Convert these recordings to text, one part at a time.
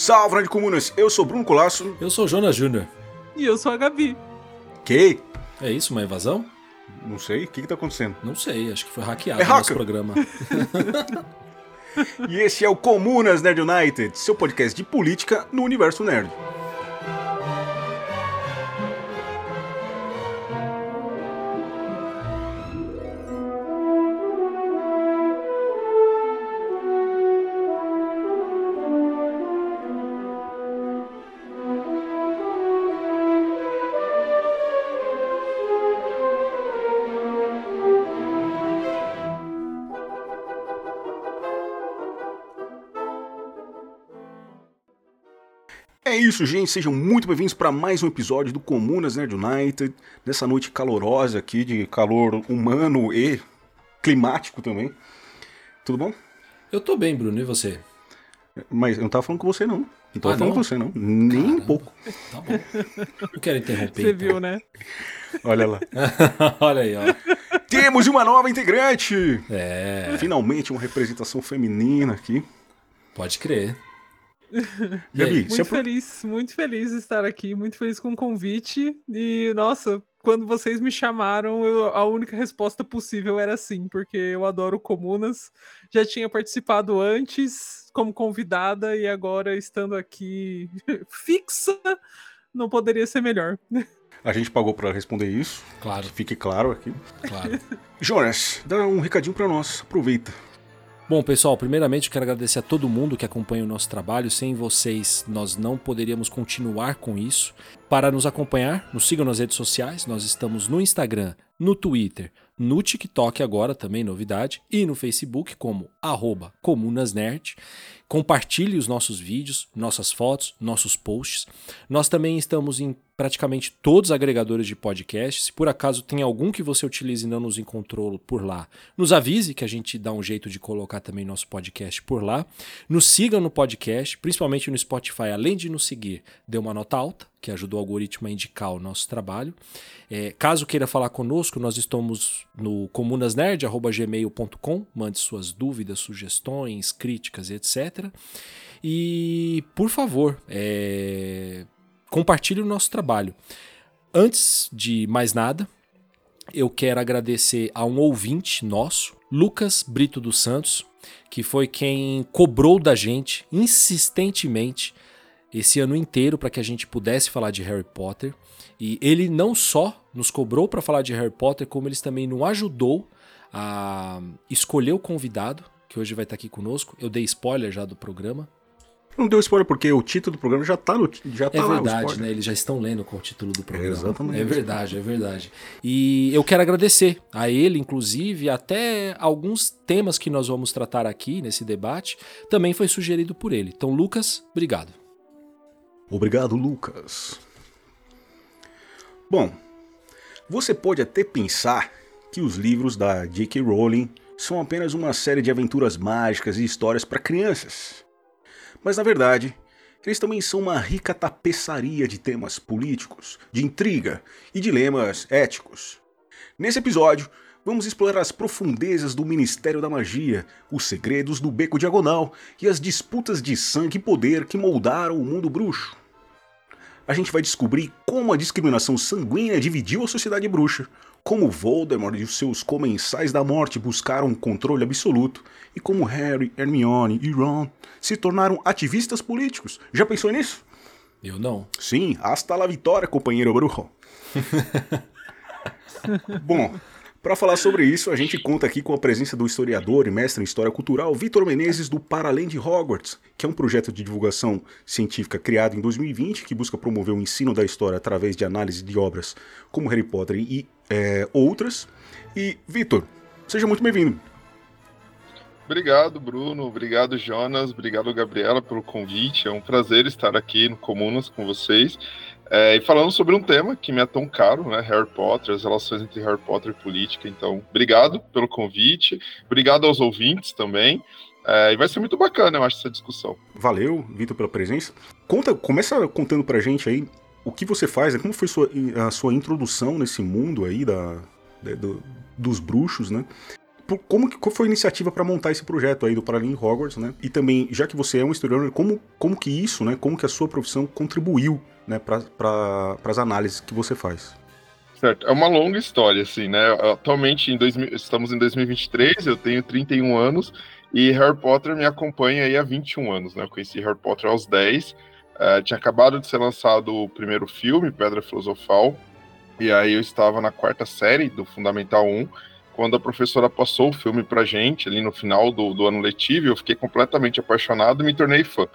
Salve, Rádio Comunas! Eu sou Bruno Colasso. Eu sou Jonas Júnior. E eu sou a Gabi. Que? É isso, uma invasão? Não sei, o que, que tá acontecendo? Não sei, acho que foi hackeado É o nosso programa. E esse é o Comunas Nerd United, seu podcast de política no universo nerd. Isso, gente. Sejam muito bem-vindos para mais um episódio do Comunas Nerd United. Nessa noite calorosa aqui, de calor humano e climático também. Tudo bom? Eu tô bem, Bruno, e você? Mas eu não tava falando com você, não. Não tava Ah, falando não? com você, não. Nem um Caramba. pouco. Tá bom. Não quero interromper. Você então. viu, né? Olha lá. Olha aí, ó. Temos uma nova integrante! É, Finalmente uma representação feminina aqui. pode crer. Gabi, Muito feliz, muito feliz de estar aqui, muito feliz com o convite. E, nossa, quando vocês me chamaram, eu- a única resposta possível era sim, porque eu adoro comunas. Já tinha participado antes como convidada e agora estando aqui fixa, não poderia ser melhor. a gente pagou para responder isso. Claro, Que fique claro aqui. claro. Jonas, dá um recadinho para nós. Aproveita. Bom, pessoal, primeiramente quero agradecer a todo mundo que acompanha o nosso trabalho. Sem vocês, nós não poderíamos continuar com isso. Para nos acompanhar, nos sigam nas redes sociais. Nós estamos no Instagram, no Twitter, no TikTok agora, também novidade, e no Facebook como arroba comunasnerd. Compartilhe os nossos vídeos, nossas fotos, nossos posts. Nós também estamos em praticamente todos os agregadores de podcast. Se por acaso tem algum que você utilize e não nos encontrou por lá, nos avise que a gente dá um jeito de colocar também nosso podcast por lá. Nos sigam no podcast, principalmente no Spotify. Além de nos seguir, dê uma nota alta, que ajuda o algoritmo a indicar o nosso trabalho. É, caso queira falar conosco, nós estamos no comunasnerd.gmail.com. Mande suas dúvidas, sugestões, críticas, etc. E, por favor, é, compartilhe o nosso trabalho. Antes de mais nada, eu quero agradecer a um ouvinte nosso, Lucas Brito dos Santos, que foi quem cobrou da gente insistentemente esse ano inteiro para que a gente pudesse falar de Harry Potter. E ele não só nos cobrou para falar de Harry Potter, como ele também nos ajudou a escolher o convidado, que hoje vai estar aqui conosco. Eu dei spoiler já do programa. Não deu spoiler porque o título do programa já tá, no, já tá É verdade, né? Eles já estão lendo com o título do programa. Exatamente. É verdade, é verdade. E eu quero agradecer a ele, inclusive, até alguns temas que nós vamos tratar aqui nesse debate também foi sugerido por ele. Então, Lucas, obrigado. Obrigado, Lucas. Bom, você pode até pensar que os livros da J.K. Rowling são apenas uma série de aventuras mágicas e histórias para crianças. Mas na verdade, eles também são uma rica tapeçaria de temas políticos, de intriga e dilemas éticos. Nesse episódio, vamos explorar as profundezas do Ministério da Magia, os segredos do Beco Diagonal e as disputas de sangue e poder que moldaram o mundo bruxo. A gente vai descobrir como a discriminação sanguínea dividiu a sociedade bruxa, como Voldemort e os seus comensais da morte buscaram um controle absoluto e como Harry, Hermione e Ron se tornaram ativistas políticos. Já pensou nisso? Eu não. Sim, hasta la vitória, companheiro bruxo. Bom, para falar sobre isso, a gente conta aqui com a presença do historiador e mestre em História Cultural Vitor Menezes do Para Além de Hogwarts, que é um projeto de divulgação científica criado em 2020 que busca promover o ensino da história através de análise de obras como Harry Potter e é, outras. E, Vitor, seja muito bem-vindo. Obrigado, Bruno. Obrigado, Jonas. Obrigado, Gabriela, pelo convite. É um prazer estar aqui no Comunas com vocês. É, e falando sobre um tema que me é tão caro, né? Harry Potter, as relações entre Harry Potter e política. Então, obrigado pelo convite. Obrigado aos ouvintes também. É, e vai ser muito bacana, eu acho, essa discussão. Valeu, Vitor, pela presença. Conta, começa contando pra gente aí o que você faz, né? como foi sua, a sua introdução nesse mundo aí da, da- do- dos bruxos, né? como que qual foi a iniciativa para montar esse projeto aí do Paralelo Hogwarts, né? E também, já que você é um historiador, como, como que isso, né? Como que a sua profissão contribuiu, né, para as análises que você faz? Certo, é uma longa história, assim, né? Atualmente, em 2000, estamos em 2023, eu tenho 31 anos e Harry Potter me acompanha aí há 21 anos, né? Eu conheci Harry Potter aos 10, uh, tinha acabado de ser lançado o primeiro filme, Pedra Filosofal, e aí eu estava na quarta série do Fundamental 1, quando a professora passou o filme pra gente, ali no final do, do ano letivo, eu fiquei completamente apaixonado e me tornei fã.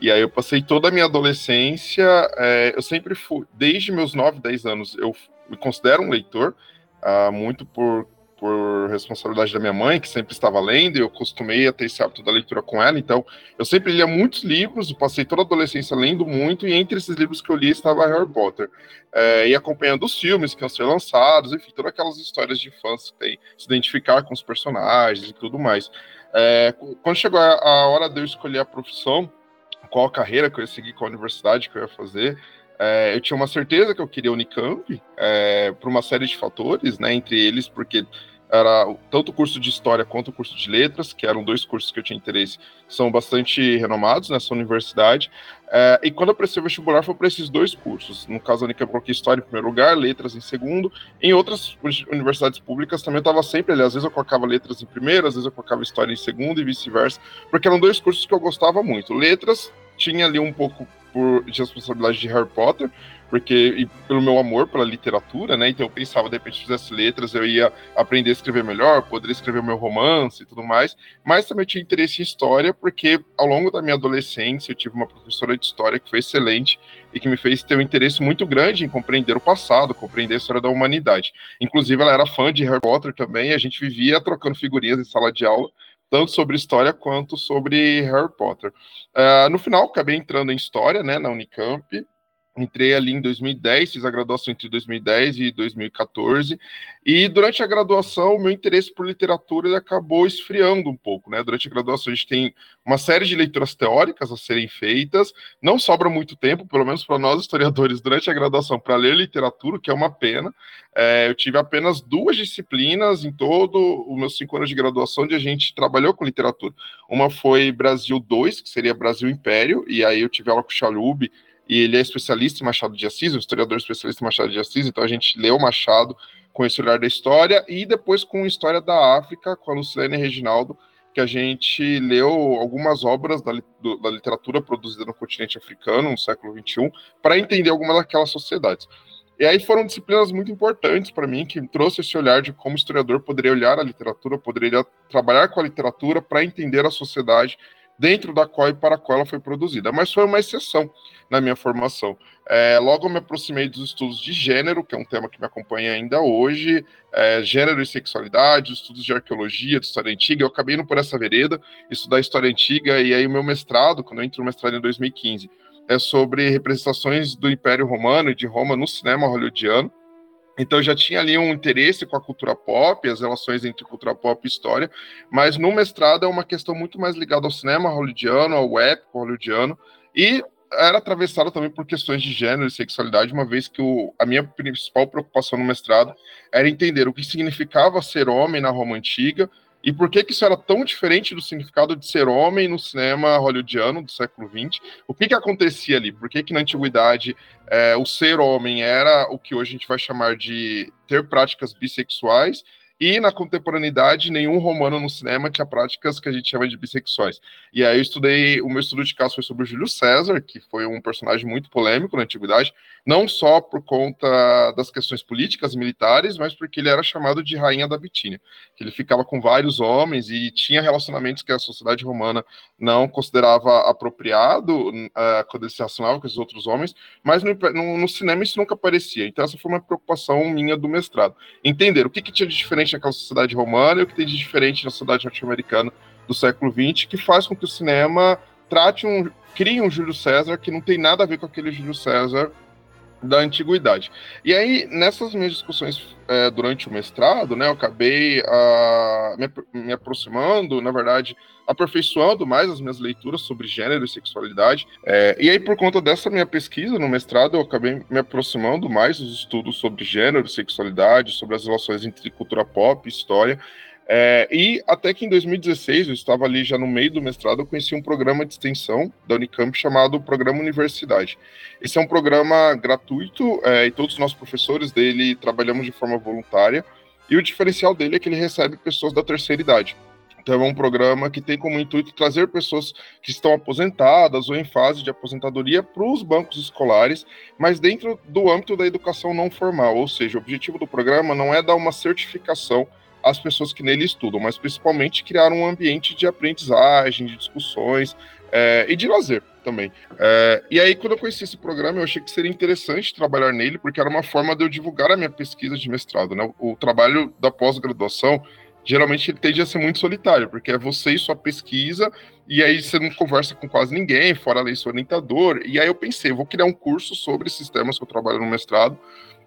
E aí eu passei toda a minha adolescência, é, eu sempre fui, desde meus 9, 10 anos, eu me considero um leitor, uh, muito por por responsabilidade da minha mãe, que sempre estava lendo, e eu costumei a ter esse hábito da leitura com ela, então eu sempre lia muitos livros, passei toda a adolescência lendo muito, e entre esses livros que eu li estava Harry Potter, é, e acompanhando os filmes que iam ser lançados, enfim, todas aquelas histórias de fãs que tem, se identificar com os personagens e tudo mais. É, quando chegou a, a hora de eu escolher a profissão, qual a carreira que eu ia seguir, qual a universidade que eu ia fazer, é, eu tinha uma certeza que eu queria Unicamp, é, por uma série de fatores, né, entre eles, porque era tanto o curso de História quanto o curso de Letras, que eram dois cursos que eu tinha interesse, são bastante renomados nessa universidade, é, e quando eu prestei vestibular foi para esses dois cursos, no caso a Unicamp coloquei História em primeiro lugar, Letras em segundo, em outras universidades públicas também eu estava sempre ali, às vezes eu colocava Letras em primeiro, às vezes eu colocava História em segundo e vice-versa, porque eram dois cursos que eu gostava muito, Letras tinha ali um pouco por de responsabilidade de Harry Potter, porque pelo meu amor pela literatura, né? Então eu pensava, de repente, fizesse letras, eu ia aprender a escrever melhor, poderia escrever o meu romance e tudo mais. Mas também tinha interesse em história, porque ao longo da minha adolescência eu tive uma professora de história que foi excelente e que me fez ter um interesse muito grande em compreender o passado, compreender a história da humanidade. Inclusive, ela era fã de Harry Potter também, a gente vivia trocando figurinhas em sala de aula tanto sobre história quanto sobre Harry Potter. Uh, no final, acabei entrando em história, né, na Unicamp, Entrei ali em 2010, fiz a graduação entre 2010 e 2014. E durante a graduação, o meu interesse por literatura acabou esfriando um pouco, né? Durante a graduação, a gente tem uma série de leituras teóricas a serem feitas. Não sobra muito tempo, pelo menos para nós historiadores, durante a graduação, para ler literatura, o que é uma pena. É, eu tive apenas duas disciplinas em todo os meus cinco anos de graduação onde a gente trabalhou com literatura. Uma foi Brasil 2, que seria Brasil Império, e aí eu tive aula com o Chalub e ele é especialista em Machado de Assis, um historiador especialista em Machado de Assis, então a gente leu Machado com esse olhar da história, e depois com História da África, com a Lucilene Reginaldo, que a gente leu algumas obras da, da literatura produzida no continente africano, no século XXI, para entender algumas daquelas sociedades. E aí foram disciplinas muito importantes para mim, que trouxe esse olhar de como historiador poderia olhar a literatura, poderia trabalhar com a literatura para entender a sociedade dentro da qual e para a qual ela foi produzida. Mas foi uma exceção na minha formação. É, logo eu me aproximei dos estudos de gênero, que é um tema que me acompanha ainda hoje, é, gênero e sexualidade, estudos de arqueologia, de história antiga. Eu acabei indo por essa vereda, estudar história antiga, e aí o meu mestrado, quando eu entro no mestrado em 2015, é sobre representações do Império Romano e de Roma no cinema hollywoodiano. Então já tinha ali um interesse com a cultura pop, as relações entre cultura pop e história, mas no mestrado é uma questão muito mais ligada ao cinema hollywoodiano, ao épico hollywoodiano, e era atravessado também por questões de gênero e sexualidade, uma vez que o, a minha principal preocupação no mestrado era entender o que significava ser homem na Roma Antiga, e por que, que isso era tão diferente do significado de ser homem no cinema hollywoodiano do século XX? O que, que acontecia ali? Por que, que na antiguidade é, o ser homem era o que hoje a gente vai chamar de ter práticas bissexuais e na contemporaneidade, nenhum romano no cinema tinha práticas que a gente chama de bissexuais. E aí eu estudei, o meu estudo de caso foi sobre o Júlio César, que foi um personagem muito polêmico na antiguidade, não só por conta das questões políticas militares, mas porque ele era chamado de rainha da Bitínia, que ele ficava com vários homens e tinha relacionamentos que a sociedade romana não considerava apropriado uh, quando ele se relacionava com os outros homens, mas no, no, no, cinema isso nunca aparecia. Então essa foi uma preocupação minha do mestrado. Entender o que, que tinha de diferente diferente naquela sociedade romana e o que tem de diferente na sociedade norte-americana do século XX, que faz com que o cinema trate um, crie um Júlio César que não tem nada a ver com aquele Júlio César da antiguidade. E aí, nessas minhas discussões é, durante o mestrado, né, eu acabei uh, me, me, aproximando, na verdade, aperfeiçoando mais as minhas leituras sobre gênero e sexualidade. É, e aí, por conta dessa minha pesquisa no mestrado, eu acabei me aproximando mais dos estudos sobre gênero e sexualidade, sobre as relações entre cultura pop e história. É, e até que em 2016, eu estava ali já no meio do mestrado, eu conheci um programa de extensão da Unicamp chamado Programa Universidade. Esse é um programa gratuito é, e todos os nossos professores dele trabalhamos de forma voluntária. E o diferencial dele é que ele recebe pessoas da terceira idade. Então é um programa que tem como intuito trazer pessoas que estão aposentadas ou em fase de aposentadoria para os bancos escolares, mas dentro do âmbito da educação não formal. Ou seja, o objetivo do programa não é dar uma certificação as pessoas que nele estudam, mas principalmente criar um ambiente de aprendizagem, de discussões é, e de lazer também. É, e aí, quando eu conheci esse programa, eu achei que seria interessante trabalhar nele, porque era uma forma de eu divulgar a minha pesquisa de mestrado. Né? O, trabalho da pós-graduação, geralmente, ele tende a ser muito solitário, porque é você e sua pesquisa, e aí você não conversa com quase ninguém, fora a seu orientador. E aí eu pensei, vou criar um curso sobre esses temas que eu trabalho no mestrado,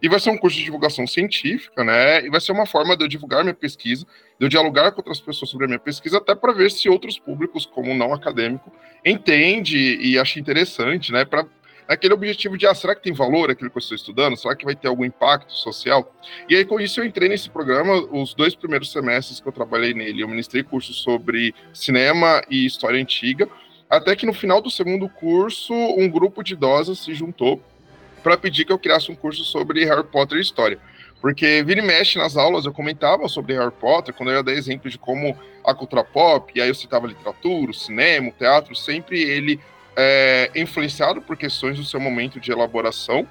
e vai ser um curso de divulgação científica, né? E vai ser uma forma de eu divulgar minha pesquisa, de eu dialogar com outras pessoas sobre a minha pesquisa, até para ver se outros públicos, como não acadêmico, entende e acha interessante, né? Para aquele objetivo de, ah, será que tem valor aquilo que eu estou estudando? Será que vai ter algum impacto social? E aí, com isso, eu entrei nesse programa, os dois primeiros semestres que eu trabalhei nele, eu ministrei cursos sobre cinema e história antiga, até que no final do segundo curso, um grupo de idosas se juntou para pedir que eu criasse um curso sobre Harry Potter e história. Porque vira e mexe nas aulas eu comentava sobre Harry Potter, quando eu ia dar exemplo de como a cultura pop, e aí eu citava literatura, o cinema, o teatro, sempre ele é influenciado por questões do seu momento de elaboração.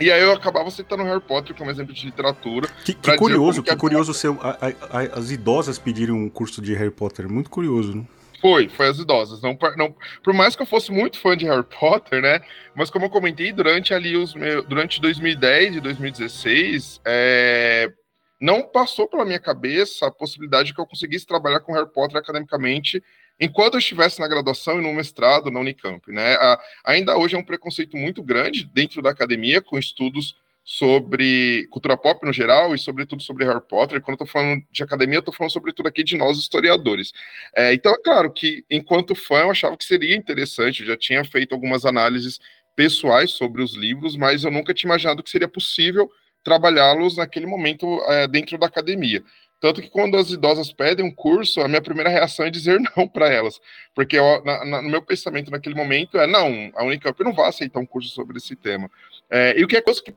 E aí eu acabava citando Harry Potter como exemplo de literatura. Que, que curioso, que, que curioso ser, a, a, a, as idosas pedirem um curso de Harry Potter. Muito curioso, né? Foi, foi as idosas. Não, não, por mais que eu fosse muito fã de Harry Potter, né? Mas como eu comentei, durante ali os durante 2010 e 2016, é, não passou pela minha cabeça a possibilidade de que eu conseguisse trabalhar com Harry Potter academicamente enquanto eu estivesse na graduação e no mestrado na Unicamp, né? A, ainda hoje é um preconceito muito grande dentro da academia com estudos sobre cultura pop no geral e sobretudo sobre Harry Potter. Quando eu tô falando de academia, eu tô falando sobretudo aqui de nós historiadores. É, então, é claro que, enquanto fã, eu achava que seria interessante, eu já tinha feito algumas análises pessoais sobre os livros, mas eu nunca tinha imaginado que seria possível trabalhá-los naquele momento é, dentro da academia. Tanto que quando as idosas pedem um curso, a minha primeira reação é dizer não para elas. Porque ó, na, na, no meu pensamento naquele momento é: não, a Unicamp não vai aceitar um curso sobre esse tema. É, e o que é coisa que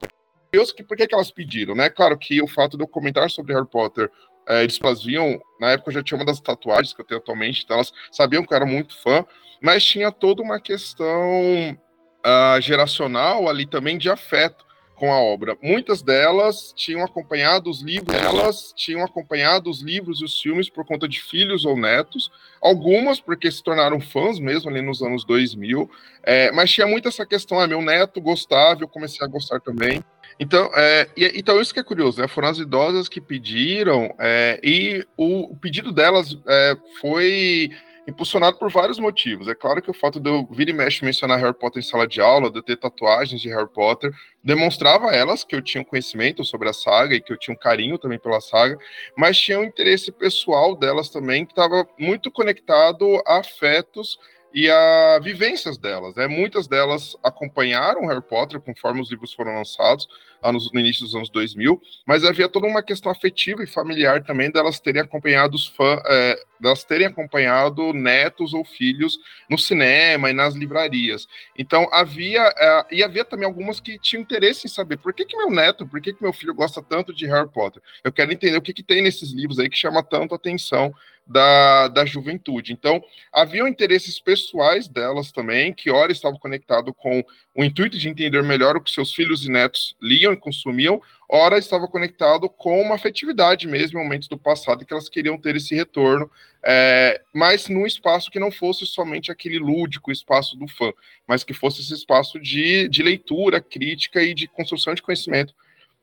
curioso que por que, que elas pediram, né? Claro que o fato de eu comentar sobre Harry Potter, é, eles faziam, na época eu já tinha uma das tatuagens que eu tenho atualmente, então elas sabiam que eu era muito fã, mas tinha toda uma questão uh, geracional ali também de afeto com a obra. Muitas delas tinham acompanhado os livros, elas tinham acompanhado os livros e os filmes por conta de filhos ou netos, algumas porque se tornaram fãs mesmo ali nos anos 2000, é, mas tinha muito essa questão, ah, meu neto gostava, eu comecei a gostar também. Então, é, então isso que é curioso, né? Foram as idosas que pediram, é, e o, o, pedido delas é, foi impulsionado por vários motivos. É claro que o fato de eu vir e mexe mencionar Harry Potter em sala de aula, de eu ter tatuagens de Harry Potter, demonstrava a elas que eu tinha um conhecimento sobre a saga e que eu tinha um carinho também pela saga, mas tinha um interesse pessoal delas também que estava muito conectado a afetos e a vivências delas. Né? Muitas delas acompanharam Harry Potter conforme os livros foram lançados, anos, no início dos anos 2000, mas havia toda uma questão afetiva e familiar também delas terem acompanhado os fãs, é, delas terem acompanhado netos ou filhos no cinema e nas livrarias. Então havia é, e havia também algumas que tinham interesse em saber por que, que meu neto, por que, que meu filho gosta tanto de Harry Potter. Eu quero entender o que, que tem nesses livros aí que chama tanto atenção da, da juventude. Então, haviam interesses pessoais delas também, que ora estavam conectados com o intuito de entender melhor o que seus filhos e netos liam e consumiam, ora estava conectado com uma afetividade mesmo, momentos do passado, que elas queriam ter esse retorno, é, mas num espaço que não fosse somente aquele lúdico espaço do fã, mas que fosse esse espaço de, de leitura, crítica e de construção de conhecimento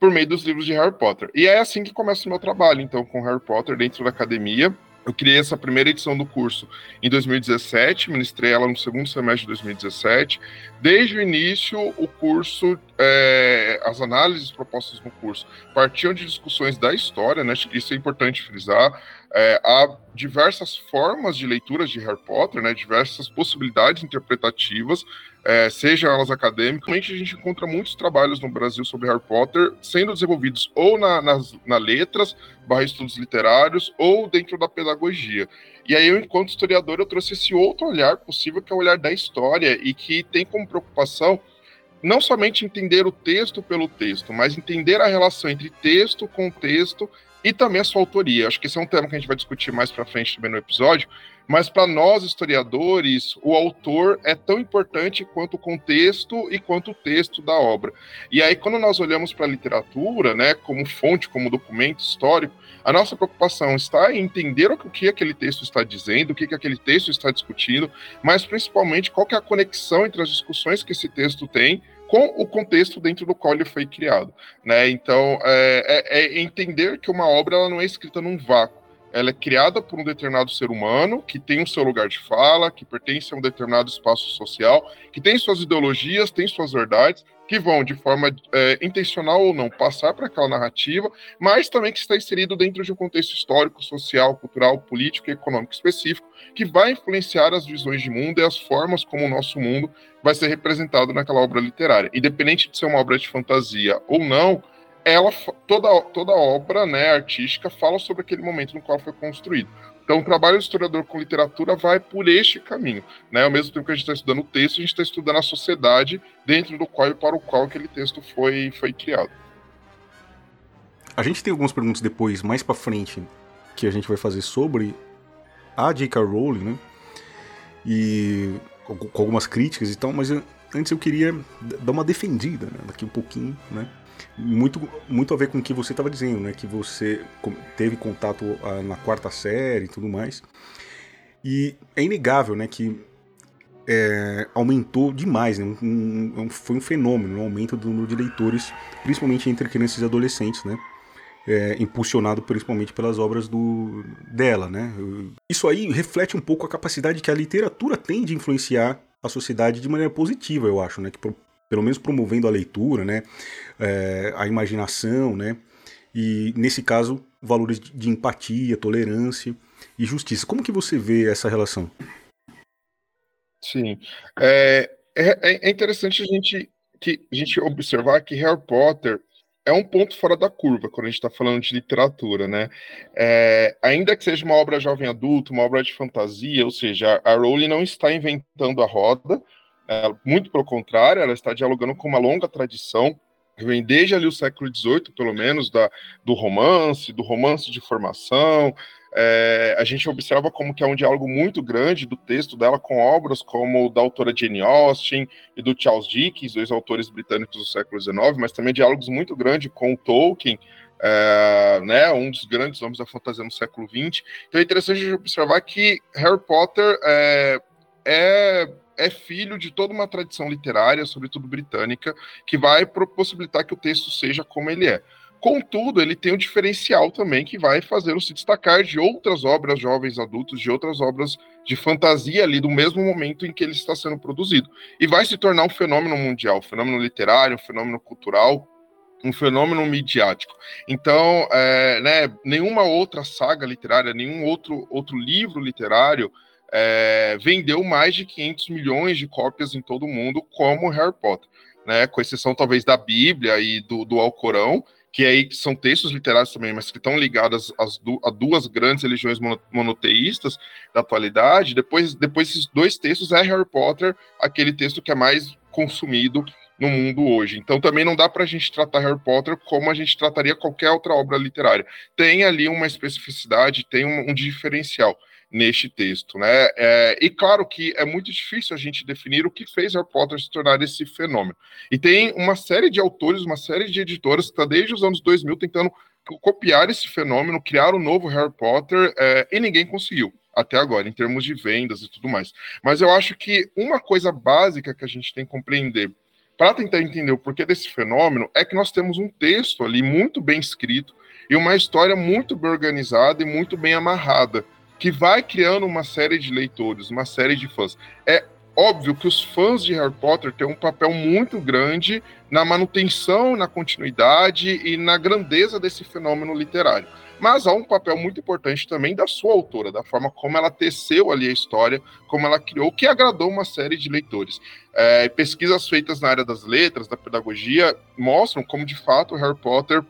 por meio dos livros de Harry Potter. E é assim que começa o meu trabalho, então, com Harry Potter dentro da academia, eu criei essa primeira edição do curso em 2017, ministrei ela no segundo semestre de 2017. Desde o início, o curso é, as análises propostas no curso partiam de discussões da história, né? Isso é importante frisar. É, há diversas formas de leituras de Harry Potter, né? Diversas possibilidades interpretativas, é, sejam elas acadêmicas. A gente encontra muitos trabalhos no Brasil sobre Harry Potter sendo desenvolvidos ou na, nas na letras, barra estudos literários, ou dentro da pedagogia. E aí, eu, enquanto historiador, eu trouxe esse outro olhar possível, que é o olhar da história, e que tem como preocupação não somente entender o texto pelo texto, mas entender a relação entre texto, contexto e também a sua autoria. Acho que esse é um tema que a gente vai discutir mais para frente também no episódio, mas para nós historiadores, o autor é tão importante quanto o contexto e quanto o texto da obra. E aí quando nós olhamos para a literatura, né, como fonte, como documento histórico, a nossa preocupação está em entender o que aquele texto está dizendo, o que aquele texto está discutindo, mas principalmente qual é a conexão entre as discussões que esse texto tem com o contexto dentro do qual ele foi criado, né? Então, é, é, é entender que uma obra ela não é escrita num vácuo ela é criada por um determinado ser humano que tem o seu lugar de fala, que pertence a um determinado espaço social, que tem suas ideologias, tem suas verdades, que vão, de forma é, intencional ou não, passar para aquela narrativa, mas também que está inserido dentro de um contexto histórico, social, cultural, político e econômico específico, que vai influenciar as visões de mundo e as formas como o nosso mundo vai ser representado naquela obra literária. Independente de ser uma obra de fantasia ou não, ela toda toda obra né, artística fala sobre aquele momento no qual foi construído. Então, o trabalho do historiador com literatura vai por este caminho. Né? Ao mesmo tempo que a gente está estudando o texto, a gente está estudando a sociedade dentro do qual e para o qual aquele texto foi, foi criado. A gente tem algumas perguntas depois, mais para frente, que a gente vai fazer sobre a J.K. Rowling, né? E com algumas críticas e tal, mas antes eu queria dar uma defendida, né? Daqui um pouquinho, né? Muito, muito a ver com o que você estava dizendo, né? Que você teve contato ah, na quarta série e tudo mais. E é inegável, né? Que é, aumentou demais, né? Um, um, foi um fenômeno, um aumento do número de leitores, principalmente entre crianças e adolescentes, né? É, impulsionado principalmente pelas obras do, dela, né? Isso aí reflete um pouco a capacidade que a literatura tem de influenciar a sociedade de maneira positiva, eu acho, né? Que pelo menos promovendo a leitura, né, é, a imaginação, né, e nesse caso valores de empatia, tolerância e justiça. Como que você vê essa relação? Sim, é, é, é interessante a gente que a gente observar que Harry Potter é um ponto fora da curva quando a gente está falando de literatura, né? É, ainda que seja uma obra jovem adulto, uma obra de fantasia, ou seja, a Rowling não está inventando a roda, é, muito pelo contrário, ela está dialogando com uma longa tradição vem desde ali o século XVIII, pelo menos, da, do romance, do romance de formação. É, a gente observa como que é um diálogo muito grande do texto dela com obras como da autora Jane Austen e do Charles Dickens, dois autores britânicos do século XIX, mas também diálogos muito grandes com Tolkien, é, né, um dos grandes nomes da fantasia no século XX. Então é interessante observar que Harry Potter é, é é filho de toda uma tradição literária, sobretudo britânica, que vai possibilitar que o texto seja como ele é. Contudo, ele tem um diferencial também que vai fazê-lo se destacar de outras obras jovens adultos, de outras obras de fantasia ali do mesmo momento em que ele está sendo produzido. E vai se tornar um fenômeno mundial, um fenômeno literário, um fenômeno cultural, um fenômeno midiático. Então, é, né, nenhuma outra saga literária, nenhum outro, outro livro literário é, vendeu mais de 500 milhões de cópias em todo o mundo, como Harry Potter, né? Com exceção talvez da Bíblia e do, do Alcorão, que aí são textos literários também, mas que estão ligados às, a duas grandes religiões monoteístas da atualidade. Depois, depois esses dois textos é Harry Potter, aquele texto que é mais consumido no mundo hoje. Então também não dá para a gente tratar Harry Potter como a gente trataria qualquer outra obra literária. Tem ali uma especificidade, tem um, um diferencial neste texto, né? É, e claro que é muito difícil a gente definir o que fez Harry Potter se tornar esse fenômeno. E tem uma série de autores, uma série de editoras que está desde os anos 2000 tentando copiar esse fenômeno, criar um novo Harry Potter, é, e ninguém conseguiu até agora, em termos de vendas e tudo mais. Mas eu acho que uma coisa básica que a gente tem que compreender para tentar entender o porquê desse fenômeno é que nós temos um texto ali muito bem escrito e uma história muito bem organizada e muito bem amarrada que vai criando uma série de leitores, uma série de fãs. É óbvio que os fãs de Harry Potter têm um papel muito grande na manutenção, na continuidade e na grandeza desse fenômeno literário. Mas há um papel muito importante também da sua autora, da forma como ela teceu ali a história, como ela criou, que agradou uma série de leitores. É, pesquisas feitas na área das letras, da pedagogia, mostram como de fato Harry Potter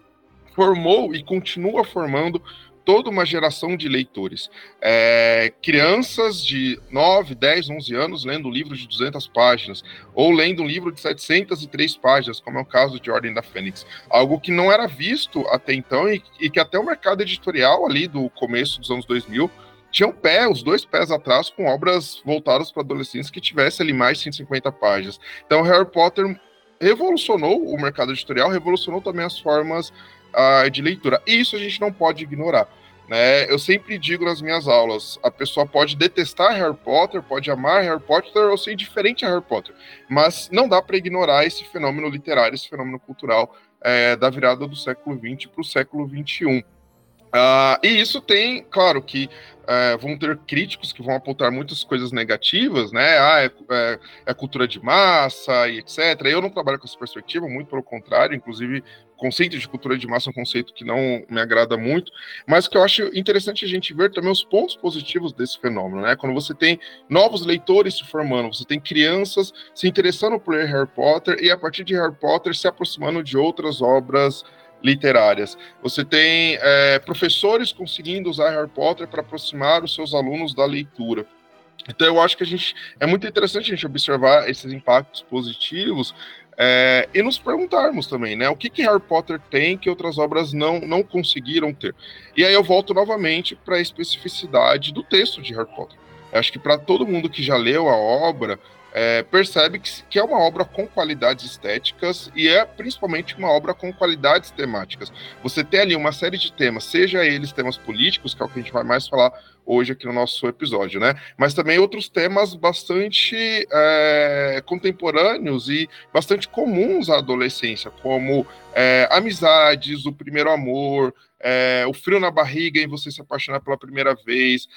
formou e continua formando toda uma geração de leitores. É, crianças de 9, 10, 11 anos lendo um livro de 200 páginas, ou lendo um livro de 703 páginas, como é o caso de Ordem da Fênix. Algo que não era visto até então e, e que até o mercado editorial ali do começo dos anos 2000 tinha um pé, os dois pés atrás, com obras voltadas para adolescentes que tivessem ali mais de 150 páginas. Então, Harry Potter revolucionou o mercado editorial, revolucionou também as formas uh, de leitura. E isso a gente não pode ignorar. Né? Eu sempre digo nas minhas aulas: a pessoa pode detestar Harry Potter, pode amar Harry Potter ou ser indiferente a Harry Potter, mas não dá para ignorar esse fenômeno literário, esse fenômeno cultural é, da virada do século XX para o século XXI. Uh, e isso tem, claro, que uh, vão ter críticos que vão apontar muitas coisas negativas, né? Ah, é, é, é, cultura de massa e etc. Eu não trabalho com essa perspectiva, muito pelo contrário, inclusive conceito de cultura de massa é um conceito que não me agrada muito, mas que eu acho interessante a gente ver também os pontos positivos desse fenômeno, né? Quando você tem novos leitores se formando, você tem crianças se interessando por Harry Potter e a partir de Harry Potter se aproximando de outras obras literárias. Você tem é, professores conseguindo usar Harry Potter para aproximar os seus alunos da leitura. Então eu acho que a gente é muito interessante a gente observar esses impactos positivos é, e nos perguntarmos também, né? O que, que Harry Potter tem que outras obras não, não conseguiram ter? E aí eu volto novamente para a especificidade do texto de Harry Potter. Eu acho que para todo mundo que já leu a obra, é, percebe que, que, é uma obra com qualidades estéticas e é principalmente uma obra com qualidades temáticas. Você tem ali uma série de temas, seja eles temas políticos, que é o que a gente vai mais falar hoje aqui no nosso episódio, né? Mas também outros temas bastante é, contemporâneos e bastante comuns à adolescência, como é, amizades, o primeiro amor, é, o frio na barriga em você se apaixonar pela primeira vez,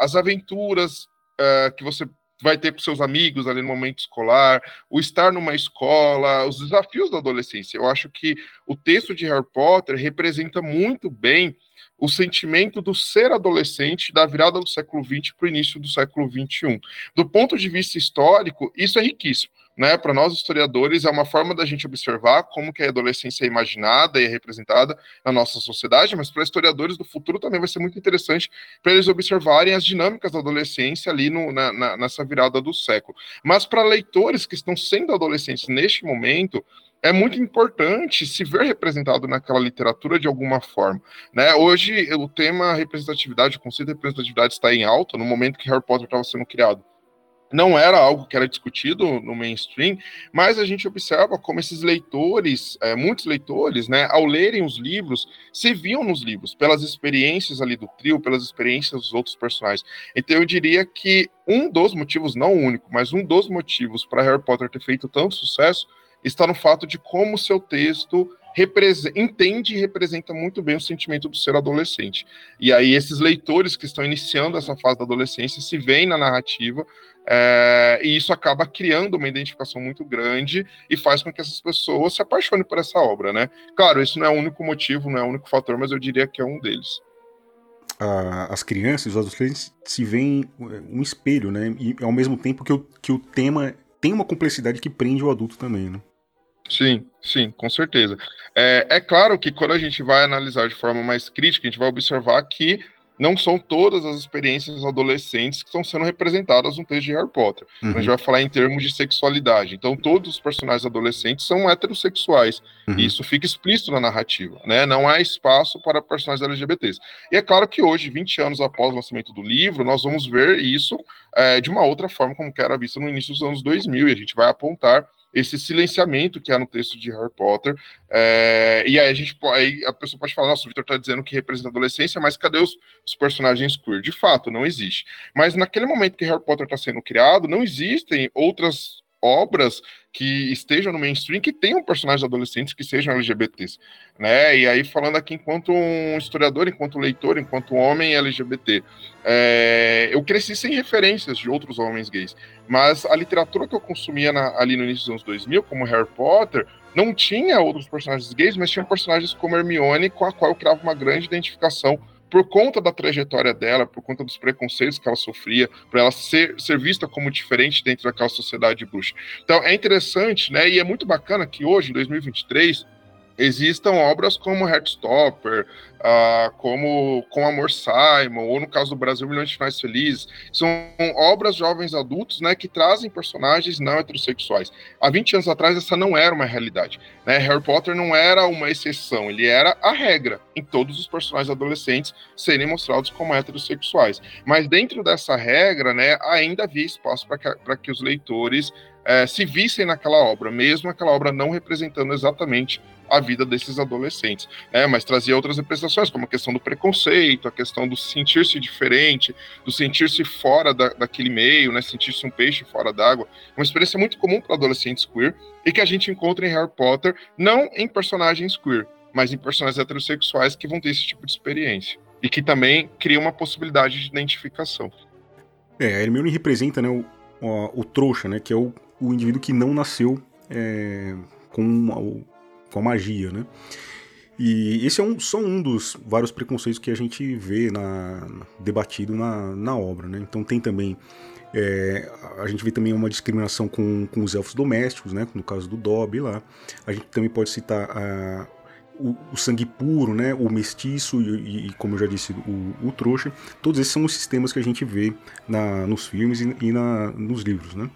as aventuras uh, que você vai ter com seus amigos ali no momento escolar, o estar numa escola, os desafios da adolescência. Eu acho que o texto de Harry Potter representa muito bem o sentimento do ser adolescente da virada do século XX para o início do século XXI. Do ponto de vista histórico, isso é riquíssimo né, para nós historiadores, é uma forma da gente observar como que a adolescência é imaginada e é representada na nossa sociedade, mas para historiadores do futuro também vai ser muito interessante para eles observarem as dinâmicas da adolescência ali no, na, na, nessa virada do século. Mas para leitores que estão sendo adolescentes neste momento, é muito importante se ver representado naquela literatura de alguma forma. Né? Hoje, o tema representatividade, o conceito de representatividade está em alta no momento que Harry Potter estava sendo criado não era algo que era discutido no mainstream, mas a gente observa como esses leitores, é, muitos leitores, né, ao lerem os livros, se viam nos livros, pelas experiências ali do trio, pelas experiências dos outros personagens. Então eu diria que um dos motivos, não o único, mas um dos motivos para Harry Potter ter feito tanto sucesso está no fato de como seu texto entende e representa muito bem o sentimento do ser adolescente. E aí esses leitores que estão iniciando essa fase da adolescência se veem na narrativa é, e isso acaba criando uma identificação muito grande e faz com que essas pessoas se apaixonem por essa obra, né? Claro, isso não é o único motivo, não é o único fator, mas eu diria que é um deles. as crianças, os adolescentes se veem é, um espelho, né? E ao mesmo tempo que o, que o tema tem uma complexidade que prende o adulto também, né? Sim, sim, com certeza. É, é claro que quando a gente vai analisar de forma mais crítica, a gente vai observar que não são todas as experiências adolescentes que estão sendo representadas no texto de Harry Potter. Uhum. A gente uhum. vai falar em termos de sexualidade. Então, todos os personagens adolescentes são heterossexuais. Uhum. E isso fica explícito na narrativa. Né? Não há espaço para personagens LGBTs. E é claro que hoje, 20 anos após o lançamento do livro, nós vamos ver isso é, de uma outra forma, como era visto no início dos anos 2000. E a gente vai apontar esse silenciamento que há no texto de Harry Potter. É, e aí a gente aí a pessoa pode falar, nossa, o Victor está dizendo que representa a adolescência, mas cadê os, os, personagens queer? De fato, não existe. Mas naquele momento que Harry Potter está sendo criado, não existem outras obras que estejam no mainstream que tenham personagens adolescentes que sejam LGBTs, né? E aí falando aqui enquanto um historiador, enquanto leitor, enquanto homem LGBT, é, eu cresci sem referências de outros homens gays, mas a literatura que eu consumia na, ali no início dos anos 2000, como Harry Potter, não tinha outros personagens gays, mas tinha personagens como Hermione, com a qual eu criava uma grande identificação por conta da trajetória dela, por conta dos preconceitos que ela sofria, por ela ser, ser vista como diferente dentro daquela sociedade bruxa. Então é interessante, né? E é muito bacana que hoje, em 2023, existam obras como Heartstopper, uh, como Com Amor Simon, ou no caso do Brasil, Milhões de Finais Felizes. São obras jovens adultos né, que trazem personagens não heterossexuais. Há 20 anos atrás, essa não era uma realidade. Né? Harry Potter não era uma exceção, ele era a regra em todos os personagens adolescentes serem mostrados como heterossexuais. Mas dentro dessa regra, né, ainda havia espaço para que, que os leitores é, se vissem naquela obra, mesmo aquela obra não representando exatamente a vida desses adolescentes, né? Mas trazia outras representações, como a questão do preconceito, a questão do sentir-se diferente, do sentir-se fora da, daquele meio, né? Sentir-se um peixe fora d'água. Uma experiência muito comum para adolescentes queer e que a gente encontra em Harry Potter, não em personagens queer, mas em personagens heterossexuais que vão ter esse tipo de experiência. E que também cria uma possibilidade de identificação. É, a Hermione representa né, o, o, o trouxa, né? Que é o, o indivíduo que não nasceu é, com com a magia, né? E esse é um, só um dos vários preconceitos que a gente vê na, debatido na, na obra, né? Então tem também é, a gente vê também uma discriminação com, com os elfos domésticos, né? No caso do Dobby lá. A gente também pode citar a, o, o, sangue puro, né? O mestiço e, e como eu já disse, o, o, trouxa. Todos esses são os sistemas que a gente vê na, nos filmes e, e na, nos livros, né?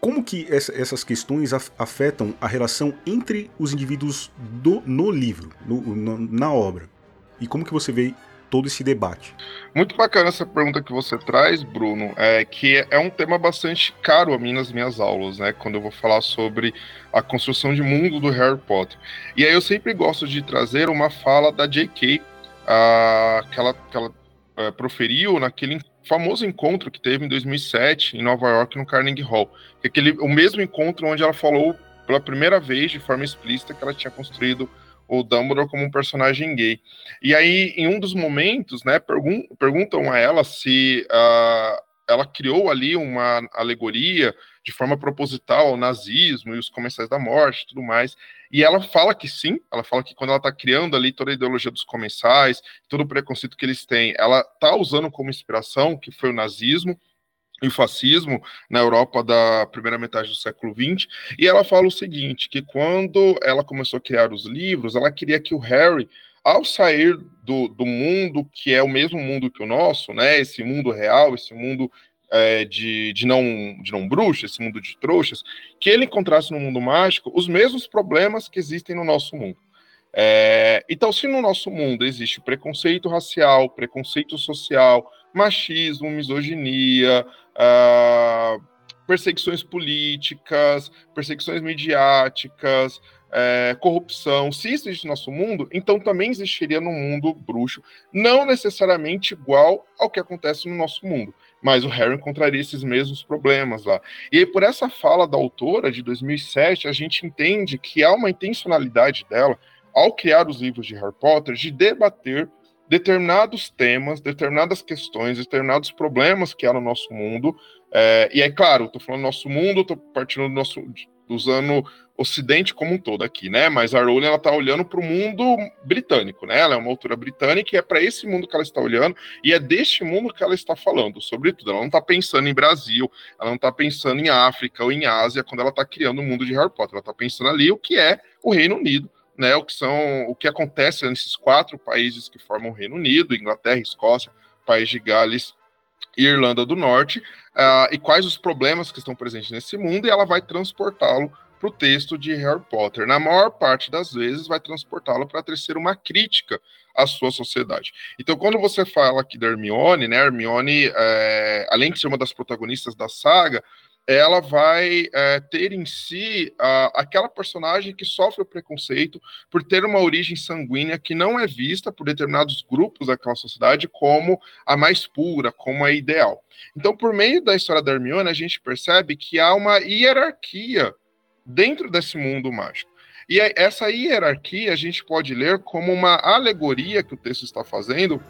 Como que essa, essas questões afetam a relação entre os indivíduos do, no livro, no, no, na obra? E como que você vê todo esse debate? Muito bacana essa pergunta que você traz, Bruno, é que é um tema bastante caro a mim nas minhas aulas, né? Quando eu vou falar sobre a construção de mundo do Harry Potter. E aí eu sempre gosto de trazer uma fala da J.K., uh, que ela, que ela uh, proferiu naquele famoso encontro que teve em 2007 em Nova York no Carnegie Hall, é aquele o mesmo encontro onde ela falou pela primeira vez de forma explícita que ela tinha construído o Dumbledore como um personagem gay. E aí, em um dos momentos, né, pergun perguntam a ela se uh, ela criou ali uma alegoria de forma proposital ao nazismo e os comensais da morte tudo mais. E ela fala que sim, ela fala que quando ela está criando ali toda a ideologia dos comensais, todo o preconceito que eles têm, ela está usando como inspiração, que foi o nazismo, e o fascismo na Europa da primeira metade do século XX, e ela fala o seguinte, que quando ela começou a criar os livros, ela queria que o Harry, ao sair do, do mundo que é o mesmo mundo que o nosso, né, esse mundo real, esse mundo é, de, de, não, de não bruxa, esse mundo de trouxas, que ele encontrasse no mundo mágico os mesmos problemas que existem no nosso mundo. É, então, se no nosso mundo existe preconceito racial, preconceito social, machismo, misoginia, uh, perseguições políticas, perseguições midiáticas, é, corrupção, se isso existe no nosso mundo, então também existiria no mundo bruxo, não necessariamente igual ao que acontece no nosso mundo mas o Harry encontraria esses mesmos problemas lá. E aí, por essa fala da autora de 2007, a gente entende que há uma intencionalidade dela, ao criar os livros de Harry Potter, de debater determinados temas, determinadas questões, determinados problemas que há no nosso mundo. É, e é claro, estou falando do nosso mundo, estou partindo do nosso, usando Ocidente como um todo aqui, né? Mas a Rowling ela está olhando para o mundo britânico, né? Ela é uma autora britânica e é para esse mundo que ela está olhando e é deste mundo que ela está falando, sobretudo. Ela não está pensando em Brasil, ela não está pensando em África ou em Ásia quando ela está criando o mundo de Harry Potter. Ela está pensando ali o que é o Reino Unido, né? O que são, o que acontece nesses quatro países que formam o Reino Unido: Inglaterra, Escócia, País de Gales e Irlanda do Norte, uh, e quais os problemas que estão presentes nesse mundo, e ela vai transportá-lo para o texto de Harry Potter. Na maior parte das vezes, vai transportá-lo para tecer uma crítica à sua sociedade. Então, quando você fala aqui da Hermione, né, Hermione, é, além de ser uma das protagonistas da saga, ela vai é, ter em si aquela personagem que sofre o preconceito por ter uma origem sanguínea que não é vista por determinados grupos daquela sociedade como a mais pura, como a ideal. Então, por meio da história da Hermione, a gente percebe que há uma hierarquia dentro desse mundo mágico. E essa hierarquia a gente pode ler como uma alegoria que o texto está fazendo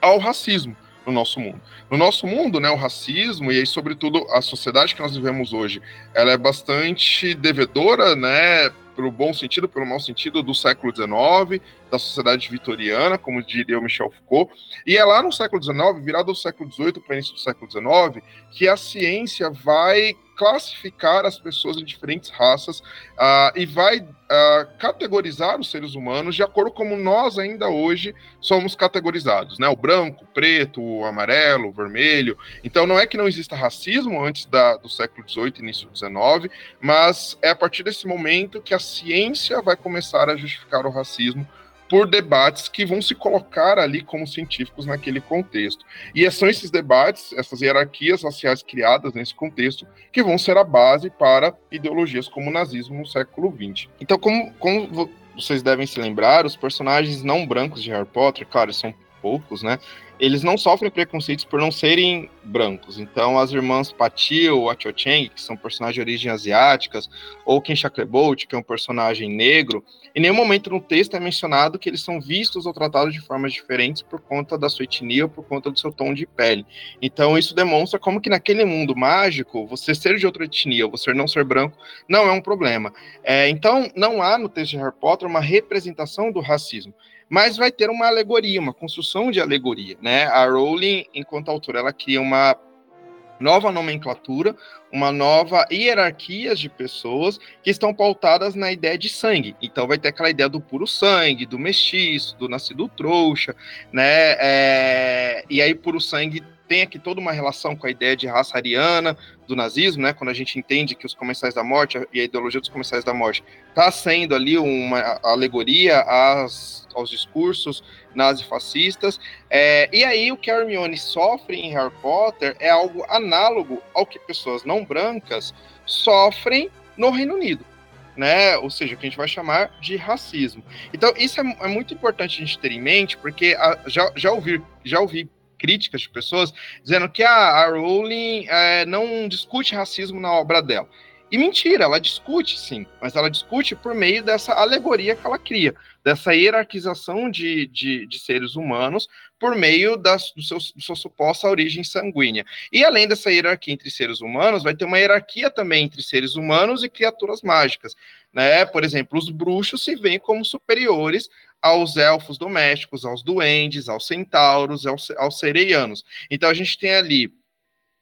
ao racismo no nosso mundo. No nosso mundo, né, o racismo e aí, sobretudo a sociedade que nós vivemos hoje, ela é bastante devedora, né, pelo bom sentido, pelo mau sentido do século XIX, da sociedade vitoriana, como diria o Michel Foucault. E é lá no século XIX, virado do século XVIII para o início do século XIX, que a ciência vai classificar as pessoas em diferentes raças uh, e vai uh, categorizar os seres humanos de acordo como nós ainda hoje somos categorizados, né? O branco, o preto, o amarelo, o vermelho. Então não é que não exista racismo antes da, do século XVIII, início XIX, mas é a partir desse momento que a ciência vai começar a justificar o racismo por debates que vão se colocar ali como científicos naquele contexto. E são esses debates, essas hierarquias raciais criadas nesse contexto, que vão ser a base para ideologias como o nazismo no século XX. Então, como, como vocês devem se lembrar, os personagens não brancos de Harry Potter, claro, são poucos, né? Eles não sofrem preconceitos por não serem brancos. Então, as irmãs Patil ou a Cho Cheng, que são personagens de origem asiáticas, ou Ken Shacklebolt, que é um personagem negro, em nenhum momento no texto é mencionado que eles são vistos ou tratados de formas diferentes por conta da sua etnia ou por conta do seu tom de pele. Então, isso demonstra como que naquele mundo mágico, você ser de outra etnia você não ser branco não é um problema. É, então, não há no texto de Harry Potter uma representação do racismo mas vai ter uma alegoria, uma construção de alegoria, né? A Rowling, enquanto autora, ela cria uma nova nomenclatura, uma nova hierarquia de pessoas que estão pautadas na ideia de sangue. Então vai ter aquela ideia do puro sangue, do mestiço, do nascido trouxa, né? É... E aí puro sangue tem aqui toda uma relação com a ideia de raça ariana do nazismo, né? Quando a gente entende que os comensais da morte e a ideologia dos comensais da morte está sendo ali uma alegoria às, aos discursos nazifascistas. É, e aí o que a Hermione sofre em Harry Potter é algo análogo ao que pessoas não brancas sofrem no Reino Unido. Né? Ou seja, o que a gente vai chamar de racismo. Então, isso é, é muito importante a gente ter em mente, porque a, já, já, ouvi, já ouvi críticas de pessoas dizendo que a, a Rowling é, não discute racismo na obra dela. E mentira, ela discute sim, mas ela discute por meio dessa alegoria que ela cria, dessa hierarquização de, de, de seres humanos por meio das, do, seu, do sua suposta origem sanguínea. E além dessa hierarquia entre seres humanos, vai ter uma hierarquia também entre seres humanos e criaturas mágicas. Né? Por exemplo, os bruxos se veem como superiores aos elfos domésticos, aos duendes, aos centauros, aos, aos sereianos. Então a gente tem ali,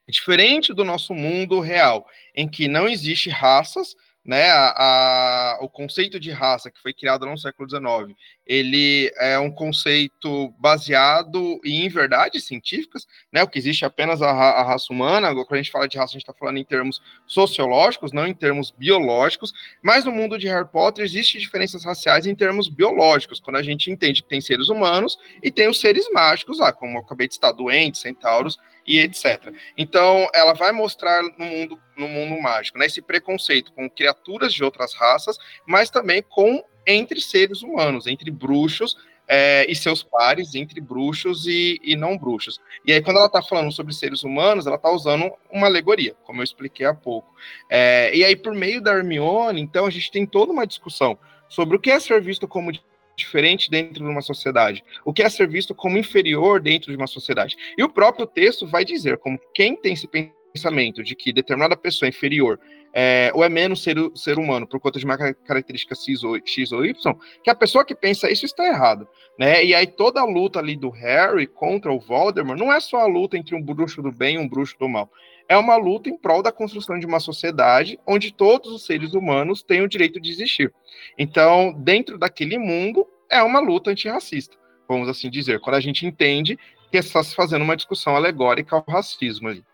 diferente do nosso mundo real, em que não existe raças, né, a, a, o conceito de raça que foi criado no século XIX, ele é um conceito baseado em verdades científicas, né, o que existe apenas a, a raça humana, quando a gente fala de raça, a gente está falando em termos sociológicos, não em termos biológicos, mas no mundo de Harry Potter existem diferenças raciais em termos biológicos, quando a gente entende que tem seres humanos e tem os seres mágicos lá, como eu acabei de estar, doentes, centauros, e etc. Então, ela vai mostrar no mundo, no mundo mágico, né, esse preconceito com criaturas de outras raças, mas também com entre seres humanos, entre bruxos é, e seus pares, entre bruxos e, e, não bruxos. E aí, quando ela está falando sobre seres humanos, ela está usando uma alegoria, como eu expliquei há pouco. É, e aí, por meio da Hermione, então, a gente tem toda uma discussão sobre o que é ser visto como diferente dentro de uma sociedade, o que é ser visto como inferior dentro de uma sociedade. E o próprio texto vai dizer como quem tem esse pensamento de que determinada pessoa é inferior é, ou é menos ser, ser humano por conta de uma característica X ou, X ou Y, que a pessoa que pensa isso está errado, né? E aí toda a luta ali do Harry contra o Voldemort não é só a luta entre um bruxo do bem e um bruxo do mal. É uma luta em prol da construção de uma sociedade onde todos os seres humanos têm o direito de existir. Então, dentro daquele mundo, é uma luta antirracista, vamos assim dizer, quando a gente entende que está se fazendo uma discussão alegórica ao racismo ali.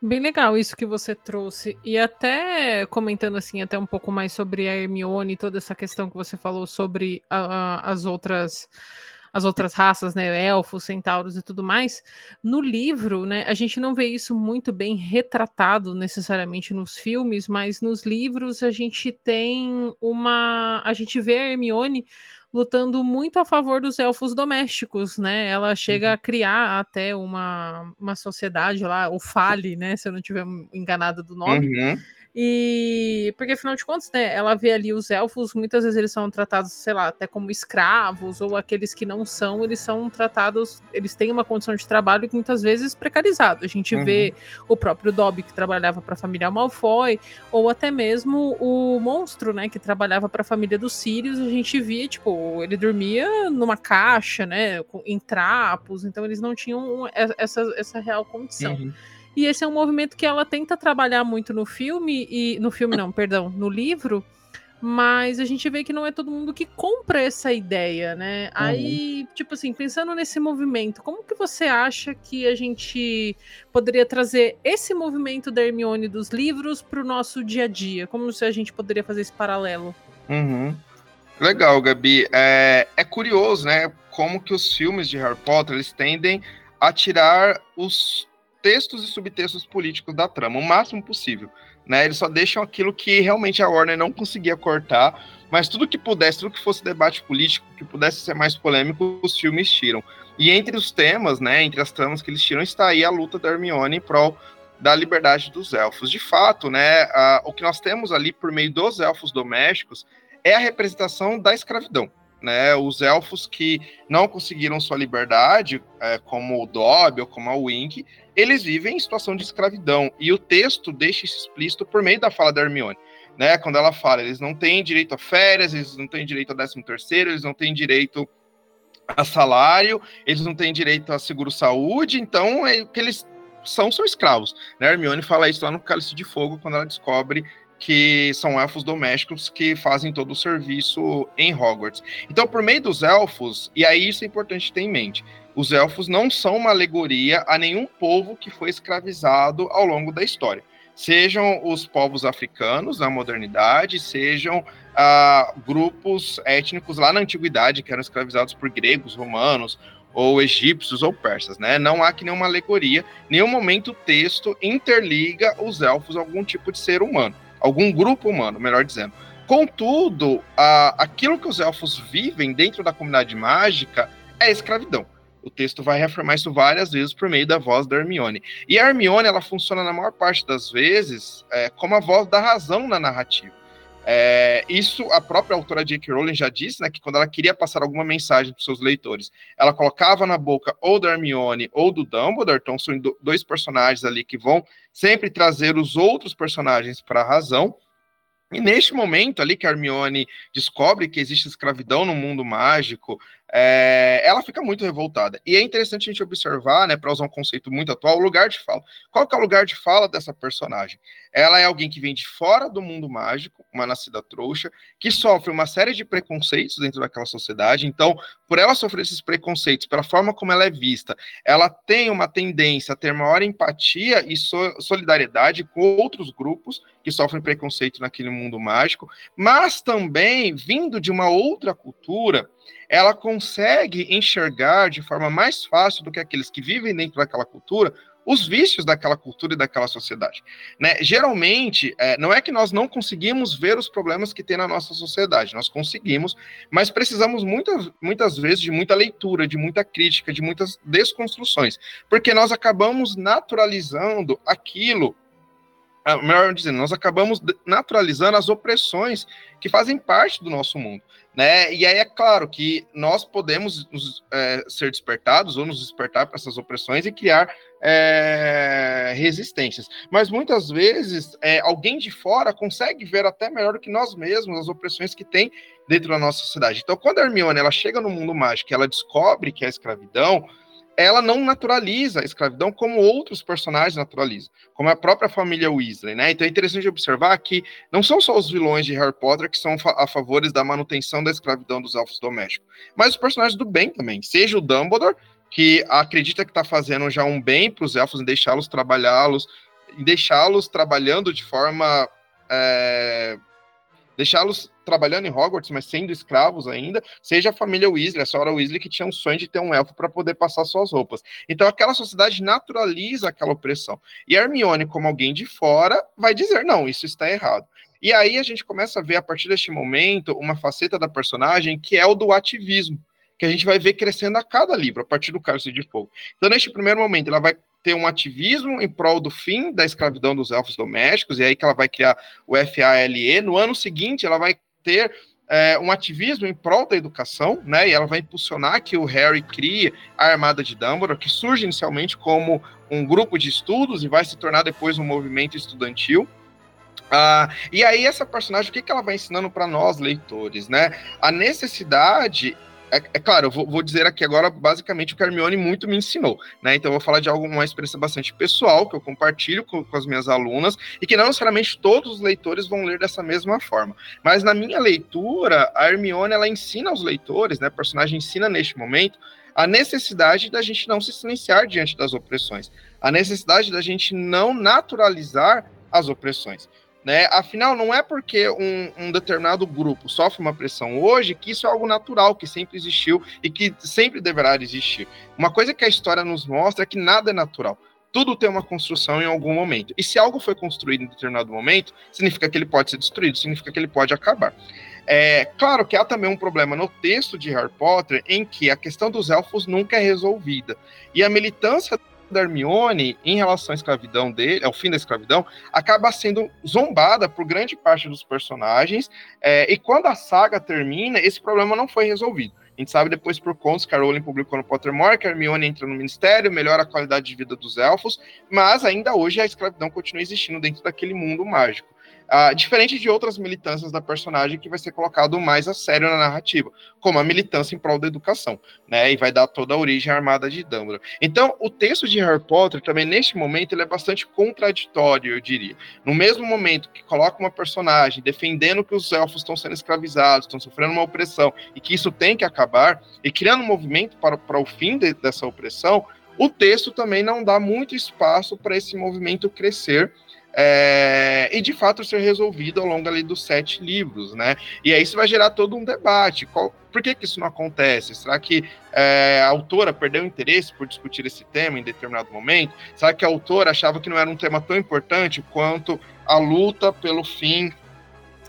Bem legal isso que você trouxe. E até comentando assim, até um pouco mais sobre a Hermione, toda essa questão que você falou sobre a, a, as outras as outras raças, né, elfos, centauros e tudo mais. No livro, né, a gente não vê isso muito bem retratado necessariamente nos filmes, mas nos livros a gente tem uma, a gente vê a Hermione lutando muito a favor dos elfos domésticos, né? Ela chega uhum. a criar até uma, uma sociedade lá, o Fale, né? Se eu não estiver enganado do nome. Uhum. E porque afinal de contas, né, ela vê ali os elfos, muitas vezes eles são tratados, sei lá, até como escravos, ou aqueles que não são, eles são tratados, eles têm uma condição de trabalho que muitas vezes precarizado. A gente uhum. vê o próprio Dobby que trabalhava para a família Malfoy, ou até mesmo o monstro, né, que trabalhava para a família dos Sirius, a gente via, tipo, ele dormia numa caixa, né, em trapos, então eles não tinham essa, essa real condição. Uhum. E esse é um movimento que ela tenta trabalhar muito no filme, e no filme não, perdão, no livro, mas a gente vê que não é todo mundo que compra essa ideia, né? Uhum. Aí, tipo assim, pensando nesse movimento, como que você acha que a gente poderia trazer esse movimento da Hermione dos livros para o nosso dia a dia? Como se a gente poderia fazer esse paralelo? Uhum. Legal, Gabi. É, é curioso, né? Como que os filmes de Harry Potter eles tendem a tirar os textos e subtextos políticos da trama, o máximo possível. Né? Eles só deixam aquilo que realmente a Warner não conseguia cortar, mas tudo que pudesse, tudo que fosse debate político, que pudesse ser mais polêmico, os filmes tiram. E entre os temas, né, entre as tramas que eles tiram, está aí a luta da Hermione em prol da liberdade dos elfos. De fato, né, a, o que nós temos ali por meio dos elfos domésticos é a representação da escravidão né, os elfos que não conseguiram sua liberdade, é, como o Dobby ou como a Wink, eles vivem em situação de escravidão. E o texto deixa isso explícito por meio da fala da Hermione. Né, quando ela fala, eles não têm direito a férias, eles não têm direito a 13 terceiro, eles não têm direito a salário, eles não têm direito a seguro-saúde, então é, que eles são são escravos. Né? A Hermione fala isso lá no Cálice de Fogo, quando ela descobre que são elfos domésticos que fazem todo o serviço em Hogwarts. Então, por meio dos elfos, e aí isso é importante ter em mente, os elfos não são uma alegoria a nenhum povo que foi escravizado ao longo da história. Sejam os povos africanos na modernidade, sejam ah, grupos étnicos lá na antiguidade que eram escravizados por gregos, romanos, ou egípcios ou persas, né? Não há que nenhuma alegoria, nenhum momento o texto interliga os elfos a algum tipo de ser humano algum grupo humano, melhor dizendo. Contudo, a, aquilo que os elfos vivem dentro da comunidade mágica é escravidão. O texto vai reafirmar isso várias vezes por meio da voz da Hermione. E a Hermione, ela funciona na maior parte das vezes é, como a voz da razão na narrativa. É, isso a própria autora J.K. Rowling já disse, né, que quando ela queria passar alguma mensagem para seus leitores, ela colocava na boca ou da Hermione ou do Dumbledore, então são dois personagens ali que vão sempre trazer os outros personagens para a razão. E neste momento ali que a Hermione descobre que existe escravidão no mundo mágico, é, ela fica muito revoltada. E é interessante a gente observar, né, para usar um conceito muito atual, o lugar de fala. Qual que é o lugar de fala dessa personagem? Ela é alguém que vem de fora do mundo mágico, uma nascida trouxa, que sofre uma série de preconceitos dentro daquela sociedade. Então, por ela sofrer esses preconceitos, pela forma como ela é vista, ela tem uma tendência a ter maior empatia e so solidariedade com outros grupos que sofrem preconceito naquele mundo mágico, mas também vindo de uma outra cultura ela consegue enxergar de forma mais fácil do que aqueles que vivem dentro daquela cultura os vícios daquela cultura e daquela sociedade. Né? Geralmente, é, não é que nós não conseguimos ver os problemas que tem na nossa sociedade, nós conseguimos, mas precisamos muitas, muitas vezes de muita leitura, de muita crítica, de muitas desconstruções, porque nós acabamos naturalizando aquilo melhor dizendo, nós acabamos naturalizando as opressões que fazem parte do nosso mundo, né? E aí é claro que nós podemos nos, é, ser despertados ou nos despertar para essas opressões e criar é, resistências. Mas muitas vezes é, alguém de fora consegue ver até melhor do que nós mesmos as opressões que tem dentro da nossa sociedade. Então, quando a Hermione ela chega no mundo mágico, ela descobre que é a escravidão, ela não naturaliza a escravidão como outros personagens naturalizam, como a própria família Weasley, né? Então é interessante observar que não são só os vilões de Harry Potter que são a favores da manutenção da escravidão dos elfos domésticos, mas os personagens do bem também, seja o Dumbledore, que acredita que está fazendo já um bem para os elfos em deixá-los trabalhá-los, em deixá-los trabalhando de forma é, deixá-los trabalhando em Hogwarts, mas sendo escravos ainda, seja a família Weasley, a senhora Weasley que tinha um sonho de ter um elfo para poder passar suas roupas. Então aquela sociedade naturaliza aquela opressão. E Hermione, como alguém de fora, vai dizer: não, isso está errado. E aí a gente começa a ver, a partir deste momento, uma faceta da personagem que é o do ativismo, que a gente vai ver crescendo a cada livro, a partir do Cálice de Fogo. Então, neste primeiro momento, ela vai ter um ativismo em prol do fim da escravidão dos elfos domésticos, e aí que ela vai criar o FALE. No ano seguinte, ela vai ter é, um ativismo em prol da educação, né? E ela vai impulsionar que o Harry crie a Armada de Dumbledore, que surge inicialmente como um grupo de estudos e vai se tornar depois um movimento estudantil. Ah, e aí essa personagem, o que, que ela vai ensinando para nós leitores, né? A necessidade é, é, claro, eu vou, vou, dizer aqui agora basicamente o que a Hermione muito me ensinou, né? Então eu vou falar de algo, uma experiência bastante pessoal que eu compartilho com, com, as minhas alunas e que não necessariamente todos os leitores vão ler dessa mesma forma. Mas na minha leitura, a Hermione ela ensina aos leitores, né? Personagem ensina neste momento a necessidade da gente não se silenciar diante das opressões, a necessidade da gente não naturalizar as opressões. Né? Afinal, não é porque um, um, determinado grupo sofre uma pressão hoje que isso é algo natural, que sempre existiu e que sempre deverá existir. Uma coisa que a história nos mostra é que nada é natural. Tudo tem uma construção em algum momento. E se algo foi construído em determinado momento, significa que ele pode ser destruído, significa que ele pode acabar. É claro que há também um problema no texto de Harry Potter em que a questão dos elfos nunca é resolvida. E a militância da Hermione em relação à escravidão dele, ao fim da escravidão, acaba sendo zombada por grande parte dos personagens. É, e quando a saga termina, esse problema não foi resolvido. A gente sabe depois por contos que a Rowling publicou no Pottermore que a Hermione entra no ministério, melhora a qualidade de vida dos elfos, mas ainda hoje a escravidão continua existindo dentro daquele mundo mágico. Uh, diferente de outras militâncias da personagem que vai ser colocado mais a sério na narrativa, como a militância em prol da educação, né? E vai dar toda a origem armada de Dumbledore. Então, o texto de Harry Potter também neste momento ele é bastante contraditório, eu diria. No mesmo momento que coloca uma personagem defendendo que os elfos estão sendo escravizados, estão sofrendo uma opressão e que isso tem que acabar, e criando um movimento para, para o fim de, dessa opressão, o texto também não dá muito espaço para esse movimento crescer é, e de fato ser resolvido ao longo ali dos sete livros, né? E aí isso vai gerar todo um debate. Qual, por que, que isso não acontece? Será que é, a autora perdeu interesse por discutir esse tema em determinado momento? Será que a autora achava que não era um tema tão importante quanto a luta pelo fim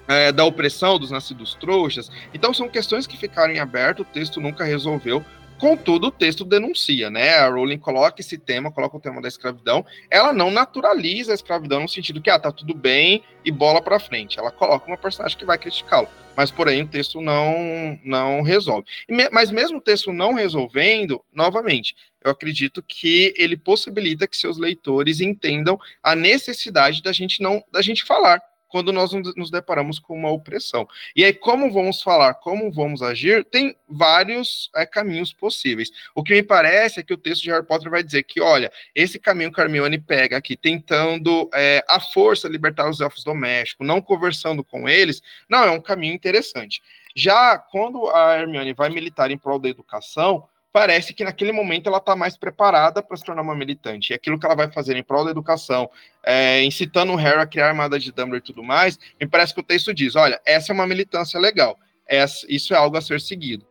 é, da opressão dos nascidos trouxas? Então são questões que ficaram em aberto, o texto nunca resolveu, Contudo, o texto denuncia, né? A Rowling coloca esse tema, coloca o tema da escravidão. Ela não naturaliza a escravidão no sentido que, ah, tá tudo bem e bola para frente. Ela coloca uma personagem que vai criticá-lo. Mas, porém, o texto não, não resolve. Mas, mesmo o texto não resolvendo, novamente, eu acredito que ele possibilita que seus leitores entendam a necessidade da gente não da gente falar quando nós nos deparamos com uma opressão. E aí, como vamos falar, como vamos agir, tem vários é, caminhos possíveis. O que me parece é que o texto de Harry Potter vai dizer que, olha, esse caminho que Hermione pega aqui, tentando é, à força libertar os elfos domésticos, não conversando com eles, não, é um caminho interessante. Já quando a Hermione vai militar em prol da educação, parece que naquele momento ela está mais preparada para se tornar uma militante. E aquilo que ela vai fazer em prol da educação, é, incitando o Harry a criar a armada de Dumbledore e tudo mais, me parece que o texto diz: olha, essa é uma militância legal, essa, isso é algo a ser seguido.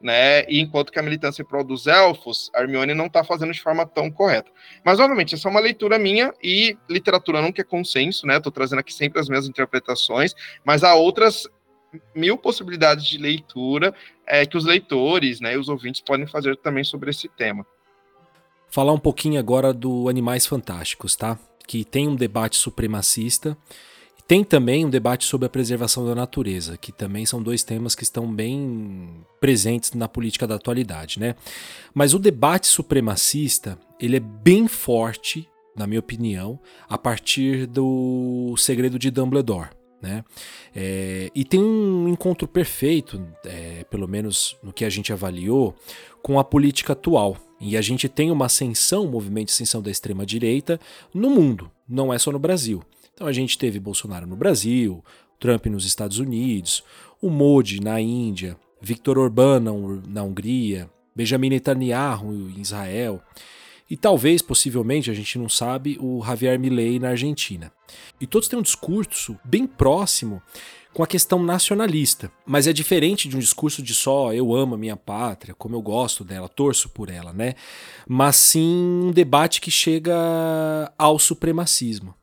Né? E enquanto que a militância em prol dos elfos, a Hermione não está fazendo de forma tão correta. Mas, obviamente, essa é uma leitura minha e literatura nunca é consenso, né? Estou trazendo aqui sempre as mesmas interpretações, mas há outras mil possibilidades de leitura é, que os leitores, né, os ouvintes podem fazer também sobre esse tema. Falar um pouquinho agora do Animais Fantásticos, tá? Que tem um debate supremacista. Tem também um debate sobre a preservação da natureza, que também são dois temas que estão bem presentes na política da atualidade, né? Mas o debate supremacista, ele é bem forte, na minha opinião, a partir do Segredo de Dumbledore. Né? É, e tem um encontro perfeito, é, pelo menos no que a gente avaliou, com a política atual. E a gente tem uma ascensão, um movimento de ascensão da extrema-direita no mundo, não é só no Brasil. Então a gente teve Bolsonaro no Brasil, Trump nos Estados Unidos, o Modi na Índia, Viktor Orbán na Hungria, Benjamin Netanyahu em Israel e talvez, possivelmente, a gente não sabe, o Javier Milei na Argentina. E todos têm um discurso bem próximo com a questão nacionalista. Mas é diferente de um discurso de só eu amo a minha pátria, como eu gosto dela, torço por ela, né? Mas sim um debate que chega ao supremacismo.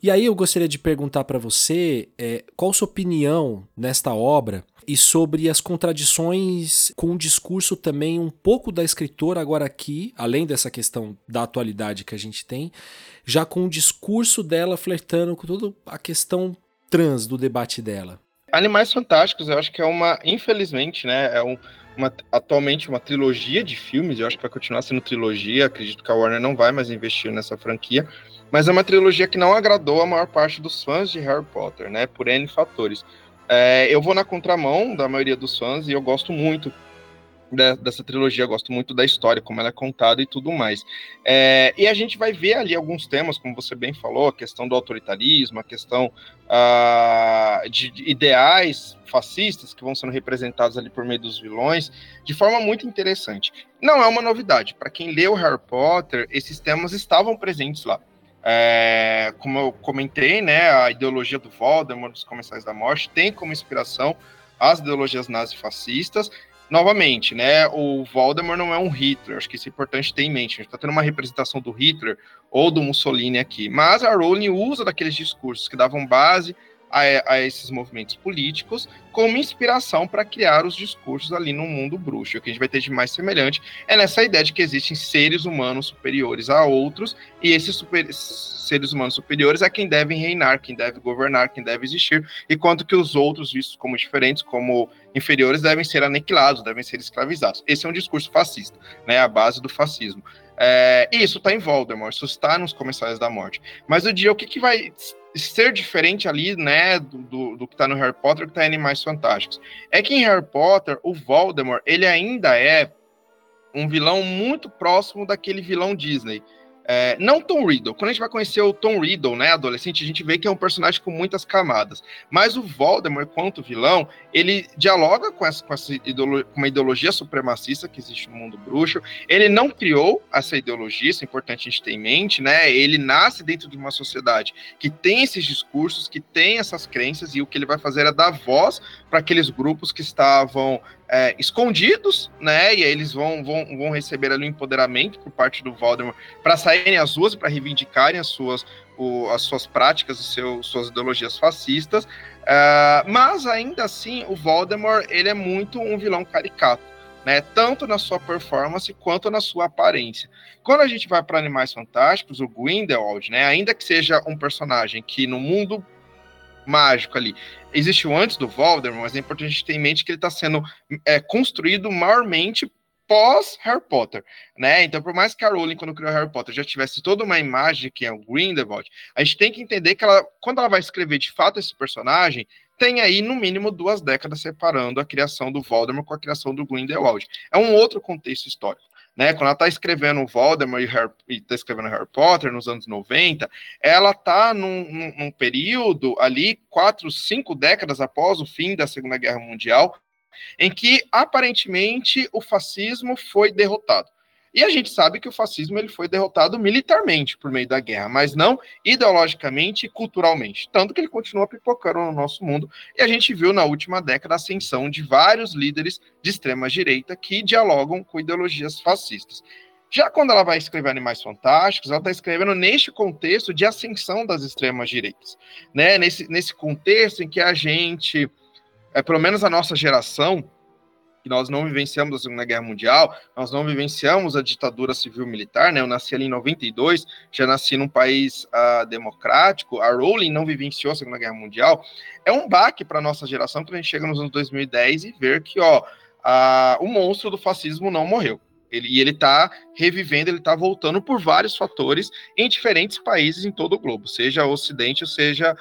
E aí eu gostaria de perguntar para você é, qual sua opinião nesta obra e sobre as contradições com o discurso também um pouco da escritora agora aqui, além dessa questão da atualidade que a gente tem, já com o discurso dela flertando com toda a questão trans do debate dela. Animais Fantásticos, eu acho que é uma, infelizmente, né, é um, uma, atualmente uma trilogia de filmes, eu acho que vai continuar sendo trilogia, acredito que a Warner não vai mais investir nessa franquia, mas é uma trilogia que não agradou a maior parte dos fãs de Harry Potter, né, por N fatores. É, eu vou na contramão da maioria dos fãs e eu gosto muito de, dessa trilogia, gosto muito da história, como ela é contada e tudo mais. É, e a gente vai ver ali alguns temas, como você bem falou, a questão do autoritarismo, a questão uh, de, de ideais fascistas que vão sendo representados ali por meio dos vilões, de forma muito interessante. Não é uma novidade, para quem leu Harry Potter, esses temas estavam presentes lá. É, como eu comentei, né, a ideologia do Voldemort, dos Comensais da Morte, tem como inspiração as ideologias nazifascistas. Novamente, né, o Voldemort não é um Hitler, acho que isso é importante ter em mente. A gente está tendo uma representação do Hitler ou do Mussolini aqui, mas a Rowling usa daqueles discursos que davam base a, a esses movimentos políticos como inspiração para criar os discursos ali no mundo bruxo. O que a gente vai ter de mais semelhante é nessa ideia de que existem seres humanos superiores a outros, e esses super, seres humanos superiores é quem devem reinar, quem deve governar, quem deve existir, enquanto que os outros, vistos como diferentes, como inferiores, devem ser aniquilados, devem ser escravizados. Esse é um discurso fascista, né, a base do fascismo. É, isso está em Voldemort, isso está nos Comissários da Morte. Mas o dia, o que, que vai ser diferente ali, né, do, do, do que está no Harry Potter, que está em Animais Fantásticos? É que em Harry Potter, o Voldemort, ele ainda é um vilão muito próximo daquele vilão Disney. É, não Tom Riddle. Quando a gente vai conhecer o Tom Riddle, né, adolescente, a gente vê que é um personagem com muitas camadas. Mas o Voldemort, quanto vilão, ele dialoga com, essa, com, essa ideologia, com uma ideologia supremacista que existe no mundo bruxo. Ele não criou essa ideologia, isso é importante a gente ter em mente, né? Ele nasce dentro de uma sociedade que tem esses discursos, que tem essas crenças, e o que ele vai fazer é dar voz para aqueles grupos que estavam é, escondidos, né? E aí eles vão, vão, vão receber ali um empoderamento por parte do Voldemort para saírem às ruas, para reivindicarem as suas, o, as suas práticas, os seus, suas ideologias fascistas. Uh, mas ainda assim, o Voldemort ele é muito um vilão caricato. Né, tanto na sua performance quanto na sua aparência. Quando a gente vai para Animais Fantásticos, o Grindelwald, né, ainda que seja um personagem que no mundo mágico ali existiu antes do Voldemort, mas é importante a gente ter em mente que ele está sendo é, construído maiormente pós Harry Potter, né? Então, por mais que a Rowling, quando criou Harry Potter, já tivesse toda uma imagem que é o Grindelwald, a gente tem que entender que ela, quando ela vai escrever de fato esse personagem, tem aí no mínimo duas décadas separando a criação do Voldemort com a criação do Grindelwald. É um outro contexto histórico né? Quando ela está escrevendo Voldemort e está escrevendo Harry Potter nos anos 90, ela está num, num, num, período ali, quatro, cinco décadas após o fim da Segunda Guerra Mundial, em que aparentemente o fascismo foi derrotado. E a gente sabe que o fascismo ele foi derrotado militarmente por meio da guerra, mas não ideologicamente e culturalmente. Tanto que ele continua pipocando no nosso mundo. E a gente viu na última década a ascensão de vários líderes de extrema direita que dialogam com ideologias fascistas. Já quando ela vai escrever Animais Fantásticos, ela está escrevendo neste contexto de ascensão das extremas direitas, né? Nesse, nesse contexto em que a gente, é, pelo menos a nossa geração, que nós não vivenciamos a Segunda Guerra Mundial, nós não vivenciamos a ditadura civil-militar, né? Eu nasci ali em 92, já nasci num país uh, democrático, a Rowling não vivenciou a Segunda Guerra Mundial. É um baque para a nossa geração quando a gente chega nos anos 2010 e ver que, ó, o monstro do fascismo não morreu. Ele, e ele está revivendo, ele está voltando por vários fatores em diferentes países em todo o globo, seja o Ocidente, seja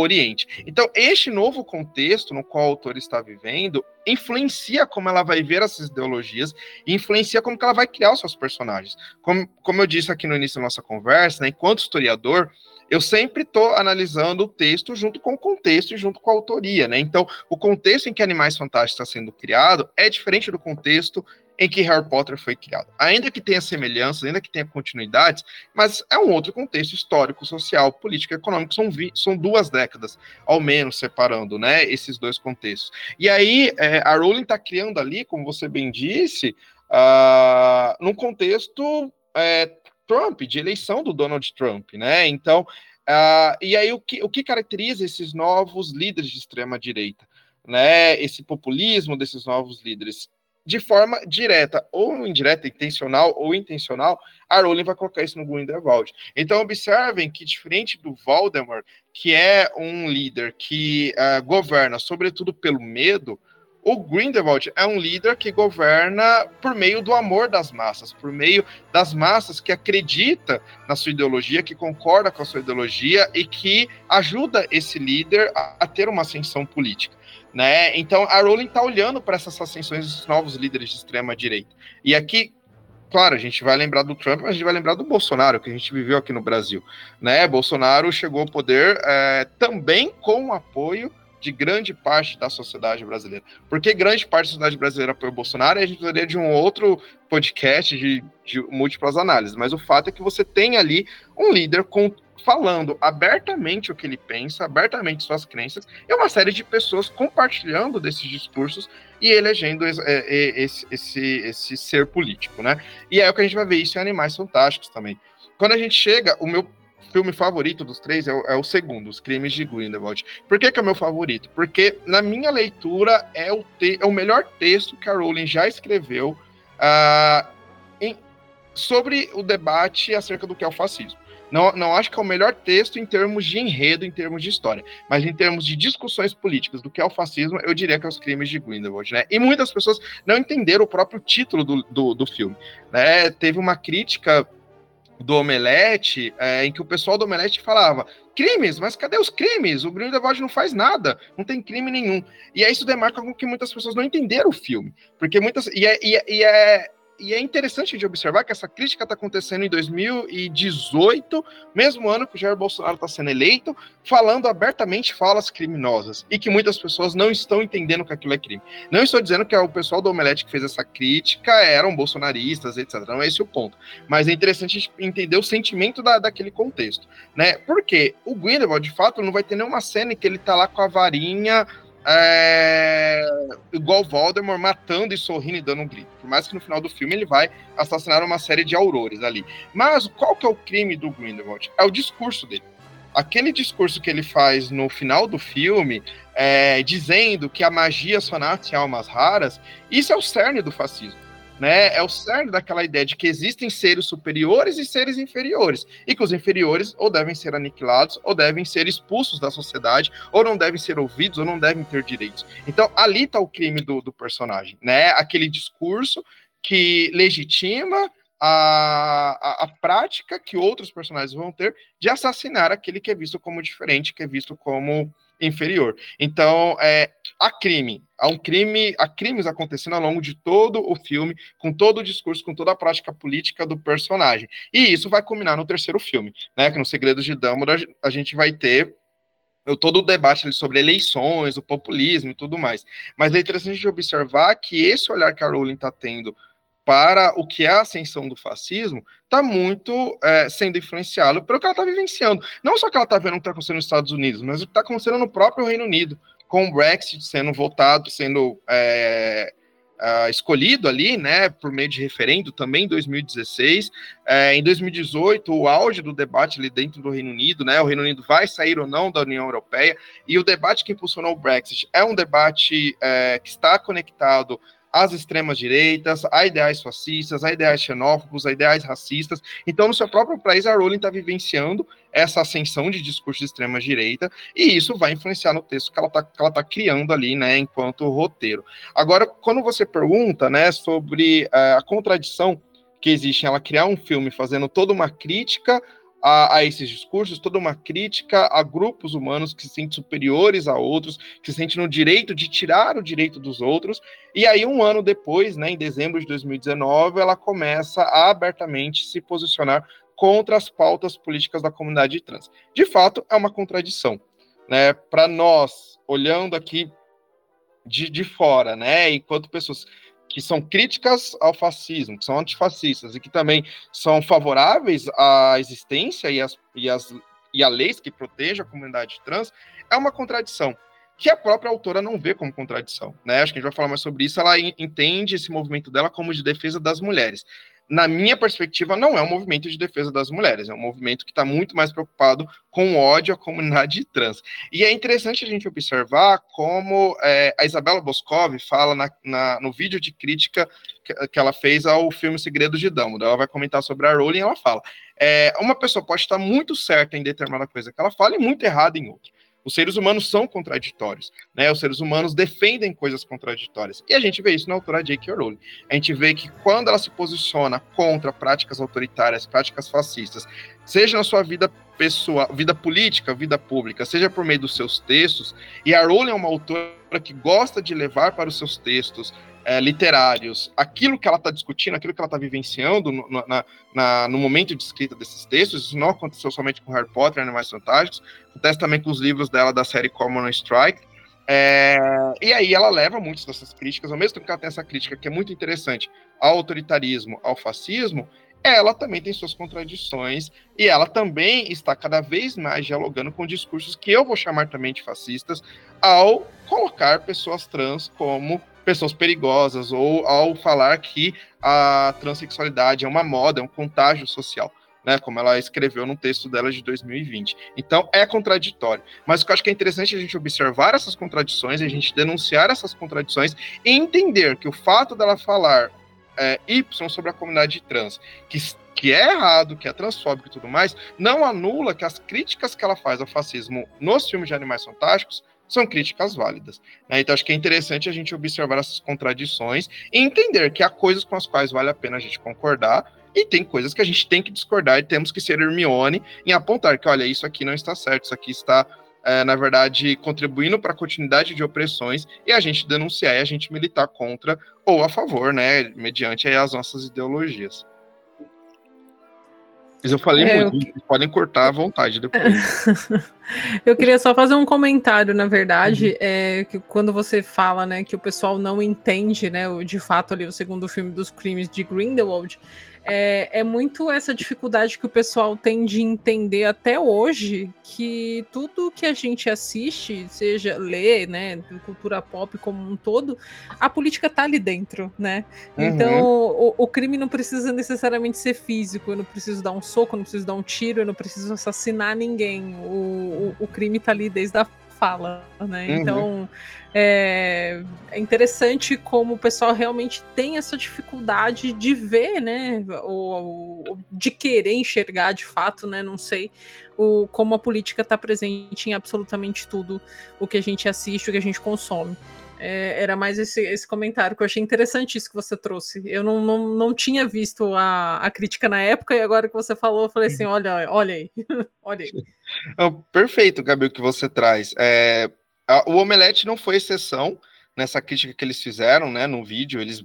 Oriente. Então, este novo contexto no qual o autor está vivendo influencia como ela vai ver essas ideologias e influencia como ela vai criar os seus personagens. Como, como eu disse aqui no início da nossa conversa, né, enquanto historiador, eu sempre estou analisando o texto junto com o contexto e junto com a autoria, né? Então, o contexto em que Animais Fantásticos está sendo criado é diferente do contexto em que Harry Potter foi criado. Ainda que tenha semelhanças, ainda que tenha continuidades, mas é um outro contexto histórico, social, político econômico. São, são duas décadas, ao menos, separando né, esses dois contextos. E aí, é, a Rowling está criando ali, como você bem disse, uh, num contexto é, Trump, de eleição do Donald Trump, né? Então, uh, e aí o que, o que caracteriza esses novos líderes de extrema direita? Né, esse populismo desses novos líderes de forma direta ou indireta, intencional ou intencional, a Rowling vai colocar isso no Grindelwald. Então, observem que, diferente do Voldemort, que é um líder que uh, governa sobretudo pelo medo, o Grindelwald é um líder que governa por meio do amor das massas, por meio das massas que acredita na sua ideologia, que concorda com a sua ideologia e que ajuda esse líder a, a ter uma ascensão política. Né? Então a Rowling está olhando para essas ascensões dos novos líderes de extrema direita. E aqui, claro, a gente vai lembrar do Trump, mas a gente vai lembrar do Bolsonaro, que a gente viveu aqui no Brasil. Né? Bolsonaro chegou ao poder é, também com o apoio de grande parte da sociedade brasileira. Porque grande parte da sociedade brasileira apoia o Bolsonaro, a gente precisaria de um outro podcast de, de múltiplas análises. Mas o fato é que você tem ali um líder com falando abertamente o que ele pensa, abertamente suas crenças, e uma série de pessoas compartilhando desses discursos e elegendo esse, é, é, esse, esse, esse ser político, né? E é o que a gente vai ver isso em Animais Fantásticos também. Quando a gente chega, o meu filme favorito dos três é o, é o, segundo, Os Crimes de Grindelwald. Por que, que é o meu favorito? Porque, na minha leitura, é o, te, é o melhor texto que a Rowling já escreveu uh, em, sobre o debate acerca do que é o fascismo. Não, não acho que é o melhor texto em termos de enredo, em termos de história, mas em termos de discussões políticas do que é o fascismo, eu diria que é os crimes de Grindelwald, né? E muitas pessoas não entenderam o próprio título do, do, do filme, né? Teve uma crítica do Omelete, é, em que o pessoal do Omelete falava crimes, mas cadê os crimes? O Grindelwald não faz nada, não tem crime nenhum. E aí isso demarca com que muitas pessoas não entenderam o filme, porque muitas e é, e é, e é e é interessante de observar que essa crítica está acontecendo em 2018, mesmo ano que o Jair Bolsonaro está sendo eleito, falando abertamente falas criminosas e que muitas pessoas não estão entendendo que aquilo é crime. Não estou dizendo que é o pessoal do Omelete que fez essa crítica eram bolsonaristas, etc. Não é esse o ponto. Mas é interessante entender o sentimento da, daquele contexto, né? Porque o Grindelwald, de fato, não vai ter nenhuma cena em que ele está lá com a varinha é, igual Voldemort matando e sorrindo e dando um grito. Por mais que no final do filme ele vai assassinar uma série de aurores ali. Mas qual que é o crime do Grindelwald? É o discurso dele. Aquele discurso que ele faz no final do filme, é, dizendo que a magia só nasce em almas raras, isso é o cerne do fascismo né? É o cerne daquela ideia de que existem seres superiores e seres inferiores, e que os inferiores ou devem ser aniquilados, ou devem ser expulsos da sociedade, ou não devem ser ouvidos, ou não devem ter direitos. Então, ali está o crime do, do personagem, né? Aquele discurso que legitima a, a, a, prática que outros personagens vão ter de assassinar aquele que é visto como diferente, que é visto como inferior. Então, é, há crime, há um crime, há crimes acontecendo ao longo de todo o filme, com todo o discurso, com toda a prática política do personagem. E isso vai culminar no terceiro filme, né? Que no Segredos de Dumbledore a gente vai ter todo o debate sobre eleições, o populismo e tudo mais. Mas é interessante observar que esse olhar que a Rowling está tendo para o que é a ascensão do fascismo, está muito é, sendo influenciado pelo que ela está vivenciando. Não só que ela está vendo o que está acontecendo nos Estados Unidos, mas o que está acontecendo no próprio Reino Unido, com o Brexit sendo votado, sendo é, é, escolhido ali, né, por meio de referendo também em 2016. É, em 2018, o auge do debate ali dentro do Reino Unido, né, o Reino Unido vai sair ou não da União Europeia, e o debate que impulsionou o Brexit é um debate é, que está conectado às extremas direitas, a ideais fascistas, a ideais xenófobos, a ideais racistas. Então, no seu próprio país, a Rowling está vivenciando essa ascensão de discurso de extrema direita, e isso vai influenciar no texto que ela está tá criando ali, né, enquanto roteiro. Agora, quando você pergunta, né, sobre uh, a contradição que existe em ela criar um filme fazendo toda uma crítica a, a, esses discursos, toda uma crítica a grupos humanos que se sentem superiores a outros, que se sentem no direito de tirar o direito dos outros. E aí, um ano depois, né, em dezembro de 2019, ela começa a abertamente se posicionar contra as pautas políticas da comunidade trans. De fato, é uma contradição. Né? Para nós, olhando aqui de, de fora, né, enquanto pessoas que são críticas ao fascismo, que são antifascistas e que também são favoráveis à existência e, as, e, e a leis que protejam a comunidade trans, é uma contradição que a própria autora não vê como contradição, né? Acho que a gente vai falar mais sobre isso. Ela entende esse movimento dela como de defesa das mulheres na minha perspectiva, não é um movimento de defesa das mulheres, é um movimento que está muito mais preocupado com ódio à comunidade trans. E é interessante a gente observar como é, a Isabela Boscov fala na, na, no vídeo de crítica que, que, ela fez ao filme Segredos de Dumbledore. Ela vai comentar sobre a Rowling e ela fala: é, uma pessoa pode estar muito certa em determinada coisa que ela fala e muito errada em outra. Os seres humanos são contraditórios, né? Os seres humanos defendem coisas contraditórias. E a gente vê isso na autora J.K. Rowling. A gente vê que quando ela se posiciona contra práticas autoritárias, práticas fascistas, seja na sua vida pessoal, vida política, vida pública, seja por meio dos seus textos, e a Rowling é uma autora que gosta de levar para os seus textos é, literários, aquilo que ela está discutindo, aquilo que ela está vivenciando no, na, na, no momento de escrita desses textos, isso não aconteceu somente com Harry Potter e Animais Fantásticos, acontece também com os livros dela da série Common Strike, é, e aí ela leva muitas dessas críticas, ao mesmo tempo que ela tem essa crítica que é muito interessante ao autoritarismo, ao fascismo, ela também tem suas contradições e ela também está cada vez mais dialogando com discursos que eu vou chamar também de fascistas ao colocar pessoas trans como pessoas perigosas, ou ao falar que a transexualidade é uma moda, é um contágio social. Né, como ela escreveu no texto dela de 2020. Então, é contraditório. Mas o que eu acho que é interessante a gente observar essas contradições, a gente denunciar essas contradições e entender que o fato dela falar é, Y sobre a comunidade trans, que, que é errado, que é transfóbico e tudo mais, não anula que as críticas que ela faz ao fascismo nos filmes de Animais Fantásticos são críticas válidas. Né? Então, acho que é interessante a gente observar essas contradições e entender que há coisas com as quais vale a pena a gente concordar e tem coisas que a gente tem que discordar e temos que ser Hermione em apontar que, olha, isso aqui não está certo, isso aqui está, é, na verdade, contribuindo para a continuidade de opressões e a gente denunciar e a gente militar contra ou a favor, né, mediante as nossas ideologias. Mas eu falei é, muito, eu... podem cortar à vontade depois. eu queria só fazer um comentário, na verdade, uhum. é que quando você fala, né, que o pessoal não entende, né, de fato ali o segundo filme dos crimes de Grindelwald, é, é muito essa dificuldade que o pessoal tem de entender até hoje que tudo que a gente assiste, seja lê, né, cultura pop como um todo, a política tá ali dentro, né? Uhum. Então o, o, crime não precisa necessariamente ser físico, eu não preciso dar um soco, eu não preciso dar um tiro, eu não preciso assassinar ninguém. O, o, o crime tá ali desde a fala, né? Uhum. Então é, é, interessante como o pessoal realmente tem essa dificuldade de ver, né? Ou, ou de querer enxergar de fato, né? Não sei o, como a política está presente em absolutamente tudo o que a gente assiste, o que a gente consome. É, era mais esse, esse comentário que eu achei interessante isso que você trouxe. Eu não, não, não tinha visto a, a crítica na época e agora que você falou, eu falei assim: olha, olha aí, olha aí. perfeito, Gabi, o que você traz. É, o Omelete não foi exceção nessa crítica que eles fizeram, né, no vídeo. Eles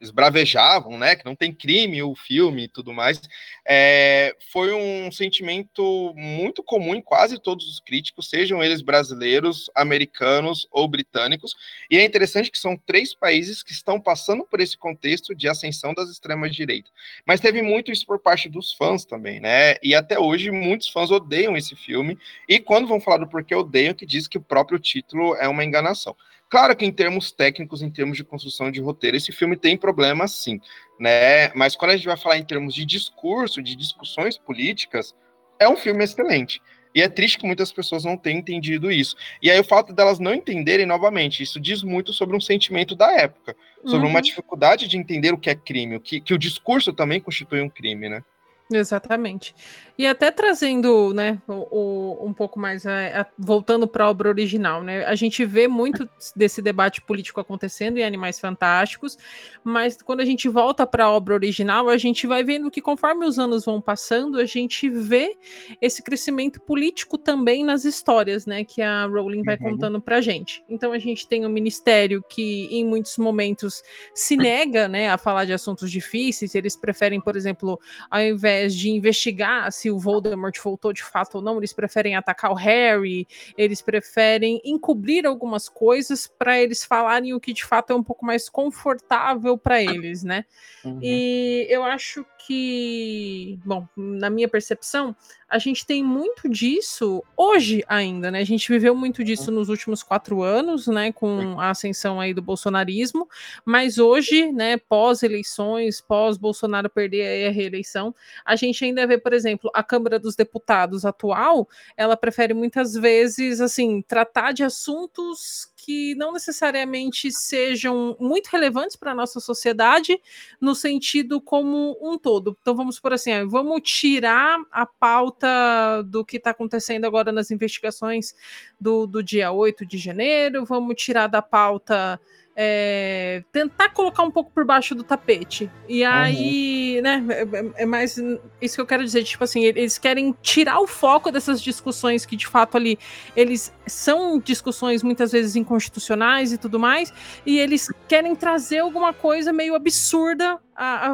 esbravejavam, né, que não tem crime o filme e tudo mais, é, foi um sentimento muito comum em quase todos os críticos, sejam eles brasileiros, americanos ou britânicos, e é interessante que são três países que estão passando por esse contexto de ascensão das extremas direitas. Mas teve muito isso por parte dos fãs também, né, e até hoje muitos fãs odeiam esse filme, e quando vão falar do porquê odeiam, que diz que o próprio título é uma enganação. Claro que em termos técnicos, em termos de construção de roteiro, esse filme tem problemas sim, né? Mas quando a gente vai falar em termos de discurso, de discussões políticas, é um filme excelente. E é triste que muitas pessoas não tenham entendido isso. E aí o fato delas não entenderem novamente, isso diz muito sobre um sentimento da época, sobre uhum. uma dificuldade de entender o que é crime, que, que o discurso também constitui um crime, né? Exatamente. E até trazendo, né, o, o, um pouco mais, é, voltando para a obra original, né, a gente vê muito desse debate político acontecendo em Animais Fantásticos, mas quando a gente volta para a obra original, a gente vai vendo que conforme os anos vão passando, a gente vê esse crescimento político também nas histórias, né, que a Rowling vai uhum. contando para a gente. Então a gente tem o um ministério que em muitos momentos se nega, né, a falar de assuntos difíceis, eles preferem, por exemplo, ao invés ideias de investigar se o Voldemort voltou de fato ou não, eles preferem atacar o Harry, eles preferem encobrir algumas coisas para eles falarem o que de fato é um pouco mais confortável para eles, né? Uhum. E eu acho que, bom, na minha percepção, a gente tem muito disso hoje ainda, né? A gente viveu muito disso nos últimos quatro anos, né? Com a ascensão aí do bolsonarismo, mas hoje, né? Pós-eleições, pós-Bolsonaro perder a reeleição, a gente ainda vê, por exemplo, a Câmara dos Deputados atual, ela prefere muitas vezes, assim, tratar de assuntos que não necessariamente sejam muito relevantes para a nossa sociedade, no sentido como um todo. Então, vamos por assim, vamos tirar a pauta do que está acontecendo agora nas investigações do, do dia 8 de janeiro, vamos tirar da pauta é, tentar colocar um pouco por baixo do tapete. E uhum. aí, uhum. né, é, é, mais isso que eu quero dizer, tipo assim, eles querem tirar o foco dessas discussões que de fato ali eles são discussões muitas vezes inconstitucionais e tudo mais, e eles querem trazer alguma coisa meio absurda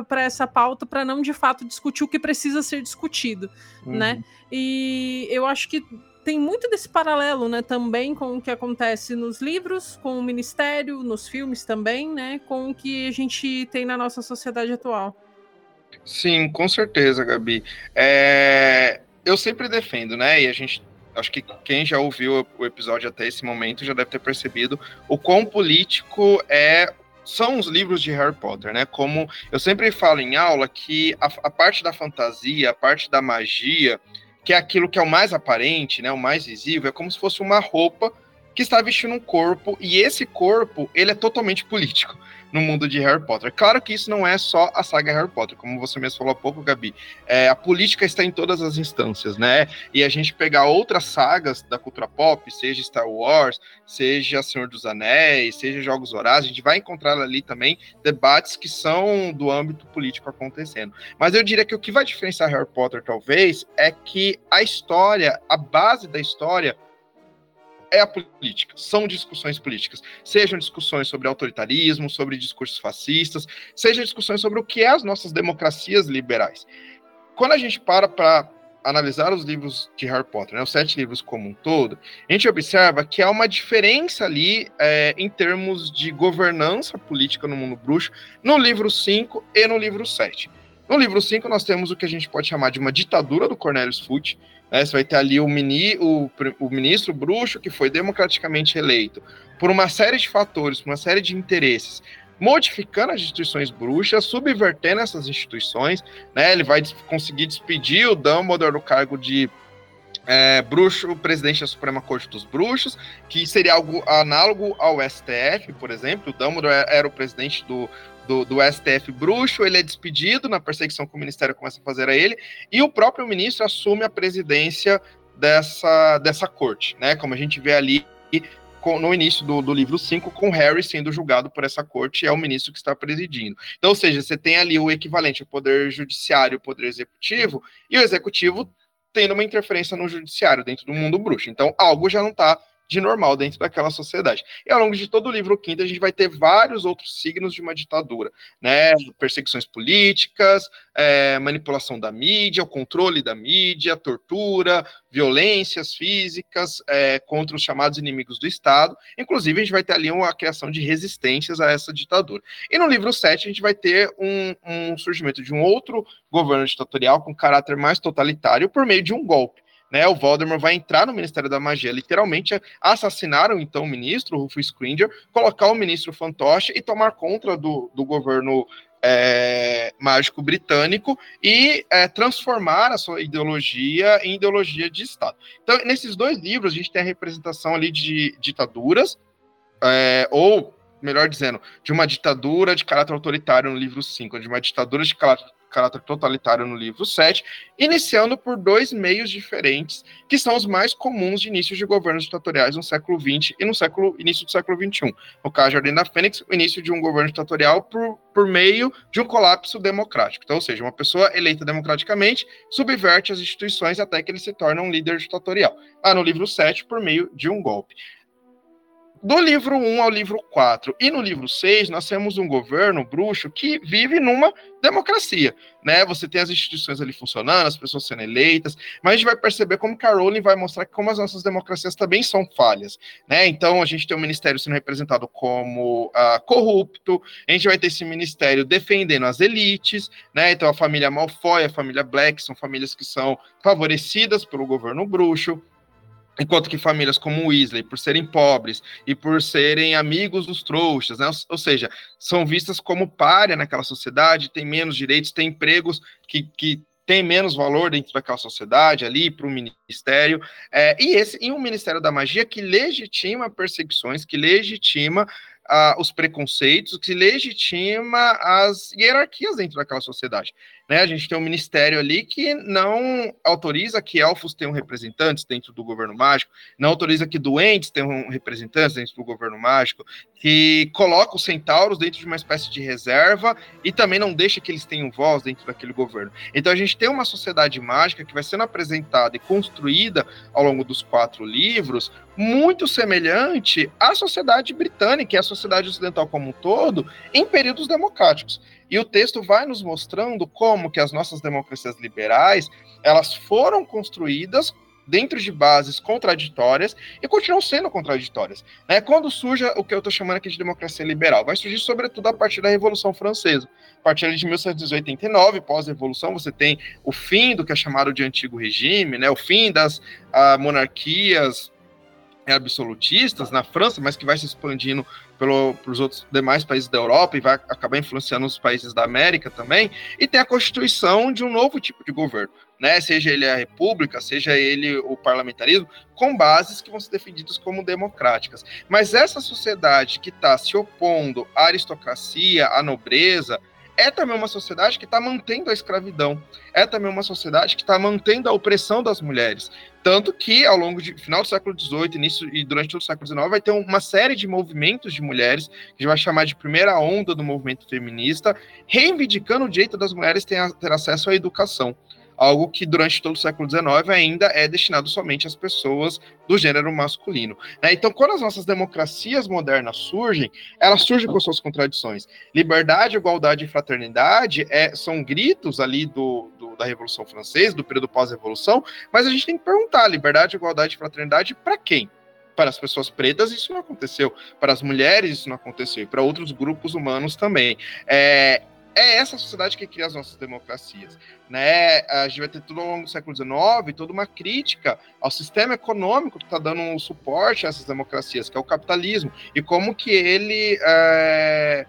para essa pauta para não de fato discutir o que precisa ser discutido, né? uhum. né? E eu acho que tem muito desse paralelo, né, também com o que acontece nos livros, com o ministério, nos filmes também, né, com o que a gente tem na nossa sociedade atual. Sim, com certeza, Gabi. É... Eu sempre defendo, né, e a gente acho que quem já ouviu o episódio até esse momento já deve ter percebido o quão político é são os livros de Harry Potter, né? Como eu sempre falo em aula que a, a parte da fantasia, a parte da magia, que é aquilo que é o mais aparente, né, o mais visível, é como se fosse uma roupa que está vestindo um corpo, e esse corpo, ele é totalmente político no mundo de Harry Potter. Claro que isso não é só a saga Harry Potter, como você mesmo falou há pouco, Gabi. É, a política está em todas as instâncias, né? E a gente pegar outras sagas da cultura pop, seja Star Wars, seja Senhor dos Anéis, seja Jogos Horazes, a gente vai encontrar ali também debates que são do âmbito político acontecendo. Mas eu diria que o que vai diferenciar Harry Potter, talvez, é que a história, a base da história, é a política, são discussões políticas. Sejam discussões sobre autoritarismo, sobre discursos fascistas, sejam discussões sobre o que é as nossas democracias liberais. Quando a gente para para analisar os livros de Harry Potter, né, os sete livros como um todo, a gente observa que há uma diferença ali é, em termos de governança política no mundo bruxo no livro 5 e no livro 7. No livro 5, nós temos o que a gente pode chamar de uma ditadura do Cornelius Fudge, né? Você vai ter ali o, mini, o, o ministro bruxo que foi democraticamente eleito por uma série de fatores, por uma série de interesses, modificando as instituições bruxas, subvertendo essas instituições, né? Ele vai conseguir despedir o Dumbledore do cargo de é, bruxo, presidente da Suprema Corte dos Bruxos, que seria algo análogo ao STF, por exemplo. O Dumbledore era o presidente do, do, do, STF bruxo, ele é despedido na perseguição que o Ministério começa a fazer a ele, e o próprio ministro assume a presidência dessa, dessa corte, né? Como a gente vê ali no início do, do livro 5, com Harry sendo julgado por essa corte, é o ministro que está presidindo. Então, ou seja, você tem ali o equivalente ao poder judiciário o poder executivo, e o executivo tendo uma interferência no judiciário dentro do mundo bruxo. Então, algo já não está de normal dentro daquela sociedade. E ao longo de todo o livro quinto, a gente vai ter vários outros signos de uma ditadura, né? Perseguições políticas, é, manipulação da mídia, o controle da mídia, tortura, violências físicas é, contra os chamados inimigos do Estado. Inclusive, a gente vai ter ali uma criação de resistências a essa ditadura. E no livro 7, a gente vai ter um, um surgimento de um outro governo ditatorial com caráter mais totalitário por meio de um golpe né, o Voldemort vai entrar no Ministério da Magia, literalmente assassinaram então o ministro, Rufus Scringer, colocar o ministro fantoche e tomar conta do, do governo é, mágico britânico e é, transformar a sua ideologia em ideologia de Estado. Então, nesses dois livros, a gente tem a representação ali de ditaduras, é, ou, melhor dizendo, de uma ditadura de caráter autoritário no livro 5, de uma ditadura de caráter caráter totalitário no livro 7, iniciando por dois meios diferentes, que são os mais comuns de início de governos ditatoriais no século XX e no século, início do século XXI. No caso de da Fênix, o início de um governo ditatorial por, por meio de um colapso democrático. Então, ou seja, uma pessoa eleita democraticamente subverte as instituições até que ele se torna um líder ditatorial. Ah, no livro 7, por meio de um golpe. Do livro 1 ao livro 4 e no livro 6, nós temos um governo bruxo que vive numa democracia, né? Você tem as instituições ali funcionando, as pessoas sendo eleitas, mas a gente vai perceber como Rowling vai mostrar como as nossas democracias também são falhas, né? Então a gente tem o um ministério sendo representado como uh, corrupto, a gente vai ter esse ministério defendendo as elites, né? Então a família Malfoy, a família Black são famílias que são favorecidas pelo governo bruxo, Enquanto que famílias como Weasley, por serem pobres e por serem amigos dos trouxas, né? ou seja, são vistas como párea naquela sociedade, têm menos direitos, têm empregos que, que têm menos valor dentro daquela sociedade ali para o ministério. É, e esse e um Ministério da Magia que legitima perseguições, que legitima uh, os preconceitos, que legitima as hierarquias dentro daquela sociedade. Né? A gente tem um ministério ali que não autoriza que elfos tenham representantes dentro do governo mágico, não autoriza que doentes tenham representantes dentro do governo mágico, que coloca os centauros dentro de uma espécie de reserva e também não deixa que eles tenham voz dentro daquele governo. Então a gente tem uma sociedade mágica que vai sendo apresentada e construída ao longo dos quatro livros, muito semelhante à sociedade britânica e à sociedade ocidental como um todo, em períodos democráticos. E o texto vai nos mostrando como que as nossas democracias liberais, elas foram construídas dentro de bases contraditórias e continuam sendo contraditórias. Né? Quando surge o que eu estou chamando aqui de democracia liberal, vai surgir sobretudo a partir da Revolução Francesa. A partir de 1789, pós-revolução, você tem o fim do que é chamado de antigo regime, né? o fim das uh, monarquias absolutistas na França, mas que vai se expandindo pelos outros demais países da Europa e vai acabar influenciando os países da América também, e tem a constituição de um novo tipo de governo, né? Seja ele a república, seja ele o parlamentarismo, com bases que vão ser defendidas como democráticas. Mas essa sociedade que está se opondo à aristocracia, à nobreza, é também uma sociedade que está mantendo a escravidão, é também uma sociedade que está mantendo a opressão das mulheres. Tanto que, ao longo do final do século XVIII, início e durante todo o século XIX, vai ter uma série de movimentos de mulheres, que a gente vai chamar de primeira onda do movimento feminista, reivindicando o direito das mulheres ter, ter acesso à educação algo que durante todo o século XIX ainda é destinado somente às pessoas do gênero masculino. Né? Então, quando as nossas democracias modernas surgem, elas surgem com suas contradições. Liberdade, igualdade e fraternidade é, são gritos ali do, do da Revolução Francesa, do período pós-revolução, mas a gente tem que perguntar: liberdade, igualdade e fraternidade para quem? Para as pessoas pretas, isso não aconteceu. Para as mulheres, isso não aconteceu. E para outros grupos humanos também. É, é essa sociedade que cria as nossas democracias. Né? A gente vai ter tudo ao longo do século XIX, toda uma crítica ao sistema econômico que está dando um suporte a essas democracias, que é o capitalismo, e como que ele é,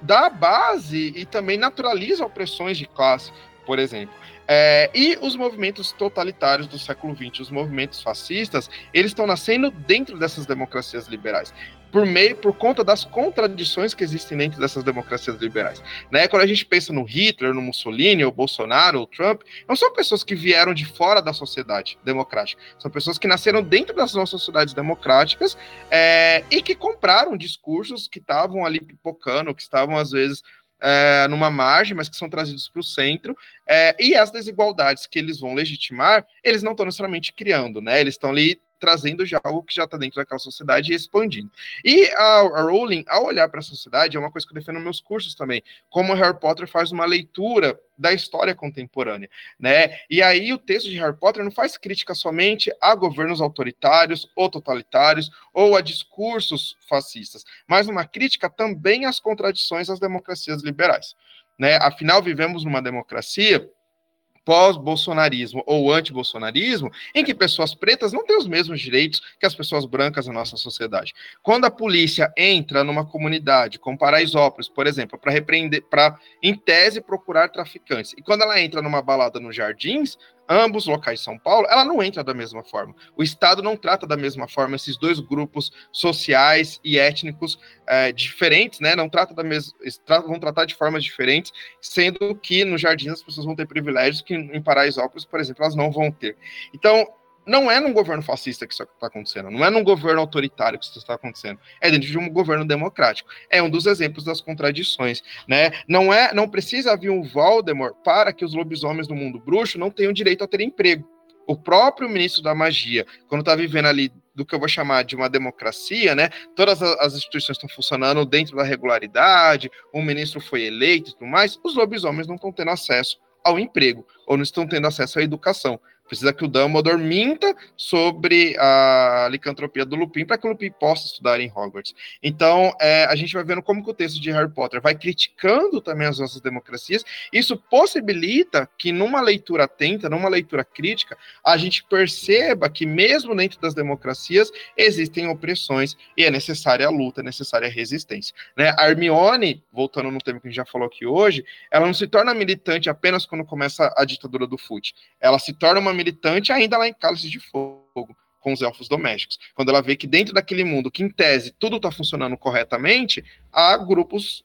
dá base e também naturaliza opressões de classe, por exemplo. É, e os movimentos totalitários do século XX, os movimentos fascistas, eles estão nascendo dentro dessas democracias liberais por meio por conta das contradições que existem dentro dessas democracias liberais. Né? Quando a gente pensa no Hitler, no Mussolini, o Bolsonaro, o Trump, não são pessoas que vieram de fora da sociedade democrática, são pessoas que nasceram dentro das nossas sociedades democráticas é, e que compraram discursos que estavam ali pipocando, que estavam às vezes é, numa margem, mas que são trazidos para o centro, é, e as desigualdades que eles vão legitimar, eles não estão necessariamente criando, né? Eles estão ali trazendo já algo que já está dentro daquela sociedade e expandindo. E a, a Rowling, ao olhar para a sociedade, é uma coisa que eu defendo nos meus cursos também, como Harry Potter faz uma leitura da história contemporânea, né? E aí o texto de Harry Potter não faz crítica somente a governos autoritários ou totalitários ou a discursos fascistas, mas uma crítica também às contradições das democracias liberais, né? Afinal, vivemos numa democracia pós-bolsonarismo ou anti-bolsonarismo, em que pessoas pretas não têm os mesmos direitos que as pessoas brancas na nossa sociedade. Quando a polícia entra numa comunidade, como Paraisópolis, por exemplo, para repreender, para, em tese, procurar traficantes, e quando ela entra numa balada nos jardins, ambos locais de São Paulo, ela não entra da mesma forma. O Estado não trata da mesma forma esses dois grupos sociais e étnicos é, diferentes, né? Não trata da mesma, vão tratar de formas diferentes, sendo que no Jardim as pessoas vão ter privilégios que em Paraisópolis, por exemplo, elas não vão ter. Então, não é num governo fascista que isso está acontecendo, não é num governo autoritário que isso está acontecendo, é dentro de um governo democrático. É um dos exemplos das contradições, né? Não é, não precisa haver um Voldemort para que os lobisomens do mundo bruxo não tenham direito a ter emprego. O próprio ministro da magia, quando está vivendo ali do que eu vou chamar de uma democracia, né? Todas as instituições estão funcionando dentro da regularidade, o ministro foi eleito e tudo mais, os lobisomens não estão tendo acesso ao emprego ou não estão tendo acesso à educação. Precisa que o Dumbledore minta sobre a licantropia do Lupin para que o Lupin possa estudar em Hogwarts. Então, é, a gente vai vendo como que o texto de Harry Potter vai criticando também as nossas democracias. Isso possibilita que numa leitura atenta, numa leitura crítica, a gente perceba que mesmo dentro das democracias existem opressões e é necessária a luta, é necessária a resistência. Né? A Hermione, voltando no tema que a gente já falou aqui hoje, ela não se torna militante apenas quando começa a ditadura do FUT. Ela se torna uma militante ainda lá em Cálice de Fogo, com os elfos domésticos. Quando ela vê que dentro daquele mundo, que em tese tudo está funcionando corretamente, há grupos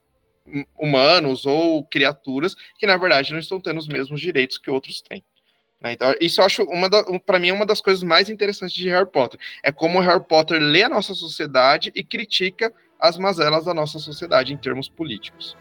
humanos ou criaturas que na verdade não estão tendo os mesmos direitos que outros têm. Né? Então, isso eu acho uma para mim é uma das coisas mais interessantes de Harry Potter. É como Harry Potter lê a nossa sociedade e critica as mazelas da nossa sociedade em termos políticos.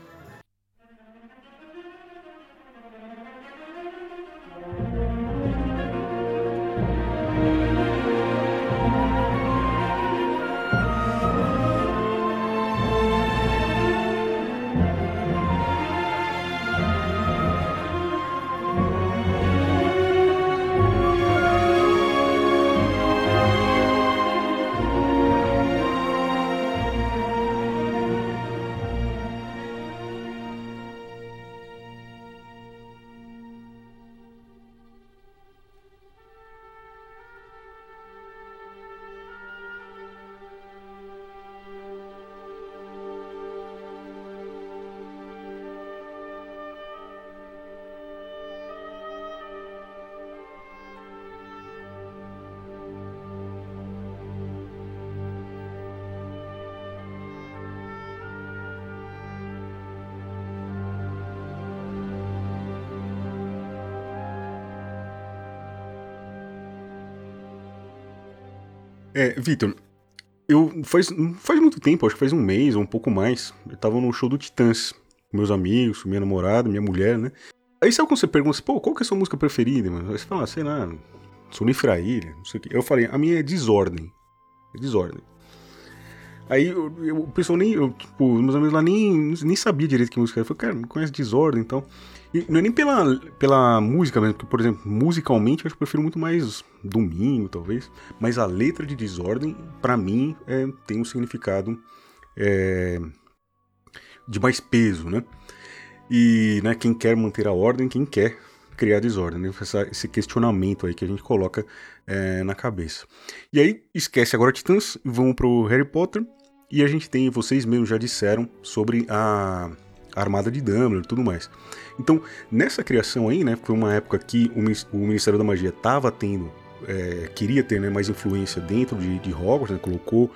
É, Vitor, eu faz, faz muito tempo, acho que faz um mês ou um pouco mais, eu tava no show do Titãs, com meus amigos, minha namorada, minha mulher, né? Aí sabe quando você pergunta, pô, qual que é a sua música preferida, mano? Aí você fala, sei lá, Sonifraília, não sei o que. Eu falei, a minha é Desordem. É Desordem. Aí eu, eu, o pessoal nem, eu, tipo, meus amigos lá nem, nem sabia direito que música era. Eu falei, cara, não conhece Desordem, então. E não é nem pela, pela música mesmo, porque, por exemplo, musicalmente eu acho que prefiro muito mais Domingo, talvez. Mas a letra de Desordem, para mim, é, tem um significado é, de mais peso, né? E né, quem quer manter a ordem, quem quer criar desordem, né? Essa, esse questionamento aí que a gente coloca é, na cabeça. E aí, esquece agora Titãs, vão pro Harry Potter. E a gente tem, vocês mesmos já disseram, sobre a, Armada de Dumbledore e tudo mais. Então, nessa criação aí, né, foi uma época que o, Ministério da Magia estava tendo, é, queria ter né, mais influência dentro de, de Hogwarts, né, colocou.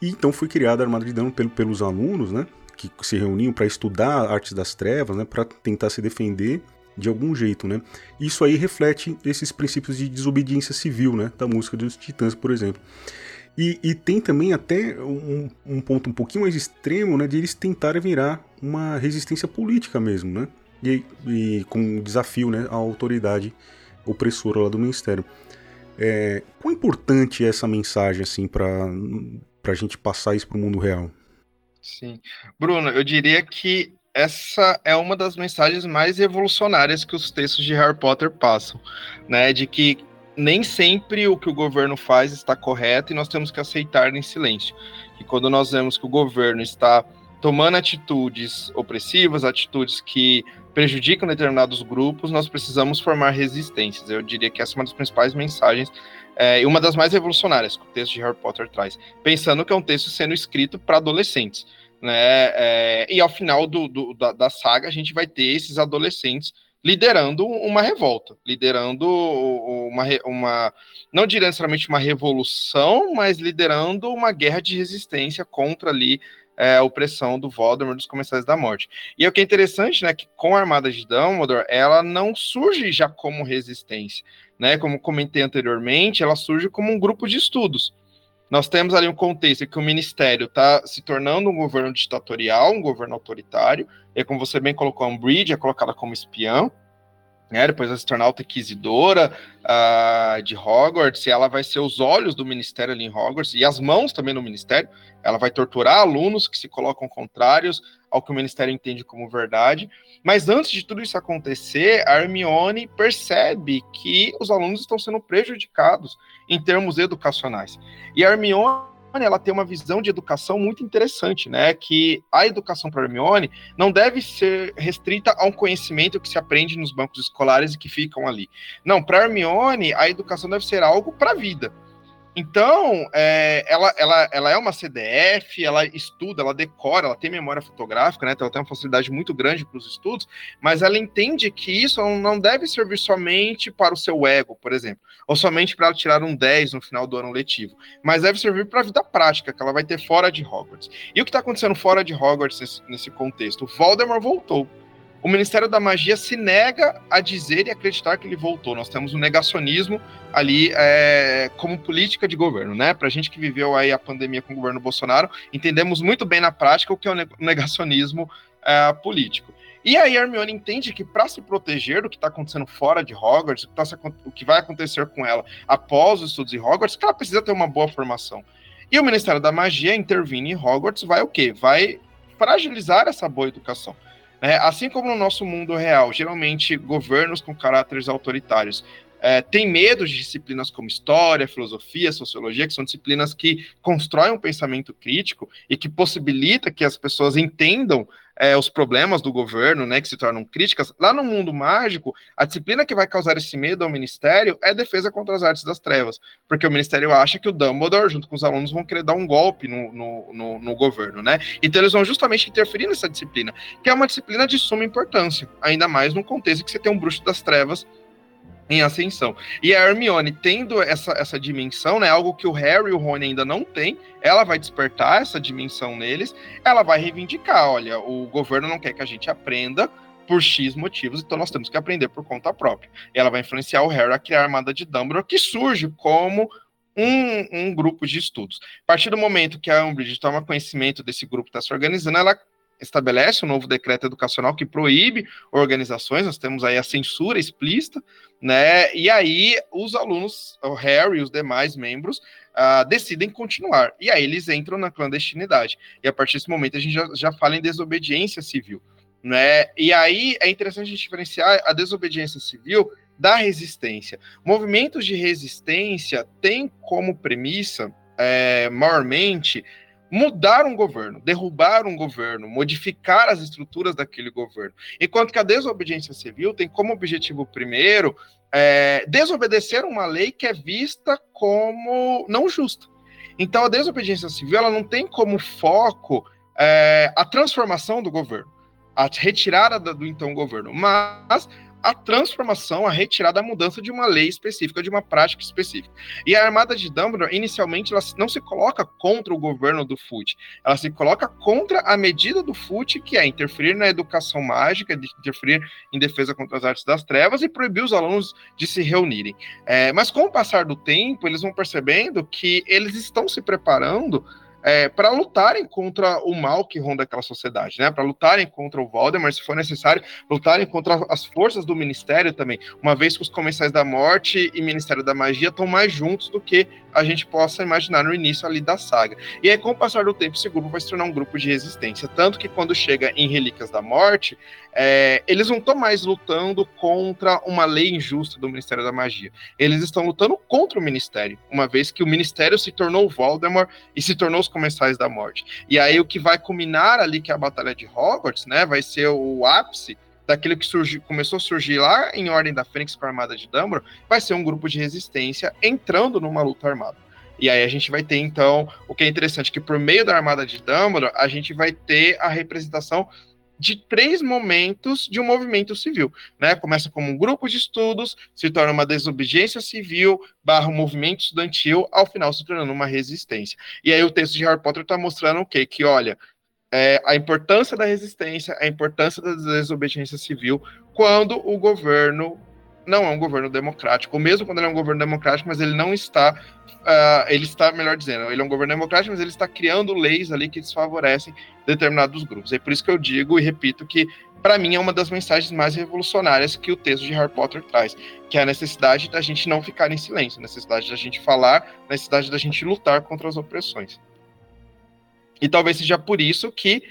E então foi criada a Armada de Dumbledore pelo, pelos alunos, né, que se reuniam para estudar artes das trevas, né, para tentar se defender de algum jeito, né? Isso aí reflete esses princípios de desobediência civil, né, da música dos Titãs, por exemplo. E, e tem também até um, um, ponto um pouquinho mais extremo, né, de eles tentarem virar uma resistência política mesmo, né? E, e com um desafio, né, à autoridade opressora lá do ministério. É, quão importante é essa mensagem, assim, para a gente passar isso para o mundo real? Sim. Bruno, eu diria que essa é uma das mensagens mais revolucionárias que os textos de Harry Potter passam, né? De que nem sempre o que o governo faz está correto e nós temos que aceitar em silêncio. E quando nós vemos que o governo está tomando atitudes opressivas, atitudes que prejudicam determinados grupos, nós precisamos formar resistências. Eu diria que essa é uma das principais mensagens é, e uma das mais revolucionárias que o texto de Harry Potter traz, pensando que é um texto sendo escrito para adolescentes. Né? É, e ao final do, do, da, da saga, a gente vai ter esses adolescentes liderando uma revolta, liderando uma, uma não diria necessariamente uma revolução, mas liderando uma guerra de resistência contra ali é, a opressão do Voldemort dos Comensais da Morte. E o que é interessante, né, que com a Armada de Dumbledore, ela não surge já como resistência, né, como comentei anteriormente, ela surge como um grupo de estudos. Nós temos ali um contexto em que o ministério está se tornando um governo ditatorial, um governo autoritário, e como você bem colocou, a Umbridge é colocada como espiã, né, depois vai se tornar alta inquisidora uh, de Hogwarts, e ela vai ser os olhos do ministério ali em Hogwarts, e as mãos também no ministério, ela vai torturar alunos que se colocam contrários ao que o ministério entende como verdade, mas antes de tudo isso acontecer, a Hermione percebe que os alunos estão sendo prejudicados em termos educacionais, e a Hermione ela tem uma visão de educação muito interessante, né? Que a educação para Hermione não deve ser restrita a um conhecimento que se aprende nos bancos escolares e que ficam ali. Não, para Hermione, a educação deve ser algo para a vida. Então, é, ela, ela, ela é uma CDF, ela estuda, ela decora, ela tem memória fotográfica, né? Então ela tem uma facilidade muito grande para os estudos, mas ela entende que isso não deve servir somente para o seu ego, por exemplo, ou somente para tirar um 10 no final do ano letivo, mas deve servir para a vida prática que ela vai ter fora de Hogwarts. E o que está acontecendo fora de Hogwarts nesse, nesse contexto? Voldemort voltou o Ministério da Magia se nega a dizer e acreditar que ele voltou. Nós temos um negacionismo ali é, como política de governo, né? Para a gente que viveu aí a pandemia com o governo Bolsonaro, entendemos muito bem na prática o que é o negacionismo é, político. E aí a Hermione entende que para se proteger do que está acontecendo fora de Hogwarts, tá o que vai acontecer com ela após os estudos em Hogwarts, que ela precisa ter uma boa formação. E o Ministério da Magia intervindo em Hogwarts vai o quê? Vai fragilizar essa boa educação. É, assim como no nosso mundo real, geralmente governos com caráteres autoritários é, têm medo de disciplinas como história, filosofia, sociologia, que são disciplinas que constroem um pensamento crítico e que possibilita que as pessoas entendam é, os problemas do governo, né, que se tornam críticas, lá no mundo mágico, a disciplina que vai causar esse medo ao ministério é defesa contra as artes das trevas, porque o ministério acha que o Dumbledore, junto com os alunos, vão querer dar um golpe no, no, no, no governo, né? Então eles vão justamente interferir nessa disciplina, que é uma disciplina de suma importância, ainda mais no contexto que você tem um bruxo das trevas em ascensão. E a Hermione, tendo essa, essa dimensão, né, algo que o Harry e o Rony ainda não têm, ela vai despertar essa dimensão neles, ela vai reivindicar, olha, o governo não quer que a gente aprenda por X motivos, então nós temos que aprender por conta própria. Ela vai influenciar o Harry a criar a Armada de Dumbledore, que surge como um, um, grupo de estudos. A partir do momento que a Umbridge toma conhecimento desse grupo que está se organizando, ela estabelece um novo decreto educacional que proíbe organizações, nós temos aí a censura explícita, né? E aí os alunos, o Harry e os demais membros, uh, decidem continuar. E aí eles entram na clandestinidade. E a partir desse momento a gente já, já fala em desobediência civil. Né? E aí é interessante a gente diferenciar a desobediência civil da resistência. Movimentos de resistência têm como premissa, é, maiormente, mudar um governo, derrubar um governo, modificar as estruturas daquele governo. Enquanto que a desobediência civil tem como objetivo primeiro é, desobedecer uma lei que é vista como não justa. Então a desobediência civil ela não tem como foco é, a transformação do governo, a retirada do, então governo, mas a transformação, a retirada, a mudança de uma lei específica, de uma prática específica. E a Armada de Dumbledore, inicialmente, ela não se coloca contra o governo do FUT, ela se coloca contra a medida do FUT, que é interferir na educação mágica, interferir em defesa contra as artes das trevas e proibir os alunos de se reunirem. É, mas com o passar do tempo, eles vão percebendo que eles estão se preparando é, para lutarem contra o mal que ronda aquela sociedade, né? Para lutarem contra o Voldemort, se for necessário, lutarem contra as forças do Ministério também, uma vez que os Comensais da Morte e Ministério da Magia estão mais juntos do que a gente possa imaginar no início ali da saga. E aí, com o passar do tempo, esse grupo vai se tornar um grupo de resistência, tanto que quando chega em Relíquias da Morte, é, eles não estão mais lutando contra uma lei injusta do Ministério da Magia. Eles estão lutando contra o Ministério, uma vez que o Ministério se tornou Voldemort e se tornou os Comensais da Morte. E aí o que vai culminar ali, que é a Batalha de Hogwarts, né, vai ser o ápice daquilo que começou a surgir lá em Ordem da Fênix com a Armada de Dumbledore, vai ser um grupo de resistência entrando numa luta armada. E aí a gente vai ter, então, o que é interessante, que por meio da Armada de Dumbledore, a gente vai ter a representação de três momentos de um movimento civil. Né? Começa como um grupo de estudos, se torna uma desobediência civil, barra um movimento estudantil, ao final se tornando uma resistência. E aí o texto de Harry Potter está mostrando o quê? Que, olha, é, a importância da resistência, a importância da desobediência civil, quando o governo não é um governo democrático, ou mesmo quando ele é um governo democrático, mas ele não está, uh, ele está, melhor dizendo, ele é um governo democrático, mas ele está criando leis ali que desfavorecem determinados grupos. É por isso que eu digo e repito que, para mim, é uma das mensagens mais revolucionárias que o texto de Harry Potter traz, que é a necessidade da gente não ficar em silêncio, a necessidade da gente falar, a necessidade da gente lutar contra as opressões. E talvez seja por isso que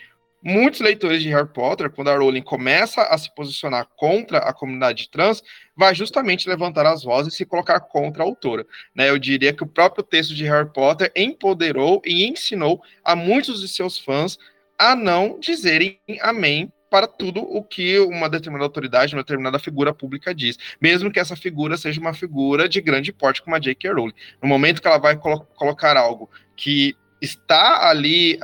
muitos leitores de Harry Potter, quando a Rowling começa a se posicionar contra a comunidade trans, vai justamente levantar as vozes e se colocar contra a autora. Né? Eu diria que o próprio texto de Harry Potter empoderou e ensinou a muitos de seus fãs a não dizerem amém para tudo o que uma determinada autoridade, uma determinada figura pública diz, mesmo que essa figura seja uma figura de grande porte como a J.K. Rowling. No momento que ela vai colo colocar algo que está ali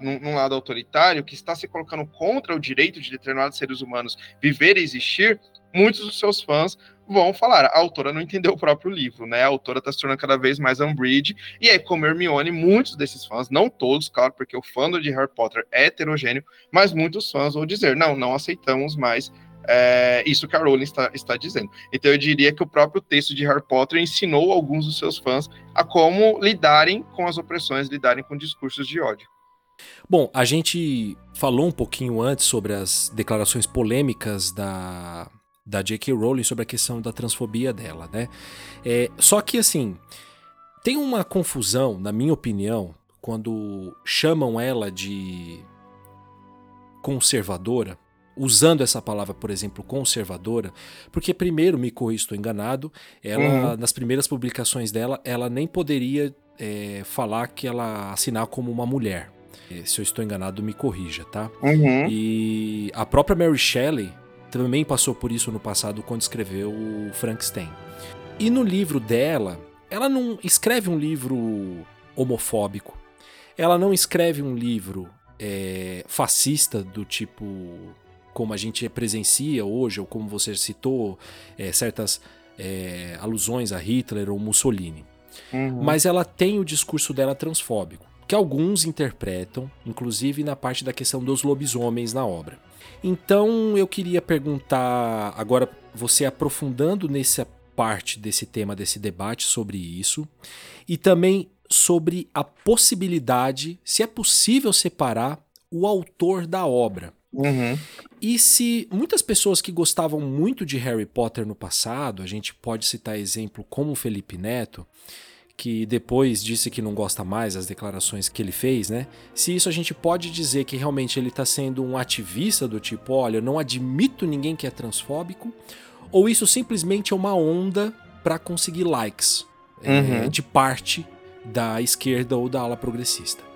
num, num, lado autoritário, que está se colocando contra o direito de determinados seres humanos viver e existir, muitos dos seus fãs vão falar, a autora não entendeu o próprio livro, né? A autora está se tornando cada vez mais Umbridge, e aí, como Hermione, muitos desses fãs, não todos, claro, porque o fandom de Harry Potter é heterogêneo, mas muitos fãs vão dizer, não, não aceitamos mais é, isso que a Rowling está, está dizendo. Então eu diria que o próprio texto de Harry Potter ensinou alguns dos seus fãs a como lidarem com as opressões, lidarem com discursos de ódio. Bom, a gente falou um pouquinho antes sobre as declarações polêmicas da, da J.K. Rowling sobre a questão da transfobia dela, né? É, só que assim, tem uma confusão, na minha opinião, quando chamam ela de conservadora usando essa palavra, por exemplo, conservadora, porque primeiro, me corri, estou enganado, ela, uhum. nas primeiras publicações dela, ela nem poderia é, falar que ela assinar como uma mulher. É, se eu estou enganado, me corrija, tá? Uhum. E a própria Mary Shelley também passou por isso no passado quando escreveu o Frankenstein. E no livro dela, ela não escreve um livro homofóbico. Ela não escreve um livro é, fascista do tipo como a gente presencia hoje, ou como você citou, é, certas é, alusões a Hitler ou Mussolini. Uhum. Mas ela tem o discurso dela transfóbico, que alguns interpretam, inclusive na parte da questão dos lobisomens na obra. Então eu queria perguntar, agora você aprofundando nessa parte desse tema, desse debate sobre isso, e também sobre a possibilidade, se é possível separar o autor da obra. Uhum. E se muitas pessoas que gostavam muito de Harry Potter no passado, a gente pode citar exemplo como Felipe Neto, que depois disse que não gosta mais das declarações que ele fez, né? Se isso a gente pode dizer que realmente ele está sendo um ativista do tipo, olha, eu não admito ninguém que é transfóbico, ou isso simplesmente é uma onda para conseguir likes é, uhum. é, de parte da esquerda ou da ala progressista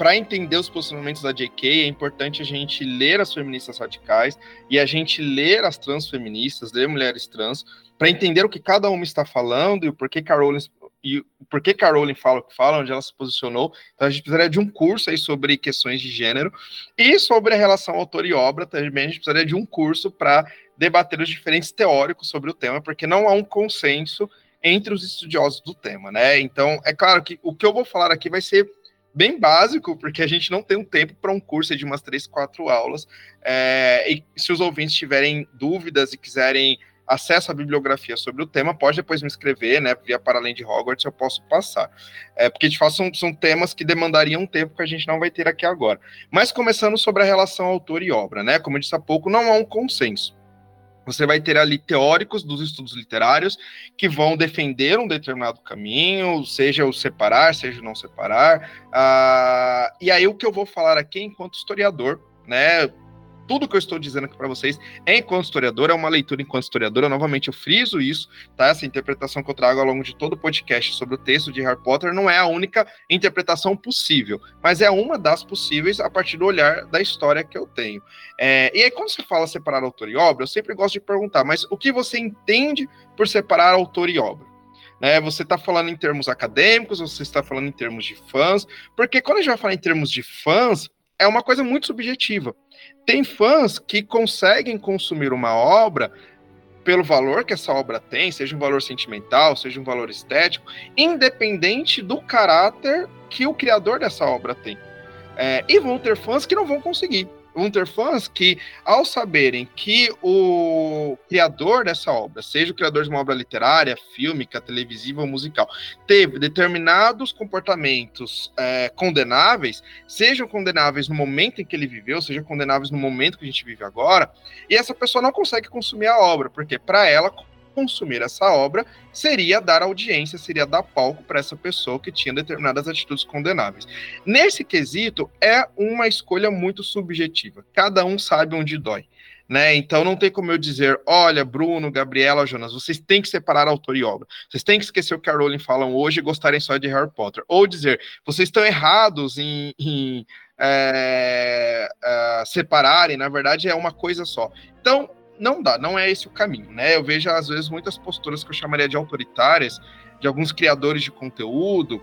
para entender os posicionamentos da JK, é importante a gente ler as feministas radicais e a gente ler as transfeministas, ler mulheres trans, para entender o que cada uma está falando e o porquê Carolyn e por que Carolyn fala o que fala, onde ela se posicionou. Então a gente precisaria de um curso aí sobre questões de gênero e sobre a relação autor e obra também a gente precisaria de um curso para debater os diferentes teóricos sobre o tema, porque não há um consenso entre os estudiosos do tema, né? Então, é claro que o que eu vou falar aqui vai ser bem básico, porque a gente não tem um tempo para um curso de umas três, quatro aulas. É, e se os ouvintes tiverem dúvidas e quiserem acesso à bibliografia sobre o tema, pode depois me escrever, né, via para além de Hogwarts, eu posso passar. É, porque, de fato, são, são temas que demandariam um tempo que a gente não vai ter aqui agora. Mas começando sobre a relação autor e obra, né, como eu disse há pouco, não há um consenso. Você vai ter ali teóricos dos estudos literários que vão defender um determinado caminho, seja o separar, seja o não separar. Uh, e aí o que eu vou falar aqui enquanto historiador, né? Tudo que eu estou dizendo aqui para vocês é enquanto historiador, é uma leitura enquanto historiadora. Novamente, eu friso isso, tá? Essa interpretação que eu trago ao longo de todo o podcast sobre o texto de Harry Potter não é a única interpretação possível, mas é uma das possíveis a partir do olhar da história que eu tenho. É, e aí, quando você fala separar autor e obra, eu sempre gosto de perguntar, mas o que você entende por separar autor e obra? Né, você está falando em termos acadêmicos, você está falando em termos de fãs, porque quando a gente vai falar em termos de fãs, é uma coisa muito subjetiva. Tem fãs que conseguem consumir uma obra pelo valor que essa obra tem, seja um valor sentimental, seja um valor estético, independente do caráter que o criador dessa obra tem. É, e vão ter fãs que não vão conseguir. Fãs que, ao saberem que o criador dessa obra, seja o criador de uma obra literária, fílmica, televisiva ou musical, teve determinados comportamentos é, condenáveis, sejam condenáveis no momento em que ele viveu, sejam condenáveis no momento que a gente vive agora, e essa pessoa não consegue consumir a obra, porque para ela consumir essa obra seria dar audiência, seria dar palco para essa pessoa que tinha determinadas atitudes condenáveis. Nesse quesito, é uma escolha muito subjetiva. Cada um sabe onde dói. Né? Então não tem como eu dizer, olha, Bruno, Gabriela, Jonas, vocês têm que separar autor e obra. Vocês têm que esquecer o que a Rowling falam hoje e gostarem só de Harry Potter. Ou dizer, vocês estão errados em, em é, é, separarem, na verdade é uma coisa só. Então, não dá, não é esse o caminho, né? Eu vejo, às vezes, muitas posturas que eu chamaria de autoritárias, de alguns criadores de conteúdo,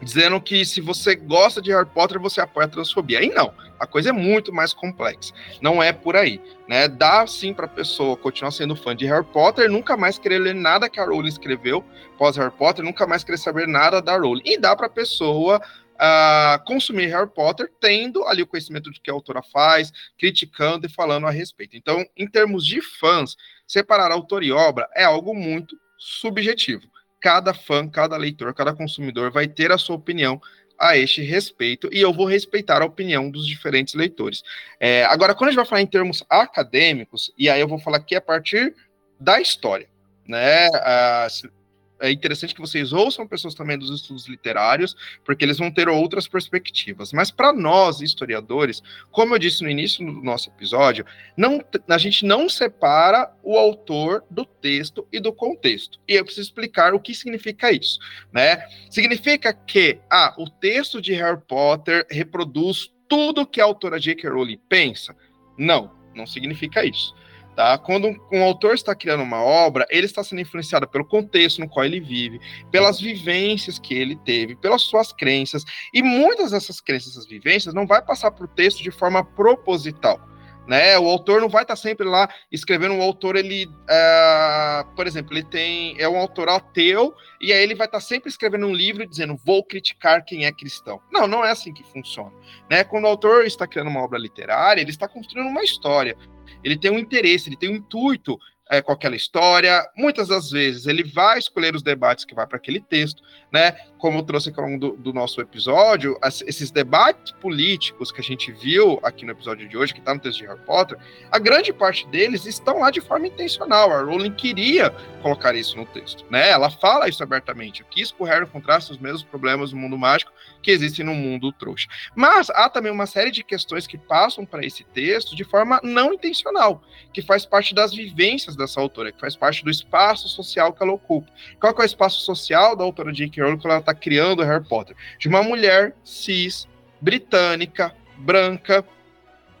dizendo que se você gosta de Harry Potter, você apoia a transfobia. E não, a coisa é muito mais complexa. Não é por aí, né? Dá sim para a pessoa continuar sendo fã de Harry Potter, nunca mais querer ler nada que a Rowling escreveu pós Harry Potter, nunca mais querer saber nada da Rowling. E dá para a pessoa uh, consumir Harry Potter, tendo ali o conhecimento do que a autora faz, criticando e falando a respeito. Então, em termos de fãs, separar autor e obra é algo muito subjetivo. Cada fã, cada leitor, cada consumidor vai ter a sua opinião a este respeito e eu vou respeitar a opinião dos diferentes leitores. É, agora, quando a gente vai falar em termos acadêmicos, e aí eu vou falar aqui a partir da história, né? Uh, é interessante que vocês ouçam pessoas também dos estudos literários, porque eles vão ter outras perspectivas. Mas para nós, historiadores, como eu disse no início do nosso episódio, não, a gente não separa o autor do texto e do contexto. E eu preciso explicar o que significa isso. Né? Significa que ah, o texto de Harry Potter reproduz tudo que a autora J.K. Rowling pensa? Não, não significa isso. Tá? Quando um, um, autor está criando uma obra, ele está sendo influenciado pelo contexto no qual ele vive, pelas vivências que ele teve, pelas suas crenças, e muitas dessas crenças, essas vivências, não vai passar para o texto de forma proposital. Né? O autor não vai estar sempre lá escrevendo. O autor, ele, uh, por exemplo, ele tem é um autor ateu e aí ele vai estar sempre escrevendo um livro dizendo vou criticar quem é cristão. Não, não é assim que funciona. Né? Quando o autor está criando uma obra literária, ele está construindo uma história ele tem um interesse, ele tem um intuito é, com aquela história. Muitas das vezes ele vai escolher os debates que vai para aquele texto, né? Como eu trouxe ao longo do, do, nosso episódio, as, esses debates políticos que a gente viu aqui no episódio de hoje, que está no texto de Harry Potter, a grande parte deles estão lá de forma intencional. A Rowling queria colocar isso no texto, né? Ela fala isso abertamente. Eu quis que o Harry encontrasse os mesmos problemas no mundo mágico que existem no mundo trouxa. Mas há também uma série de questões que passam para esse texto de forma não intencional, que faz parte das vivências dessa autora, que faz parte do espaço social que ela ocupa. Qual é o espaço social da autora J.K. Rowling quando ela está criando Harry Potter? De uma mulher cis, britânica, branca,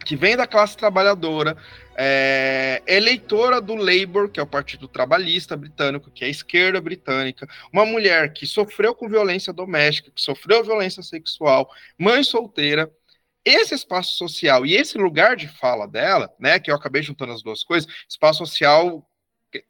que vem da classe trabalhadora, é, eleitora do Labour, que é o Partido Trabalhista Britânico, que é a esquerda britânica, uma mulher que sofreu com violência doméstica, que sofreu violência sexual, mãe solteira, esse espaço social e esse lugar de fala dela, né, que eu acabei juntando as duas coisas, espaço social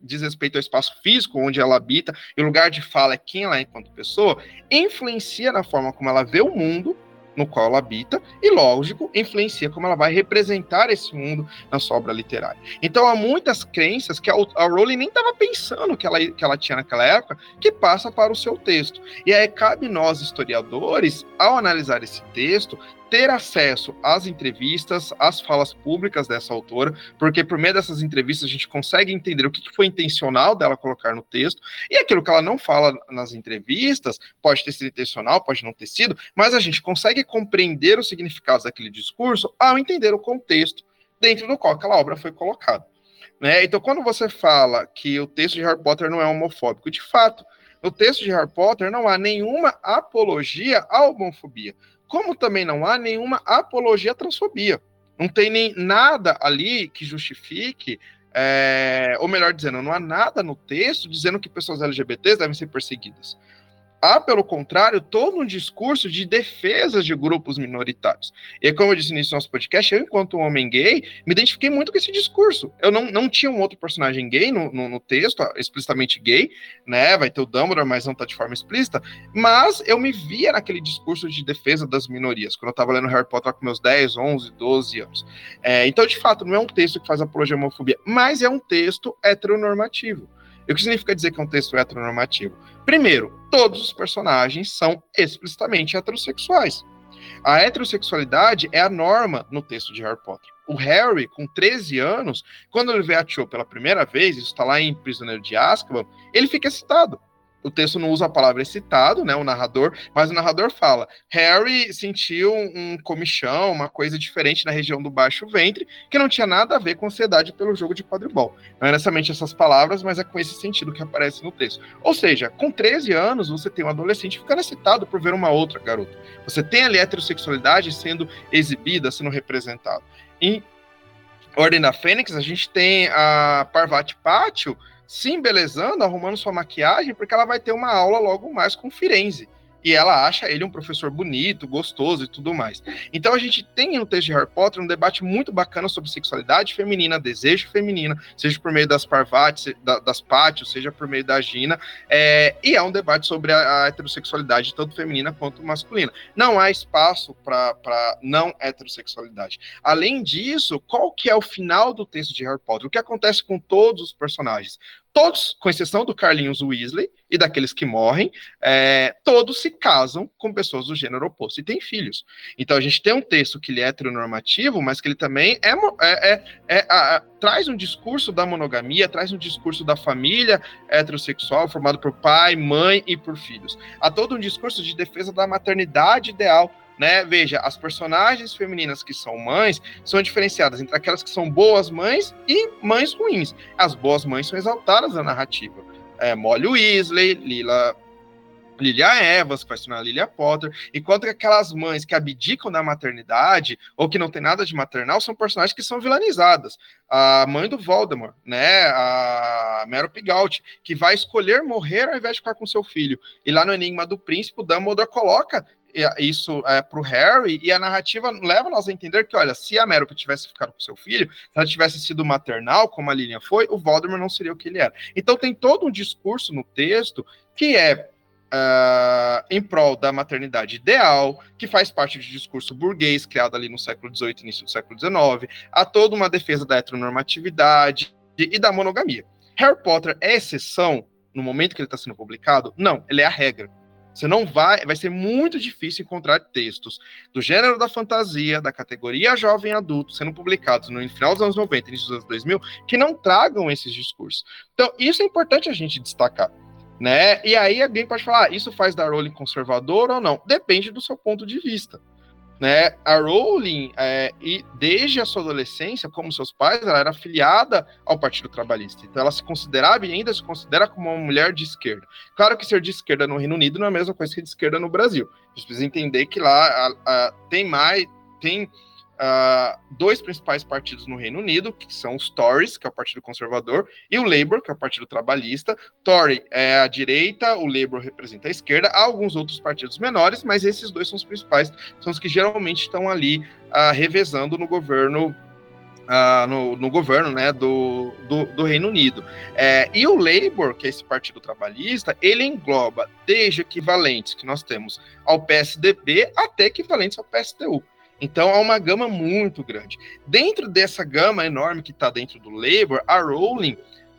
diz respeito ao espaço físico onde ela habita, e o lugar de fala é quem ela é enquanto pessoa, influencia na forma como ela vê o mundo no qual ela habita e, lógico, influencia como ela vai representar esse mundo na sua obra literária. Então, há muitas crenças que a, a Rowling nem estava pensando que ela, que ela tinha naquela época, que passa para o seu texto. E aí cabe nós, historiadores, ao analisar esse texto, ter acesso às entrevistas, às falas públicas dessa autora, porque por meio dessas entrevistas a gente consegue entender o que foi intencional dela colocar no texto, e aquilo que ela não fala nas entrevistas pode ter sido intencional, pode não ter sido, mas a gente consegue compreender os significados daquele discurso ao entender o contexto dentro do qual aquela obra foi colocada. Né? Então, quando você fala que o texto de Harry Potter não é homofóbico, de fato, no texto de Harry Potter não há nenhuma apologia à homofobia como também não há nenhuma apologia à transfobia. Não tem nem nada ali que justifique, é, ou melhor dizendo, não há nada no texto dizendo que pessoas LGBTs devem ser perseguidas. Há, pelo contrário, todo um discurso de defesa de grupos minoritários. E como eu disse no nosso podcast, eu, enquanto um homem gay, me identifiquei muito com esse discurso. Eu não, não tinha um outro personagem gay no, no, no texto, explicitamente gay, né? Vai ter o Dumbledore, mas não tá de forma explícita. Mas eu me via naquele discurso de defesa das minorias, quando eu tava lendo Harry Potter com meus 10, 11, 12 anos. É, então, de fato, não é um texto que faz apologia à homofobia, mas é um texto heteronormativo. O que significa dizer que é um texto heteronormativo? Primeiro, todos os personagens são explicitamente heterossexuais. A heterossexualidade é a norma no texto de Harry Potter. O Harry, com 13 anos, quando ele vê a Cho pela primeira vez, isso está lá em Prisioneiro de Azkaban, ele fica excitado o texto não usa a palavra excitado, né, o narrador, mas o narrador fala: Harry sentiu um comichão, uma coisa diferente na região do baixo ventre, que não tinha nada a ver com ansiedade pelo jogo de quadribol. Não é necessariamente essas palavras, mas é com esse sentido que aparece no texto. Ou seja, com 13 anos, você tem um adolescente ficando excitado por ver uma outra garota. Você tem ali a heterossexualidade sendo exibida, sendo representada. Em Ordem da Fênix, a gente tem a Parvati Pátio se embelezando, arrumando sua maquiagem, porque ela vai ter uma aula logo mais com Firenze e ela acha ele um professor bonito, gostoso e tudo mais. Então a gente tem no texto de Harry Potter um debate muito bacana sobre sexualidade feminina, desejo feminino, seja por meio das Parvati, das Pátios, seja por meio da Gina, é, e é um debate sobre a, a, heterossexualidade, tanto feminina quanto masculina. Não há espaço para não heterossexualidade. Além disso, qual que é o final do texto de Harry Potter? O que acontece com todos os personagens? Todos, com exceção do Carlinhos Weasley e daqueles que morrem, é, todos se casam com pessoas do gênero oposto e têm filhos. Então a gente tem um texto que ele é heteronormativo, mas que ele também é, é, é, é a, a, traz um discurso da monogamia, traz um discurso da família heterossexual, formado por pai, mãe e por filhos. Há todo um discurso de defesa da maternidade ideal né? Veja, as personagens femininas que são mães são diferenciadas entre aquelas que são boas mães e mães ruins. As boas mães são exaltadas na narrativa. É, Molly Weasley, Lila Lilia Evans, que vai se tornar Lilia Potter, enquanto que aquelas mães que abdicam da maternidade, ou que não tem nada de maternal, são personagens que são vilanizadas. A mãe do Voldemort, né, a Mero Pigault, que vai escolher morrer ao invés de ficar com seu filho. E lá no Enigma do Príncipe, o Dumbledore coloca isso é, para o Harry, e a narrativa leva nós a entender que, olha, se a Merope tivesse ficado com seu filho, se ela tivesse sido maternal, como a Lilian foi, o Voldemort não seria o que ele era. Então tem todo um discurso no texto que é Uh, em prol da maternidade ideal, que faz parte do discurso burguês criado ali no século XVIII, início do século XIX, há toda uma defesa da heteronormatividade e da monogamia. Harry Potter é exceção no momento que ele está sendo publicado? Não, ele é a regra. Você não vai, vai ser muito difícil encontrar textos do gênero da fantasia, da categoria jovem adulto, sendo publicados no final dos anos 90, início dos anos 2000, que não tragam esses discursos. Então, isso é importante a gente destacar. Né? E aí alguém pode falar, ah, isso faz da Rowling conservador ou não? Depende do seu ponto de vista. Né? A Rowling, é, e desde a sua adolescência, como seus pais, ela era afiliada ao Partido Trabalhista. Então ela se considerava e ainda se considera como uma mulher de esquerda. Claro que ser de esquerda no Reino Unido não é a mesma coisa que de esquerda no Brasil. A gente precisa entender que lá a, a, tem mais, tem uh, dois principais partidos no Reino Unido, que são os Tories, que é o Partido Conservador, e o Labour, que é o Partido Trabalhista. Tory é a direita, o Labour representa a esquerda. Há alguns outros partidos menores, mas esses dois são os principais, são os que geralmente estão ali uh, revezando no governo Uh, no, no, governo né, do, do, do Reino Unido. É, e o Labour, que é esse partido trabalhista, ele engloba desde equivalentes que nós temos ao PSDB até equivalentes ao PSTU. Então há uma gama muito grande. Dentro dessa gama enorme que está dentro do Labour, a Rowling,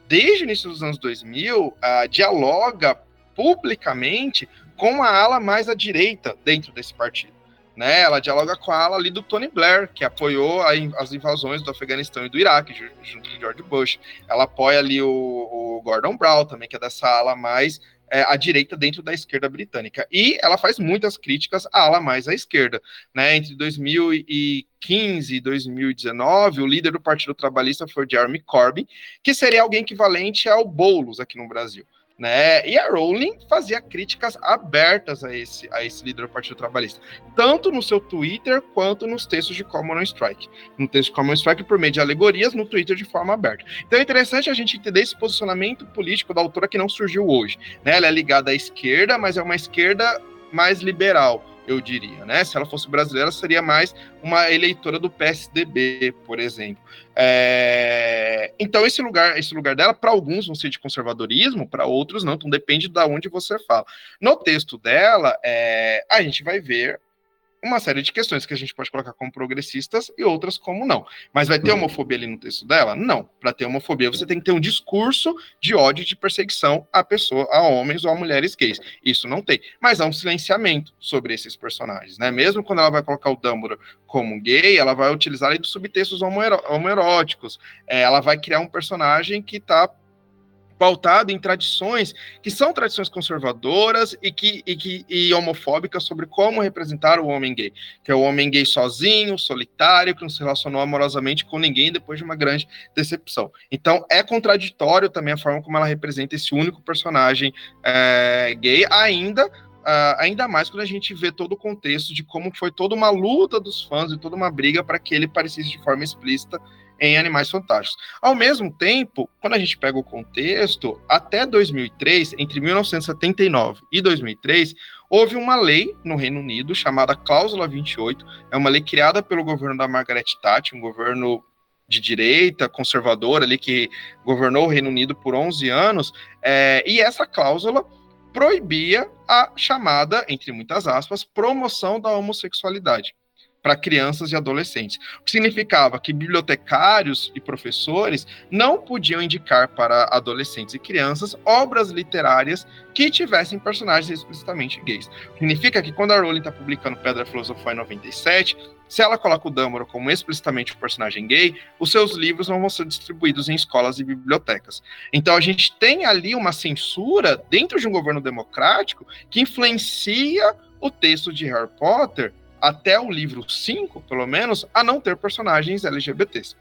desde o início dos anos 2000, uh, dialoga publicamente com a ala mais à direita dentro desse partido. Né, ela dialoga com a ala ali do Tony Blair, que apoiou a, as invasões do Afeganistão e do Iraque, junto com George Bush. Ela apoia ali o, o Gordon Brown também, que é dessa ala mais é, direita dentro da esquerda britânica. E ela faz muitas críticas à ala mais à esquerda. Né? Entre 2015 e 2019, o líder do Partido Trabalhista foi Jeremy Corbyn, que seria alguém equivalente ao Boulos aqui no Brasil. Né? E a Rowling fazia críticas abertas a esse, a esse líder do Partido Trabalhista, tanto no seu Twitter quanto nos textos de Common Strike. No texto de Common Strike, por meio de alegorias, no Twitter de forma aberta. Então é interessante a gente entender esse posicionamento político da autora que não surgiu hoje. Né? Ela é ligada à esquerda, mas é uma esquerda mais liberal eu diria, né? Se ela fosse brasileira, seria mais uma eleitora do PSDB, por exemplo. É... Então, esse lugar, esse lugar dela, para alguns vão ser de conservadorismo, para outros não, então depende de onde você fala. No texto dela, é... a gente vai ver uma série de questões que a gente pode colocar como progressistas e outras como não. Mas vai ter uhum. homofobia ali no texto dela? Não. Para ter homofobia, você tem que ter um discurso de ódio e de perseguição a pessoa, a homens ou a mulheres gays. Isso não tem. Mas há um silenciamento sobre esses personagens, né? Mesmo quando ela vai colocar o Dumbledore como gay, ela vai utilizar ali dos subtextos homoeróticos. É, ela vai criar um personagem que está pautado em tradições que são tradições conservadoras e que, e que e homofóbicas sobre como representar o homem gay, que é o homem gay sozinho, solitário, que não se relacionou amorosamente com ninguém depois de uma grande decepção. Então é contraditório também a forma como ela representa esse único personagem é, gay, ainda Uh, ainda mais quando a gente vê todo o contexto de como foi toda uma luta dos fãs e toda uma briga para que ele parecesse de forma explícita em Animais Fantásticos. Ao mesmo tempo, quando a gente pega o contexto, até 2003, entre 1979 e 2003, houve uma lei no Reino Unido chamada Cláusula 28, é uma lei criada pelo governo da Margaret Thatcher, um governo de direita, conservador ali, que governou o Reino Unido por 11 anos, é, e essa cláusula proibia a chamada, entre muitas aspas, promoção da homossexualidade para crianças e adolescentes. O que significava que bibliotecários e professores não podiam indicar para adolescentes e crianças obras literárias que tivessem personagens explicitamente gays. Significa que quando a Rowling está publicando Pedra Filosofal em 97, se ela coloca o Dumbledore como explicitamente um personagem gay, os seus livros não vão ser distribuídos em escolas e bibliotecas. Então a gente tem ali uma censura dentro de um governo democrático que influencia o texto de Harry Potter até o livro 5, pelo menos, a não ter personagens LGBTs.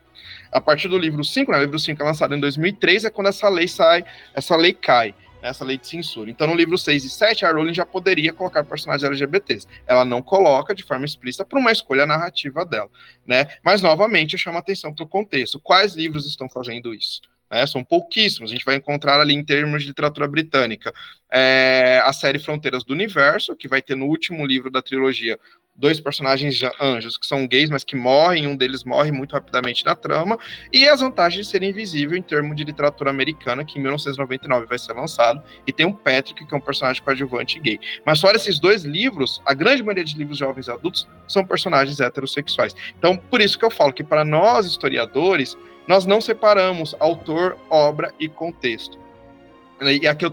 A partir do livro 5, né, o livro 5 é lançado em 2003, é quando essa lei sai, essa lei cai, né, essa lei de censura. Então, no livro 6 e 7, a Rowling já poderia colocar personagens LGBTs. Ela não coloca de forma explícita por uma escolha narrativa dela, né? Mas, novamente, chama atenção para o contexto. Quais livros estão fazendo isso? É, são pouquíssimos. A gente vai encontrar ali em termos de literatura britânica é, a série Fronteiras do Universo, que vai ter no último livro da trilogia dois personagens anjos que são gays, mas que morrem, um deles morre muito rapidamente na trama, e as vantagens de ser invisível em termos de literatura americana, que em 1999 vai ser lançado, e tem um Patrick, que é um personagem coadjuvante gay. Mas fora esses dois livros, a grande maioria de livros jovens e adultos são personagens heterossexuais. Então, por isso que eu falo que para nós, historiadores, nós não separamos autor, obra e contexto. E aqui eu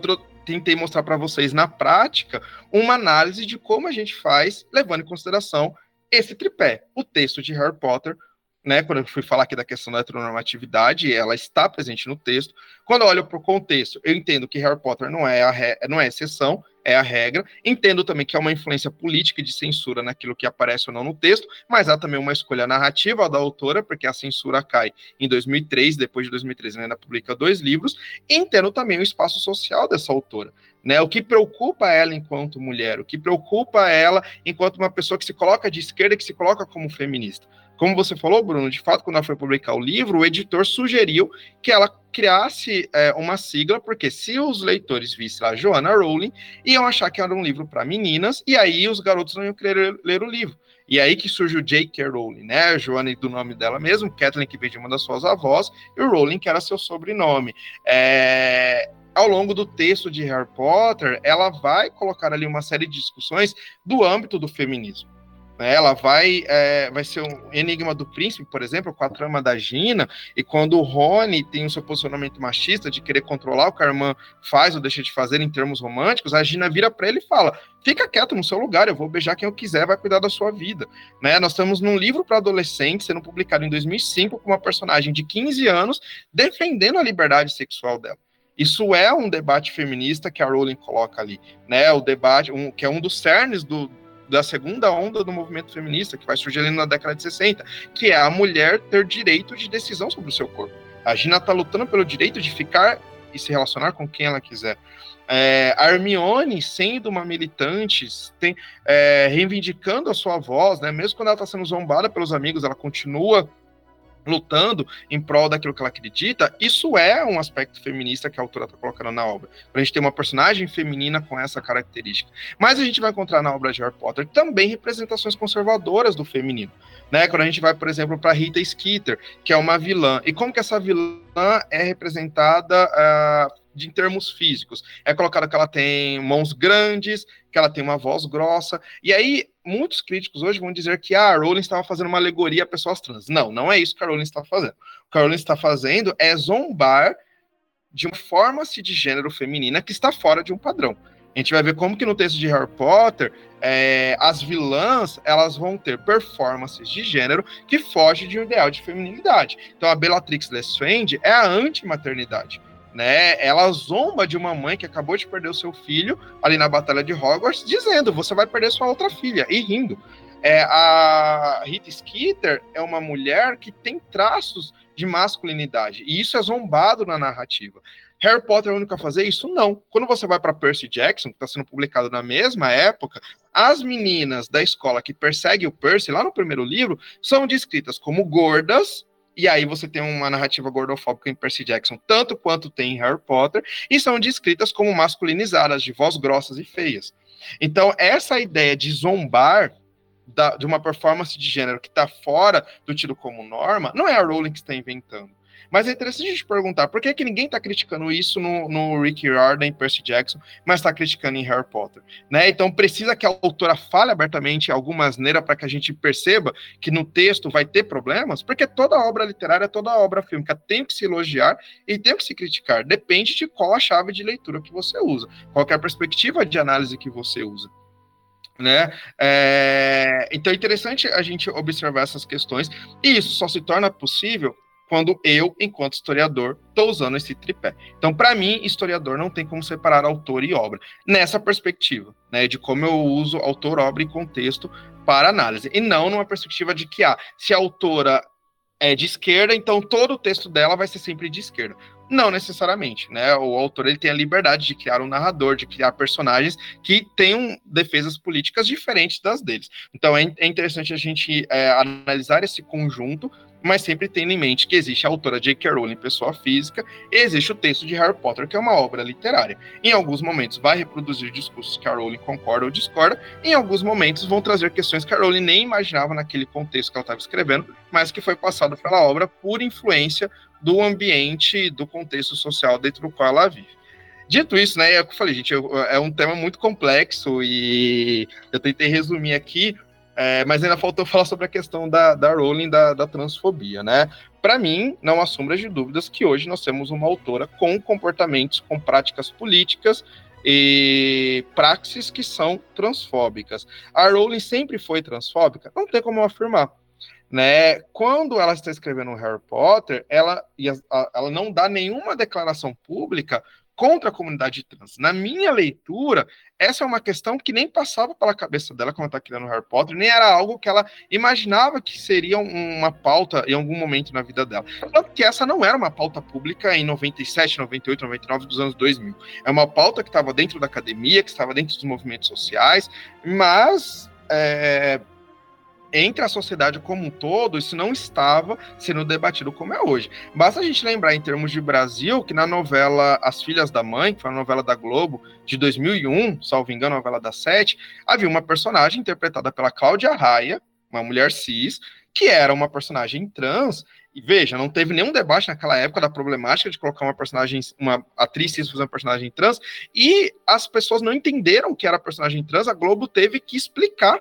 tentei mostrar para vocês na prática uma análise de como a gente faz, levando em consideração esse tripé: o texto de Harry Potter, né, quando eu fui falar aqui da questão da heteronormatividade, ela está presente no texto. Quando eu olho para o contexto, eu entendo que Harry Potter não é, a não é exceção, é a regra. Entendo também que há uma influência política de censura naquilo que aparece ou não no texto, mas há também uma escolha narrativa da autora, porque a censura cai em 2003, depois de 2013 ela ainda publica dois livros. Entendo também o espaço social dessa autora. Né, o que preocupa ela enquanto mulher, o que preocupa ela enquanto uma pessoa que se coloca de esquerda, que se coloca como feminista. Como você falou, Bruno, de fato, quando ela foi publicar o livro, o editor sugeriu que ela criasse é, uma sigla, porque se os leitores vissem lá Joanna Rowling, iam achar que era um livro para meninas, e aí os garotos não iam querer ler o livro. E aí que surge o J.K. Rowling, né? A Joanna do nome dela mesmo, Kathleen, que veio de uma das suas avós, e o Rowling, que era seu sobrenome. É... Ao longo do texto de Harry Potter, ela vai colocar ali uma série de discussões do âmbito do feminismo. Né? Ela vai, é, vai ser um enigma do príncipe, por exemplo, com a trama da Gina, e quando o Rony tem o seu posicionamento machista de querer controlar o que a irmã faz ou deixa de fazer em termos românticos, a Gina vira para ele e fala: fica quieto no seu lugar, eu vou beijar quem eu quiser, vai cuidar da sua vida. Né? Nós estamos num livro para adolescentes, sendo publicado em 2005, com uma personagem de 15 anos defendendo a liberdade sexual dela. Isso é um debate feminista que a Rowling coloca ali, né? O debate, um, que é um dos cernes do, da segunda onda do movimento feminista, que vai surgir ali na década de 60, que é a mulher ter direito de decisão sobre o seu corpo. A Gina está lutando pelo direito de ficar e se relacionar com quem ela quiser. É, a Hermione, sendo uma militante, tem, é, reivindicando a sua voz, né, mesmo quando ela está sendo zombada pelos amigos, ela continua lutando em prol daquilo que ela acredita, isso é um aspecto feminista que a autora está colocando na obra. Para a gente ter uma personagem feminina com essa característica. Mas a gente vai encontrar na obra de Harry Potter também representações conservadoras do feminino. Né? Quando a gente vai, por exemplo, para Rita Skeeter, que é uma vilã. E como que essa vilã é representada uh, de, em termos físicos. É colocado que ela tem mãos grandes, que ela tem uma voz grossa. E aí, muitos críticos hoje vão dizer que ah, a Rowling estava fazendo uma alegoria a pessoas trans. Não, não é isso que a Rowling está fazendo. O que a Rowling está fazendo é zombar de uma forma de gênero feminina que está fora de um padrão. A gente vai ver como que no texto de Harry Potter, é, as vilãs elas vão ter performances de gênero que fogem de um ideal de feminilidade. Então a Bellatrix Lestrange é a anti-maternidade né? Ela zomba de uma mãe que acabou de perder o seu filho ali na Batalha de Hogwarts, dizendo: você vai perder sua outra filha, e rindo. É, a Rita Skeeter é uma mulher que tem traços de masculinidade, e isso é zombado na narrativa. Harry Potter é o único a fazer isso? Não. Quando você vai para Percy Jackson, que está sendo publicado na mesma época, as meninas da escola que perseguem o Percy, lá no primeiro livro, são descritas como gordas, e aí você tem uma narrativa gordofóbica em Percy Jackson, tanto quanto tem em Harry Potter, e são descritas como masculinizadas, de voz grossas e feias. Então, essa ideia de zombar da, de uma performance de gênero que está fora do tido como norma, não é a Rowling que está inventando. Mas é interessante a gente perguntar por que, que ninguém está criticando isso no, no Rick Riordan Percy Jackson, mas está criticando em Harry Potter. Né? Então precisa que a autora fale abertamente alguma asneira para que a gente perceba que no texto vai ter problemas, porque toda obra literária, toda obra fílmica tem que se elogiar e tem que se criticar. Depende de qual a chave de leitura que você usa, qual é a perspectiva de análise que você usa. Né? É, então é interessante a gente observar essas questões, e isso só se torna possível quando eu, enquanto historiador, estou usando esse tripé. Então, para mim, historiador não tem como separar autor e obra, nessa perspectiva, né, de como eu uso autor, obra e contexto para análise, e não numa perspectiva de que, ah, se a autora é de esquerda, então todo o texto dela vai ser sempre de esquerda. Não necessariamente, né? O autor ele tem a liberdade de criar um narrador, de criar personagens que tenham defesas políticas diferentes das deles. Então é, é interessante a gente é, analisar esse conjunto mas sempre tendo em mente que existe a autora J.K. Rowling, pessoa física, e existe o texto de Harry Potter, que é uma obra literária. Em alguns momentos vai reproduzir discursos que a Rowling concorda ou discorda, em alguns momentos vão trazer questões que a Rowling nem imaginava naquele contexto que ela estava escrevendo, mas que foi passado pela obra por influência do ambiente, do contexto social dentro do qual ela vive. Dito isso, né, é o que eu falei, gente, é um tema muito complexo e eu tentei resumir aqui, é, mas ainda faltou falar sobre a questão da, da Rowling, da, da transfobia, né? Para mim, não há sombra de dúvidas que hoje nós temos uma autora com comportamentos, com práticas políticas e praxis que são transfóbicas. A Rowling sempre foi transfóbica? Não tem como afirmar. Né? Quando ela está escrevendo Harry Potter, ela, ela não dá nenhuma declaração pública contra a comunidade trans. Na minha leitura, essa é uma questão que nem passava pela cabeça dela quando ela está criando Harry Potter, nem era algo que ela imaginava que seria uma pauta em algum momento na vida dela. Tanto que essa não era uma pauta pública em 97, 98, 99 dos anos 2000. É uma pauta que estava dentro da academia, que estava dentro dos movimentos sociais, mas é, entre a sociedade como um todo, isso não estava sendo debatido como é hoje. Basta a gente lembrar, em termos de Brasil, que na novela As Filhas da Mãe, que foi a novela da Globo de 2001, salvo engano, novela da Sete, havia uma personagem interpretada pela Cláudia Raia, uma mulher cis, que era uma personagem trans. E veja, não teve nenhum debate naquela época da problemática de colocar uma personagem, uma atriz cis fazer uma personagem trans, e as pessoas não entenderam que era personagem trans, a Globo teve que explicar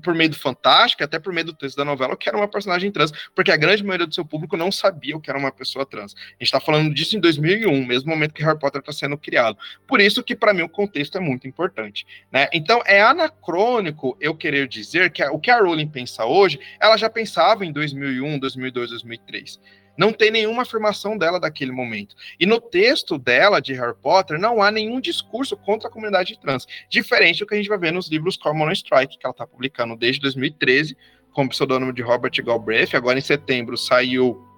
por meio do Fantástico, até por meio do texto da novela, que era uma personagem trans, porque a grande maioria do seu público não sabia o que era uma pessoa trans. A gente está falando disso em 2001, mesmo momento que Harry Potter está sendo criado. Por isso que, para mim, o contexto é muito importante. Né? Então, é anacrônico eu querer dizer que o que a Rowling pensa hoje, ela já pensava em 2001, 2002, 2003. Não tem nenhuma afirmação dela daquele momento. E no texto dela, de Harry Potter, não há nenhum discurso contra a comunidade trans. Diferente do que a gente vai ver nos livros Common Strike, que ela está publicando desde 2013, com o pseudônimo de Robert Galbraith. Agora, em setembro, saiu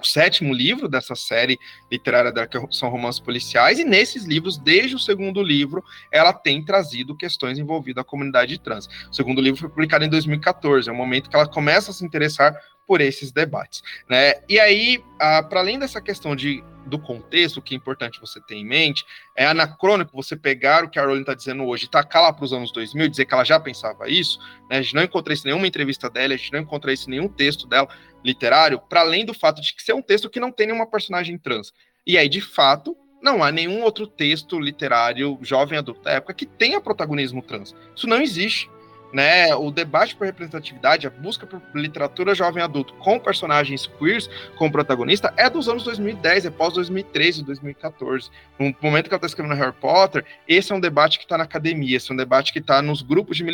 o sétimo livro dessa série literária da são romances policiais, e nesses livros, desde o segundo livro, ela tem trazido questões envolvidas à comunidade trans. O segundo livro foi publicado em 2014, é o momento que ela começa a se interessar por esses debates, né? E aí, para além dessa questão de do contexto, que é importante você ter em mente, é anacrônico você pegar o que a Rowling está dizendo hoje e tacar lá para os anos 2000 e dizer que ela já pensava isso, né? A gente não encontra isso em nenhuma entrevista dela, a gente não encontra isso em nenhum texto dela literário, para além do fato de que ser um texto que não tem nenhuma personagem trans. E aí, de fato, não há nenhum outro texto literário jovem adulto da época que tenha protagonismo trans. Isso não existe né, o debate por representatividade, a busca por literatura jovem adulto com personagens queers como protagonista é dos anos 2010, é pós 2013, 2014. No momento que ela está escrevendo Harry Potter, esse é um debate que está na academia, esse é um debate que está nos grupos de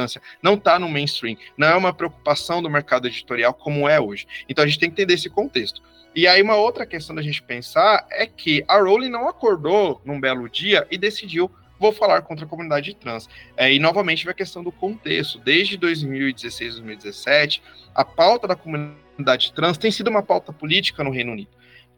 militância, não está no mainstream, não é uma preocupação do mercado editorial como é hoje. Então a gente tem que entender esse contexto. E aí uma outra questão da gente pensar é que a Rowling não acordou num belo dia e decidiu vou falar contra a comunidade trans. É, e novamente vai a questão do contexto. Desde 2016, 2017, a pauta da comunidade trans tem sido uma pauta política no Reino Unido.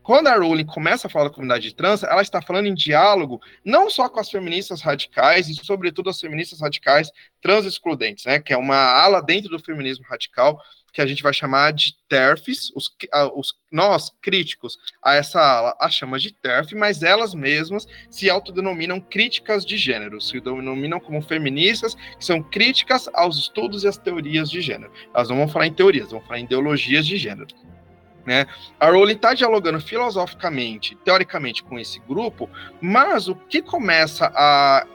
Quando a Rowling começa a falar da comunidade trans, ela está falando em diálogo não só com as feministas radicais e, sobretudo, as feministas radicais trans excludentes, né, que é uma ala dentro do feminismo radical que a gente vai chamar de TERFs, os, os, nós, críticos a essa ala, a chama de TERF, mas elas mesmas se autodenominam críticas de gênero, se denominam como feministas, que são críticas aos estudos e às teorias de gênero. Elas não vão falar em teorias, vão falar em ideologias de gênero. Né? A Rowling está dialogando filosoficamente, teoricamente, com esse grupo, mas o que começa a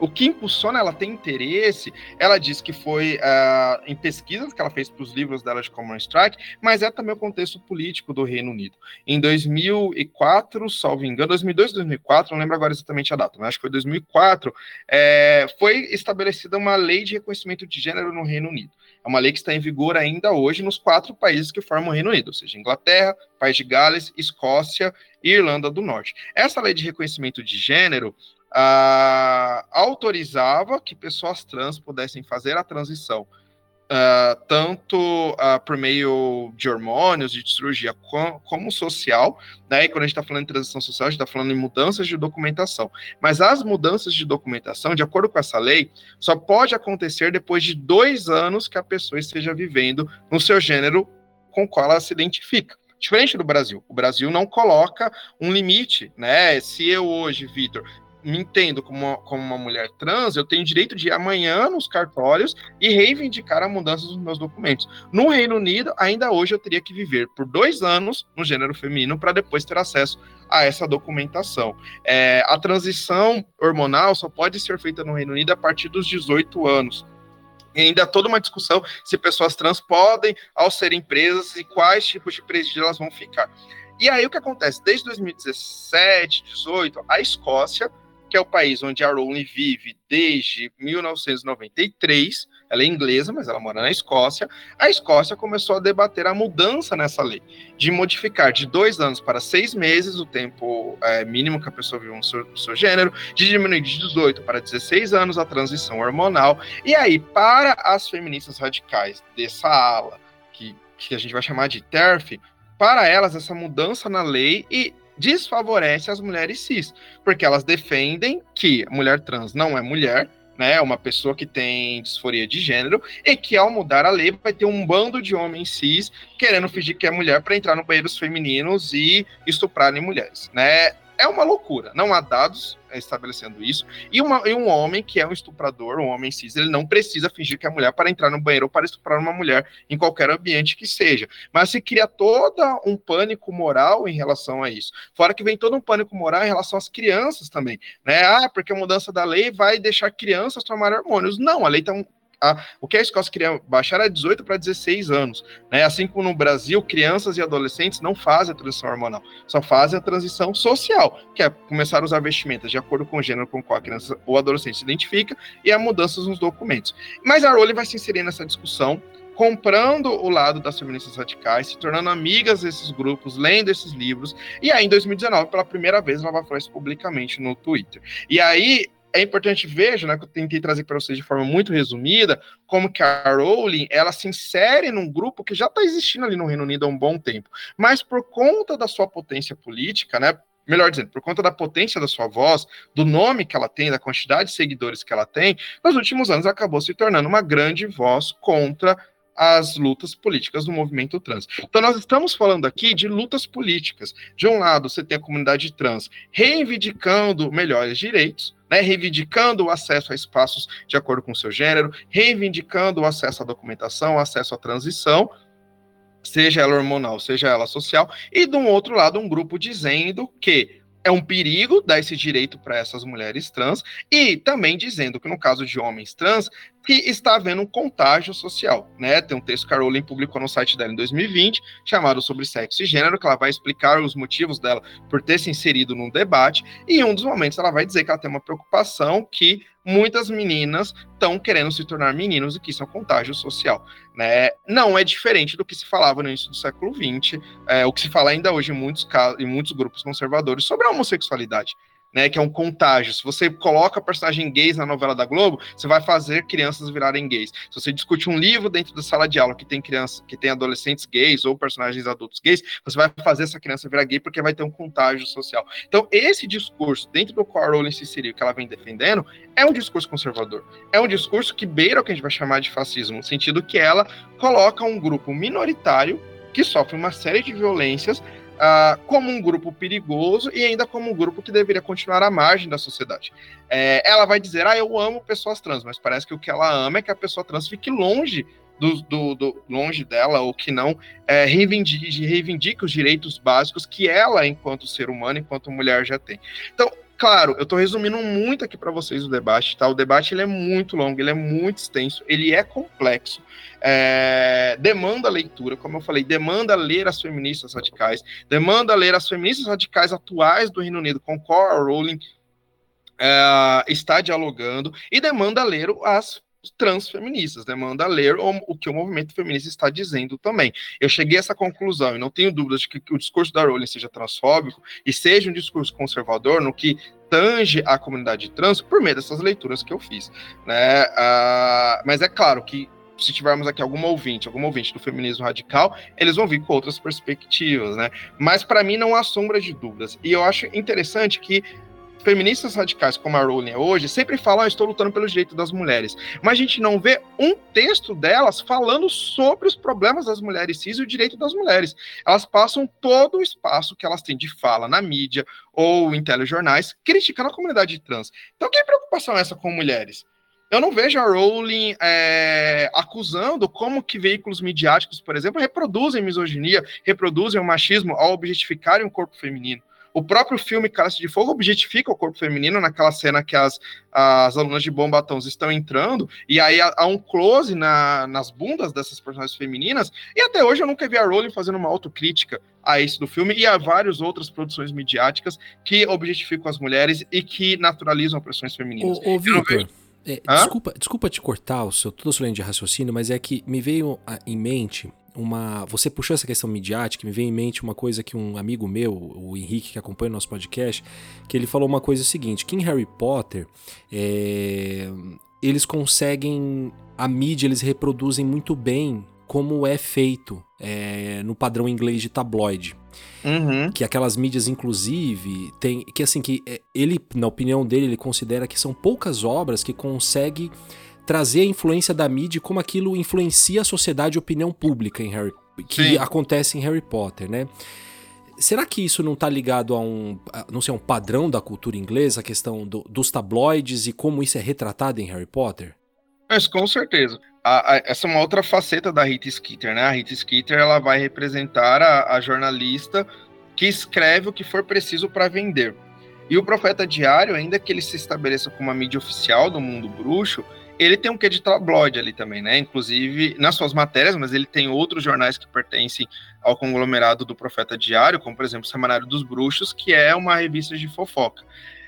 o que impulsiona ela tem interesse, ela diz que foi uh, em pesquisas que ela fez para os livros dela de Common Strike, mas é também o contexto político do Reino Unido. Em 2004, salvo engano, 2002, 2004, não lembro agora exatamente a data, mas acho que foi 2004, é, foi estabelecida uma lei de reconhecimento de gênero no Reino Unido. É uma lei que está em vigor ainda hoje nos quatro países que formam o Reino Unido, ou seja, Inglaterra, País de Gales, Escócia e Irlanda do Norte. Essa lei de reconhecimento de gênero uh, autorizava que pessoas trans pudessem fazer a transição, uh, tanto uh, por meio de hormônios, de cirurgia, com, como social. Né? E quando a gente está falando de transição social, a gente está falando em mudanças de documentação. Mas as mudanças de documentação, de acordo com essa lei, só pode acontecer depois de dois anos que a pessoa esteja vivendo no seu gênero com qual ela se identifica. Diferente do Brasil. O Brasil não coloca um limite, né? Se eu hoje, Vitor, me entendo como uma, como uma mulher trans, eu tenho direito de ir amanhã nos cartórios e reivindicar a mudança dos meus documentos. No Reino Unido, ainda hoje eu teria que viver por dois anos no gênero feminino para depois ter acesso a essa documentação. É, a transição hormonal só pode ser feita no Reino Unido a partir dos 18 anos. E ainda toda uma discussão se pessoas trans podem, ao serem presas, e quais tipos de presídio elas vão ficar. E aí o que acontece? Desde 2017, 2018, a Escócia que é o país onde a Rowling vive desde 1993. Ela é inglesa, mas ela mora na Escócia. A Escócia começou a debater a mudança nessa lei, de modificar de dois anos para seis meses o tempo é, mínimo que a pessoa vive no seu, no seu gênero, de diminuir de 18 para 16 anos a transição hormonal. E aí, para as feministas radicais dessa ala, que, que a gente vai chamar de TERF, para elas, essa mudança na lei e desfavorece as mulheres cis, porque elas defendem que mulher trans não é mulher, né, é uma pessoa que tem disforia de gênero, e que ao mudar a lei vai ter um bando de homens cis querendo fingir que é mulher para entrar no banheiros femininos e estuprarem mulheres, né? É uma loucura, não há dados estabelecendo isso. E, uma, e, um homem que é um estuprador, um homem cis, ele não precisa fingir que é mulher para entrar no banheiro ou para estuprar uma mulher em qualquer ambiente que seja. Mas se cria todo um pânico moral em relação a isso. Fora que vem todo um pânico moral em relação às crianças também. Né? Ah, porque a mudança da lei vai deixar crianças tomar hormônios. Não, a lei está a, o que a Escócia queria baixar era 18 para 16 anos. Né? Assim como no Brasil, crianças e adolescentes não fazem a transição hormonal, só fazem a transição social, que é começar a usar vestimentas de acordo com o gênero com o qual a criança ou adolescente se identifica e a mudanças nos documentos. Mas a Rowling vai se inserir nessa discussão, comprando o lado das feministas radicais, se tornando amigas desses grupos, lendo esses livros, e aí em 2019, pela primeira vez, ela vai falar isso publicamente no Twitter. E aí é importante veja, né, que eu tentei trazer para vocês de forma muito resumida, como que a Rowling, ela se insere num grupo que já está existindo ali no Reino Unido há um bom tempo, mas por conta da sua potência política, né, melhor dizendo, por conta da potência da sua voz, do nome que ela tem, da quantidade de seguidores que ela tem, nos últimos anos acabou se tornando uma grande voz contra as lutas políticas do movimento trans. Então, nós estamos falando aqui de lutas políticas. De um lado, você tem a comunidade trans reivindicando melhores direitos, né, reivindicando o acesso a espaços de acordo com o seu gênero, reivindicando o acesso à documentação, acesso à transição, seja ela hormonal, seja ela social, e de um outro lado, um grupo dizendo que é um perigo dar esse direito para essas mulheres trans, e também dizendo que no caso de homens trans, que está havendo um contágio social, né? Tem um texto que a Rowling publicou no site dela em 2020, chamado sobre sexo e gênero, que ela vai explicar os motivos dela por ter se inserido num debate, e em um dos momentos ela vai dizer que ela tem uma preocupação que muitas meninas estão querendo se tornar meninos e que isso é um contágio social. Né? Não é diferente do que se falava no início do século XX, é, o que se fala ainda hoje em muitos, casos, em muitos grupos conservadores sobre a homossexualidade né, que é um contágio. Se você coloca personagem gays na novela da Globo, você vai fazer crianças virarem gays. Se você discute um livro dentro da sala de aula que tem crianças, que tem adolescentes gays ou personagens adultos gays, você vai fazer essa criança virar gay porque vai ter um contágio social. Então, esse discurso dentro do qual a Rowling se inseriu, que ela vem defendendo, é um discurso conservador. É um discurso que beira o que a gente vai chamar de fascismo, no sentido que ela coloca um grupo minoritário que sofre uma série de violências uh, como um grupo perigoso e ainda como um grupo que deveria continuar à margem da sociedade. É, ela vai dizer, ah, eu amo pessoas trans, mas parece que o que ela ama é que a pessoa trans fique longe do, do, do, longe dela, ou que não é, reivindique, reivindique os direitos básicos que ela, enquanto ser humano, enquanto mulher, já tem. Então, claro, eu estou resumindo muito aqui para vocês o debate, tá? O debate ele é muito longo, ele é muito extenso, ele é complexo, é, demanda leitura, como eu falei, demanda ler as feministas radicais, demanda ler as feministas radicais atuais do Reino Unido, com Cora Rowling é, está dialogando, e demanda ler as transfeministas, demanda ler o, o, que o movimento feminista está dizendo também. Eu cheguei a essa conclusão e não tenho dúvidas de que, que o discurso da Rowling seja transfóbico e seja um discurso conservador no que tange a comunidade trans por meio dessas leituras que eu fiz, né? Uh, mas é claro que se tivermos aqui algum ouvinte, algum ouvinte do feminismo radical, eles vão vir com outras perspectivas, né? Mas para mim não há sombra de dúvidas. E eu acho interessante que feministas radicais como a Rowling é hoje sempre falam, ah, estou lutando pelos direitos das mulheres. Mas a gente não vê um texto delas falando sobre os problemas das mulheres cis e o direito das mulheres. Elas passam todo o espaço que elas têm de fala na mídia ou em telejornais criticando a comunidade trans. Então, que preocupação é essa com mulheres? Eu não vejo a Rowling é, acusando como que veículos midiáticos, por exemplo, reproduzem misoginia, reproduzem o machismo ao objetificarem o corpo feminino. O próprio filme Cálice de Fogo objetifica o corpo feminino naquela cena que as, as alunas de Bombatons estão entrando, e aí há, há um close na, nas bundas dessas personagens femininas, e até hoje eu nunca vi a Rowling fazendo uma autocrítica a isso do filme e a várias outras produções midiáticas que objetificam as mulheres e que naturalizam opressões femininas. Ô, ô Victor, é, desculpa, desculpa te cortar o seu, todo o seu de raciocínio, mas é que me veio em mente uma. Você puxou essa questão midiática, me veio em mente uma coisa que um amigo meu, o Henrique, que acompanha o nosso podcast, que ele falou uma coisa seguinte: que em Harry Potter é, eles conseguem. A mídia eles reproduzem muito bem como é feito é, no padrão inglês de tabloide. Uhum. Que aquelas mídias, inclusive, tem. Que assim, que é, ele, na opinião dele, ele considera que são poucas obras que conseguem trazer a influência da mídia como aquilo influencia a sociedade e a opinião pública em Harry que Sim. acontece em Harry Potter, né? Será que isso não está ligado a um, a, não sei, um padrão da cultura inglesa, a questão do, dos tabloides e como isso é retratado em Harry Potter? Mas com certeza. A, a, essa é uma outra faceta da Rita Skeeter, né? A Rita Skeeter ela vai representar a, a jornalista que escreve o que for preciso para vender. E o Profeta Diário, ainda que ele se estabeleça como uma mídia oficial do mundo bruxo, ele tem um quê de tabloide ali também, né? Inclusive nas suas matérias, mas ele tem outros jornais que pertencem ao conglomerado do Profeta Diário, como por exemplo o Semanário dos Bruxos, que é uma revista de fofoca.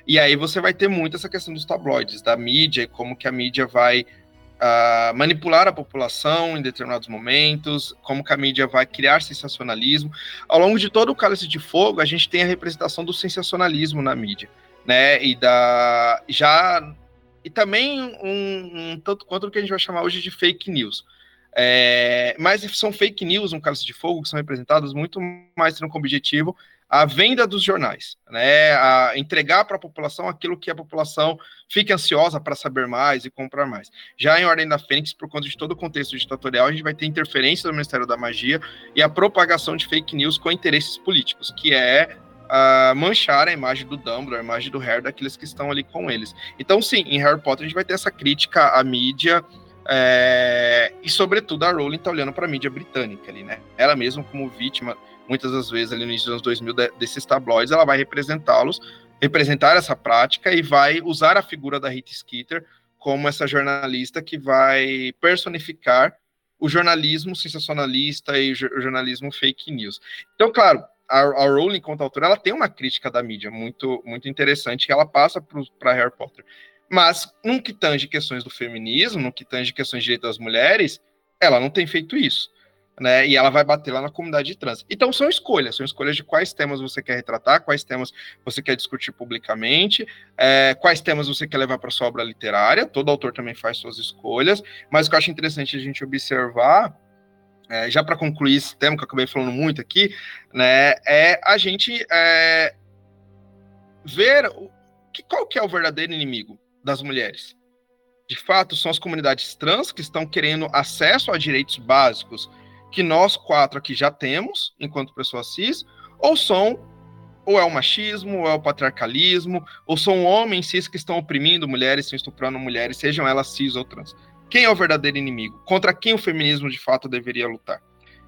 E aí você vai ter muito essa questão dos tabloides, da mídia, e como que a mídia vai uh, manipular a população em determinados momentos, como que a mídia vai criar sensacionalismo. Ao longo de todo o Cálice de Fogo, a gente tem a representação do sensacionalismo na mídia né? E da já e também um, um tanto quanto o que a gente vai chamar hoje de fake news. É, mas são fake news, um cálice de fogo, que são representados muito mais tendo como objetivo a venda dos jornais, né, a entregar para a população aquilo que a população fica ansiosa para saber mais e comprar mais. Já em Ordem da Fênix, por conta de todo o contexto ditatorial, a gente vai ter interferência do Ministério da Magia e a propagação de fake news com interesses políticos, que é uh, manchar a imagem do Dumbledore, a imagem do Harry, daqueles que estão ali com eles. Então, sim, em Harry Potter a gente vai ter essa crítica à mídia é, e, sobretudo, a Rowling está olhando para a mídia britânica ali, né? Ela mesma como vítima muitas das vezes ali no início dos anos 2000 desses tabloides, ela vai representá-los, representar essa prática e vai usar a figura da Rita Skeeter como essa jornalista que vai personificar o jornalismo sensacionalista e o jornalismo fake news. Então, claro, a, a Rowling, enquanto autora, ela tem uma crítica da mídia muito, muito interessante que ela passa para Harry Potter. Mas, no que tange questões do feminismo, no que tange questões de direitos das mulheres, ela não tem feito isso né? E ela vai bater lá na comunidade trans. Então são escolhas, são escolhas de quais temas você quer retratar, quais temas você quer discutir publicamente, é, quais temas você quer levar para sua obra literária. Todo autor também faz suas escolhas, mas o que eu acho interessante a gente observar é, já para concluir esse tema que eu acabei falando muito aqui, né, é a gente é, ver o, que, qual que é o verdadeiro inimigo das mulheres. De fato, são as comunidades trans que estão querendo acesso a direitos básicos, que nós quatro aqui já temos, enquanto pessoas cis, ou são ou é o machismo, ou é o patriarcalismo, ou são homens cis que estão oprimindo mulheres, estão estuprando mulheres, sejam elas cis ou trans. Quem é o verdadeiro inimigo? Contra quem o feminismo de fato deveria lutar?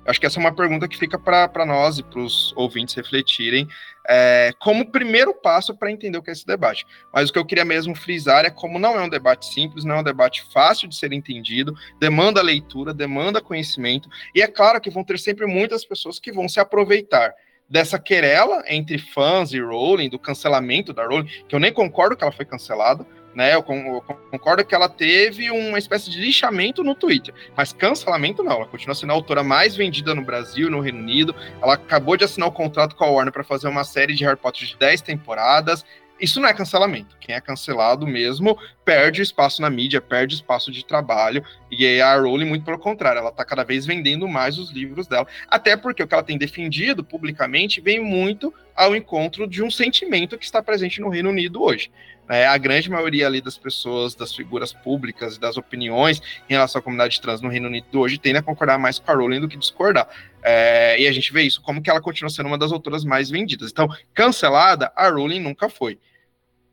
Acho que essa é uma pergunta que fica para nós e para os ouvintes refletirem é, como primeiro passo para entender o que é esse debate. Mas o que eu queria mesmo frisar é como não é um debate simples, não é um debate fácil de ser entendido, demanda leitura, demanda conhecimento, e é claro que vão ter sempre muitas pessoas que vão se aproveitar dessa querela entre fãs e Rowling, do cancelamento da Rowling, que eu nem concordo que ela foi cancelada, né? Eu, concordo que ela teve uma espécie de lixamento no Twitter, mas cancelamento não. Ela continua sendo a autora mais vendida no Brasil, no Reino Unido. Ela acabou de assinar o um contrato com a Warner para fazer uma série de Harry Potter de 10 temporadas. Isso não é cancelamento. Quem é cancelado mesmo perde espaço na mídia, perde espaço de trabalho. E a Rowling, muito pelo contrário, ela está cada vez vendendo mais os livros dela. Até porque o que ela tem defendido publicamente vem muito ao encontro de um sentimento que está presente no Reino Unido hoje. É, a grande maioria ali das pessoas, das figuras públicas e das opiniões em relação à comunidade trans no Reino Unido hoje tendem a concordar mais com a Rowling do que discordar. É, e a gente vê isso como que ela continua sendo uma das autoras mais vendidas. Então, cancelada, a Rowling nunca foi.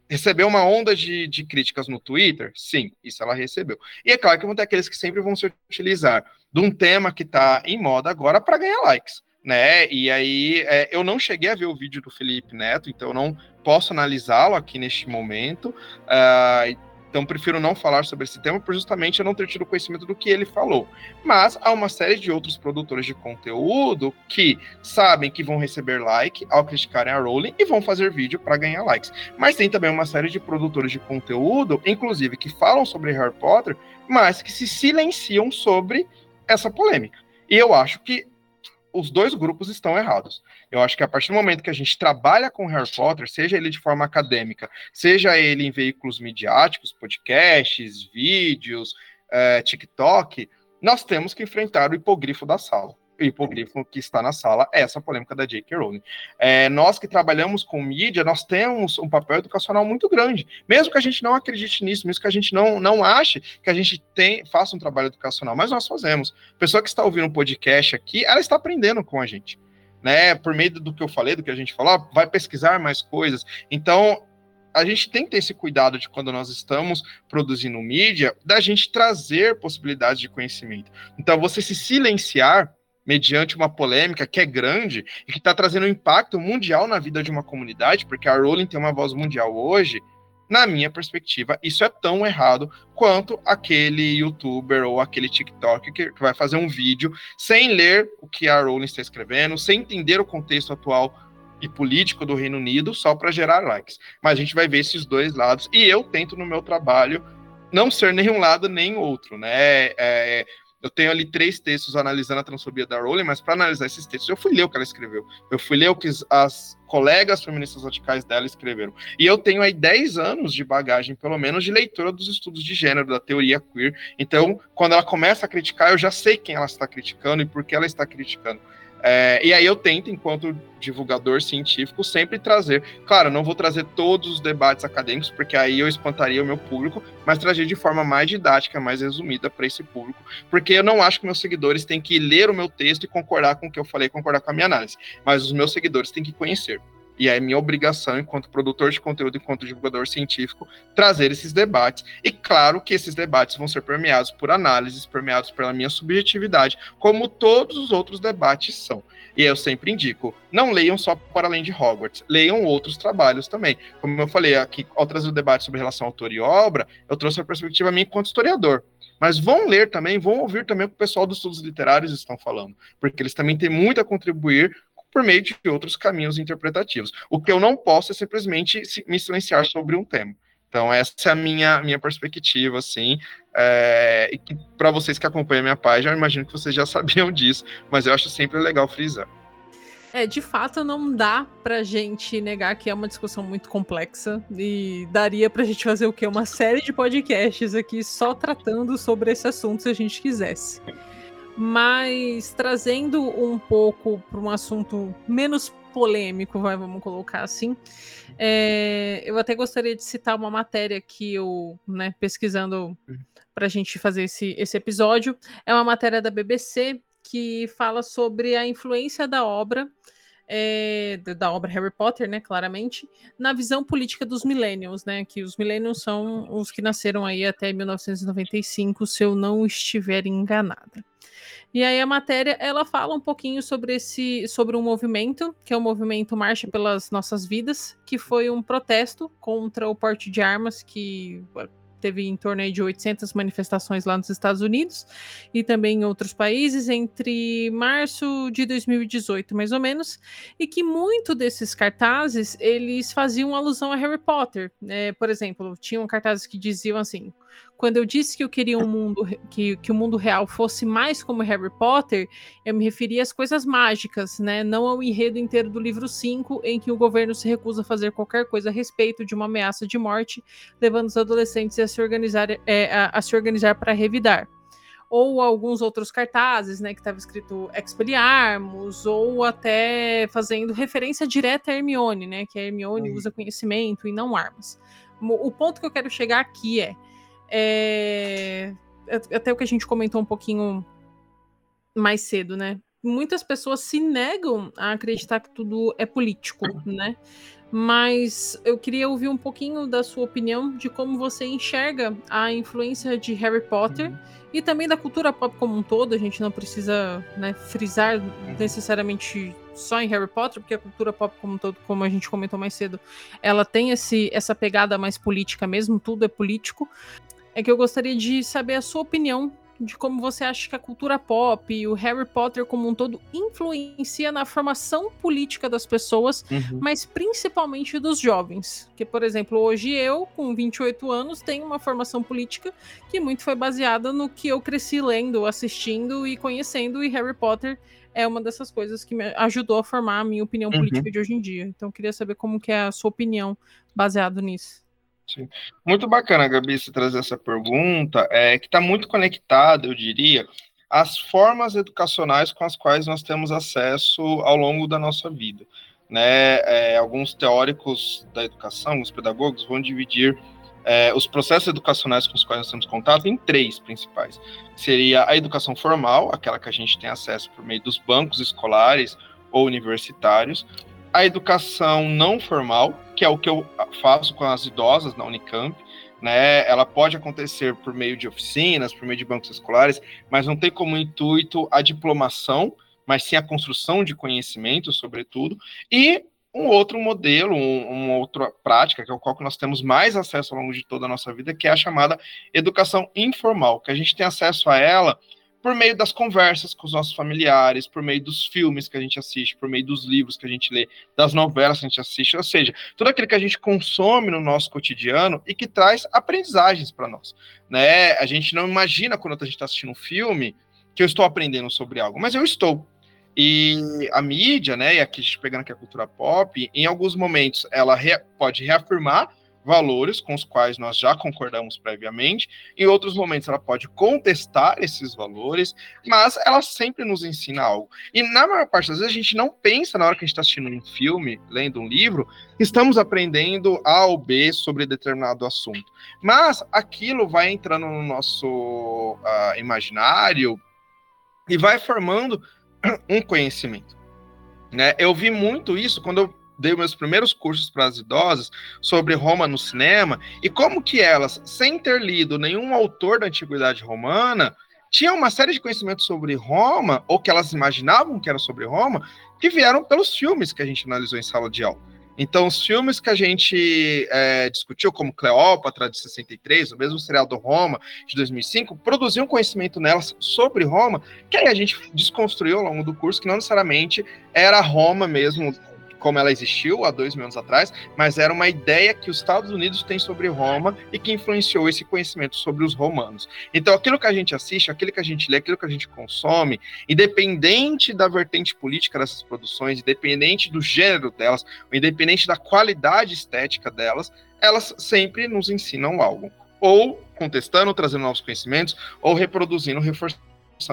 Recebeu uma onda de, de críticas no Twitter? Sim, isso ela recebeu. E é claro que vão ter aqueles que sempre vão se utilizar de um tema que está em moda agora para ganhar likes né? E aí é, eu não cheguei a ver o vídeo do Felipe Neto, então não posso analisá-lo aqui neste momento. Uh, então prefiro não falar sobre esse tema por justamente eu não ter tido conhecimento do que ele falou. Mas há uma série de outros produtores de conteúdo que sabem que vão receber like ao criticarem a Rowling e vão fazer vídeo para ganhar likes. Mas tem também uma série de produtores de conteúdo, inclusive que falam sobre Harry Potter, mas que se silenciam sobre essa polêmica. E eu acho que os dois grupos estão errados. Eu acho que a partir do momento que a gente trabalha com Harry Potter, seja ele de forma acadêmica, seja ele em veículos midiáticos, podcasts, vídeos, é, TikTok, nós temos que enfrentar o hipogrifo da sala hipogrifo que está na sala essa polêmica da J.K. Rowling. É, nós que trabalhamos com mídia, nós temos um papel educacional muito grande. Mesmo que a gente não acredite nisso, mesmo que a gente não, não ache que a gente tem, faça um trabalho educacional, mas nós fazemos. A pessoa que está ouvindo um podcast aqui, ela está aprendendo com a gente. Né, por meio do que eu falei, do que a gente falou, vai pesquisar mais coisas. Então, a gente tem que ter esse cuidado de quando nós estamos produzindo mídia, da gente trazer possibilidades de conhecimento. Então, você se silenciar mediante uma polêmica que é grande e que está trazendo um impacto mundial na vida de uma comunidade, porque a Rowling tem uma voz mundial hoje, na minha perspectiva, isso é tão errado quanto aquele youtuber ou aquele TikTok que vai fazer um vídeo sem ler o que a Rowling está escrevendo, sem entender o contexto atual e político do Reino Unido só para gerar likes. Mas a gente vai ver esses dois lados e eu tento no meu trabalho não ser nenhum lado nem outro, né? É, eu tenho ali três textos analisando a transfobia da Rowling, mas para analisar esses textos, eu fui ler o que ela escreveu. Eu fui ler o que as colegas feministas radicais dela escreveram. E eu tenho aí 10 anos de bagagem, pelo menos, de leitura dos estudos de gênero, da teoria queer. Então, quando ela começa a criticar, eu já sei quem ela está criticando e por que ela está criticando. É, e aí eu tento, enquanto divulgador científico, sempre trazer. Claro, não vou trazer todos os debates acadêmicos, porque aí eu espantaria o meu público, mas trazer de forma mais didática, mais resumida para esse público, porque eu não acho que meus seguidores têm que ler o meu texto e concordar com o que eu falei, concordar com a minha análise, mas os meus seguidores têm que conhecer. E é minha obrigação, enquanto produtor de conteúdo, enquanto divulgador científico, trazer esses debates. E claro que esses debates vão ser permeados por análises, permeados pela minha subjetividade, como todos os outros debates são. E eu sempre indico, não leiam só para além de Hogwarts, leiam outros trabalhos também. Como eu falei aqui, ao trazer o debate sobre relação autor e obra, eu trouxe a perspectiva minha enquanto historiador. Mas vão ler também, vão ouvir também o que o pessoal dos estudos literários estão falando, porque eles também têm muito a contribuir por meio de outros caminhos interpretativos. O que eu não posso é simplesmente me silenciar sobre um tema. Então, essa é a minha, minha perspectiva, assim. É, e para vocês que acompanham a minha página, eu imagino que vocês já sabiam disso, mas eu acho sempre legal frisar. É, de fato, não dá pra gente negar que é uma discussão muito complexa e daria pra gente fazer o quê? Uma série de podcasts aqui só tratando sobre esse assunto se a gente quisesse mas trazendo um pouco para um assunto menos polêmico, vai, vamos colocar assim. É, eu até gostaria de citar uma matéria que eu, né, pesquisando para a gente fazer esse, esse episódio, é uma matéria da BBC que fala sobre a influência da obra é, da obra Harry Potter, né, claramente, na visão política dos millennials, né, que os millennials são os que nasceram aí até 1995, se eu não estiver enganada. E aí a matéria ela fala um pouquinho sobre esse sobre um movimento, que é o movimento Marcha pelas Nossas Vidas, que foi um protesto contra o porte de armas que teve em torno de 800 manifestações lá nos Estados Unidos e também em outros países entre março de 2018, mais ou menos, e que muito desses cartazes eles faziam alusão a Harry Potter. É, por exemplo, tinham cartazes que diziam assim: quando eu disse que eu queria um mundo que, que o mundo real fosse mais como Harry Potter, eu me referia às coisas mágicas, né? Não ao enredo inteiro do livro 5, em que o governo se recusa a fazer qualquer coisa a respeito de uma ameaça de morte, levando os adolescentes a se organizar, é, a, a se organizar para revidar ou alguns outros cartazes, né, que estava escrito Expelliarmus, ou até fazendo referência direta a Hermione, né, que a Hermione usa conhecimento e não armas. O ponto que eu quero chegar aqui é, é, até o que a gente comentou um pouquinho mais cedo, né? Muitas pessoas se negam a acreditar que tudo é político, né? Mas eu queria ouvir um pouquinho da sua opinião de como você enxerga a influência de Harry Potter e também da cultura pop como um todo. A gente não precisa né, frisar necessariamente só em Harry Potter, porque a cultura pop como um todo, como a gente comentou mais cedo, ela tem esse, essa pegada mais política mesmo, tudo é político é que eu gostaria de saber a sua opinião de como você acha que a cultura pop e o Harry Potter como um todo influencia na formação política das pessoas, uhum. mas principalmente dos jovens. Que, por exemplo, hoje eu, com 28 anos, tenho uma formação política que muito foi baseada no que eu cresci lendo, assistindo e conhecendo, e Harry Potter é uma dessas coisas que me ajudou a formar a minha opinião uhum. política de hoje em dia. Então, eu queria saber como que é a sua opinião baseado nisso. Sim. Muito bacana, Gabi, você trazer essa pergunta, é, que está muito conectada, eu diria, às formas educacionais com as quais nós temos acesso ao longo da nossa vida. Né? É, alguns teóricos da educação, alguns pedagogos, vão dividir é, os processos educacionais com os quais nós temos contato em três principais. Seria a educação formal, aquela que a gente tem acesso por meio dos bancos escolares ou universitários, a educação não formal, que é o que eu faço com as idosas na Unicamp, né? Ela pode acontecer por meio de oficinas, por meio de bancos escolares, mas não tem como intuito a diplomação, mas sim a construção de conhecimento, sobretudo, e um outro modelo, um, uma outra prática, que é o qual nós temos mais acesso ao longo de toda a nossa vida, que é a chamada educação informal, que a gente tem acesso a ela por meio das conversas com os nossos familiares, por meio dos filmes que a gente assiste, por meio dos livros que a gente lê, das novelas que a gente assiste, ou seja, tudo aquilo que a gente consome no nosso cotidiano e que traz aprendizagens para nós, né? A gente não imagina quando a gente está assistindo um filme que eu estou aprendendo sobre algo, mas eu estou. E a mídia, né, e aqui pegando aqui a cultura pop, em alguns momentos ela re pode reafirmar valores com os quais nós já concordamos previamente, em outros momentos ela pode contestar esses valores, mas ela sempre nos ensina algo. E na maior parte das vezes a gente não pensa na hora que a gente está assistindo um filme, lendo um livro, estamos aprendendo A ou B sobre determinado assunto. Mas aquilo vai entrando no nosso uh, imaginário e vai formando um conhecimento. Né? Eu vi muito isso quando eu dei meus primeiros cursos para as idosas sobre Roma no cinema e como que elas, sem ter lido nenhum autor da antiguidade romana, tinham uma série de conhecimentos sobre Roma, ou que elas imaginavam que era sobre Roma, que vieram pelos filmes que a gente analisou em sala de aula. Então, os filmes que a gente é, discutiu, como Cleópatra, de 63, o mesmo serial do Roma, de 2005, produziam conhecimento nelas sobre Roma, que aí a gente desconstruiu ao longo do curso, que não necessariamente era Roma mesmo, como ela existiu há dois mil anos atrás, mas era uma ideia que os Estados Unidos têm sobre Roma e que influenciou esse conhecimento sobre os romanos. Então, aquilo que a gente assiste, aquilo que a gente lê, aquilo que a gente consome, independente da vertente política dessas produções, independente do gênero delas, independente da qualidade estética delas, elas sempre nos ensinam algo. Ou contestando, trazendo novos conhecimentos, ou reproduzindo, reforçando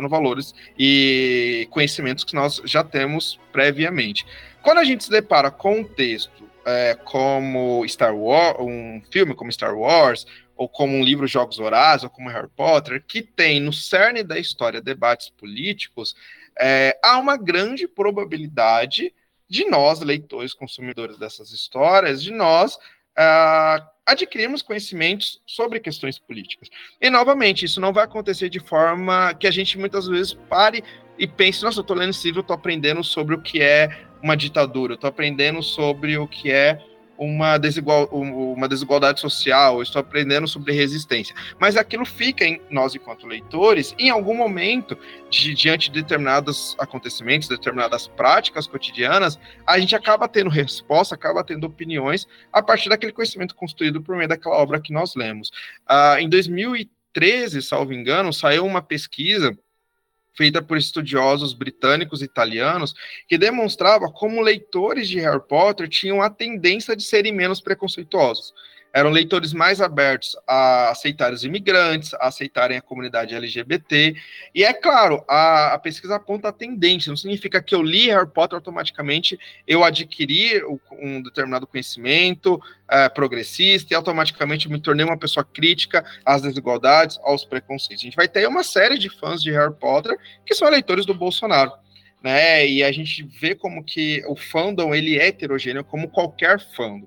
valores e conhecimentos que nós já temos previamente. Quando a gente se depara com um texto é, como Star Wars, um filme como Star Wars, ou como um livro Jogos Horazes, ou como Harry Potter, que tem no cerne da história debates políticos, é, há uma grande probabilidade de nós, leitores, consumidores dessas histórias, de nós uh, adquirirmos conhecimentos sobre questões políticas. E, novamente, isso não vai acontecer de forma que a gente muitas vezes pare e pense, nossa, eu estou lendo esse livro, estou aprendendo sobre o que é uma ditadura, estou aprendendo sobre o que é uma, desigual, uma desigualdade social, estou aprendendo sobre resistência. Mas aquilo fica em nós, enquanto leitores, em algum momento, de, diante de determinados acontecimentos, determinadas práticas cotidianas, a gente acaba tendo resposta, acaba tendo opiniões a partir daquele conhecimento construído por meio daquela obra que nós lemos. Uh, em 2013, salvo engano, saiu uma pesquisa feita por estudiosos britânicos e italianos, que demonstrava como leitores de Harry Potter tinham a tendência de serem menos preconceituosos eram leitores mais abertos a aceitar os imigrantes, a aceitarem a comunidade LGBT. E é claro, a, a pesquisa aponta a tendência, não significa que eu li Harry Potter automaticamente eu adquiri um determinado conhecimento é, progressista e automaticamente me tornei uma pessoa crítica às desigualdades, aos preconceitos. A gente vai ter uma série de fãs de Harry Potter que são eleitores do Bolsonaro. Né, e a gente vê como que o fandom ele é heterogêneo como qualquer fandom.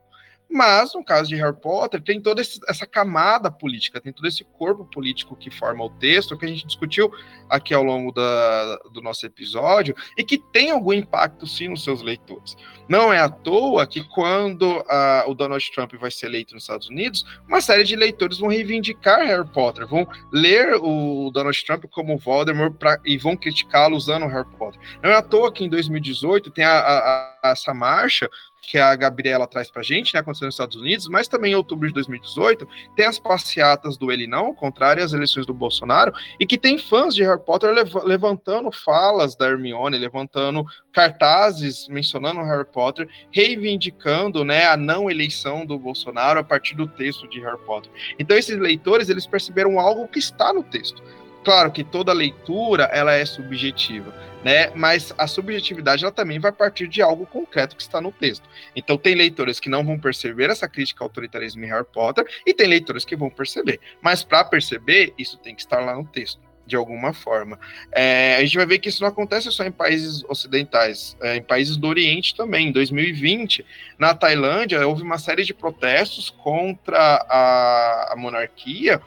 Mas, no caso de Harry Potter, tem toda essa camada política, tem todo esse corpo político que forma o texto, que a gente discutiu aqui ao longo da, do nosso episódio, e que tem algum impacto, sim, nos seus leitores. Não é à toa que, quando uh, o Donald Trump vai ser eleito nos Estados Unidos, uma série de leitores vão reivindicar Harry Potter, vão ler o Donald Trump como Voldemort pra, e vão criticá-lo usando Harry Potter. Não é à toa que, em 2018, tem a, a, a, essa marcha que a Gabriela traz pra gente, né, aconteceu nos Estados Unidos, mas também em outubro de 2018, tem as passeatas do Ele Não, contrário às eleições do Bolsonaro, e que tem fãs de Harry Potter lev levantando falas da Hermione, levantando cartazes mencionando Harry Potter, reivindicando, né, a não eleição do Bolsonaro a partir do texto de Harry Potter. Então esses leitores, eles perceberam algo que está no texto. Claro que toda leitura, ela é subjetiva, né? Mas a subjetividade ela também vai partir de algo concreto que está no texto. Então tem leitores que não vão perceber essa crítica ao autoritarismo em Harry Potter e tem leitores que vão perceber. Mas para perceber, isso tem que estar lá no texto de alguma forma. É, a gente vai ver que isso não acontece só em países ocidentais, é, em países do Oriente também. Em 2020, na Tailândia, houve uma série de protestos contra a, a monarquia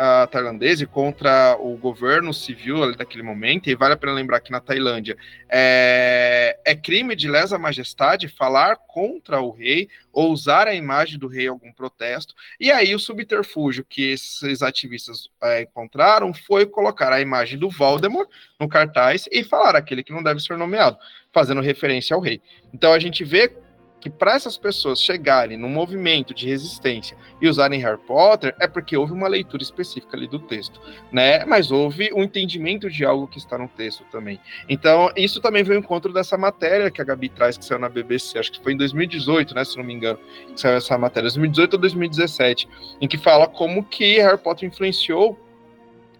uh, tailandesa contra o governo civil ali daquele momento, e vale a pena lembrar que na Tailândia é, é crime de lesa majestade falar contra o rei ou usar a imagem do rei em algum protesto, e aí o subterfúgio que esses ativistas é, encontraram foi colocar a imagem do Voldemort no cartaz e falar aquele que não deve ser nomeado, fazendo referência ao rei. Então a gente vê que para essas pessoas chegarem num movimento de resistência e usarem Harry Potter é porque houve uma leitura específica ali do texto, né? Mas houve um entendimento de algo que está no texto também. Então, isso também veio ao encontro dessa matéria que a Gabi traz, que saiu na BBC, acho que foi em 2018, né? Se não me engano, que saiu essa matéria, 2018 ou 2017, em que fala como que Harry Potter influenciou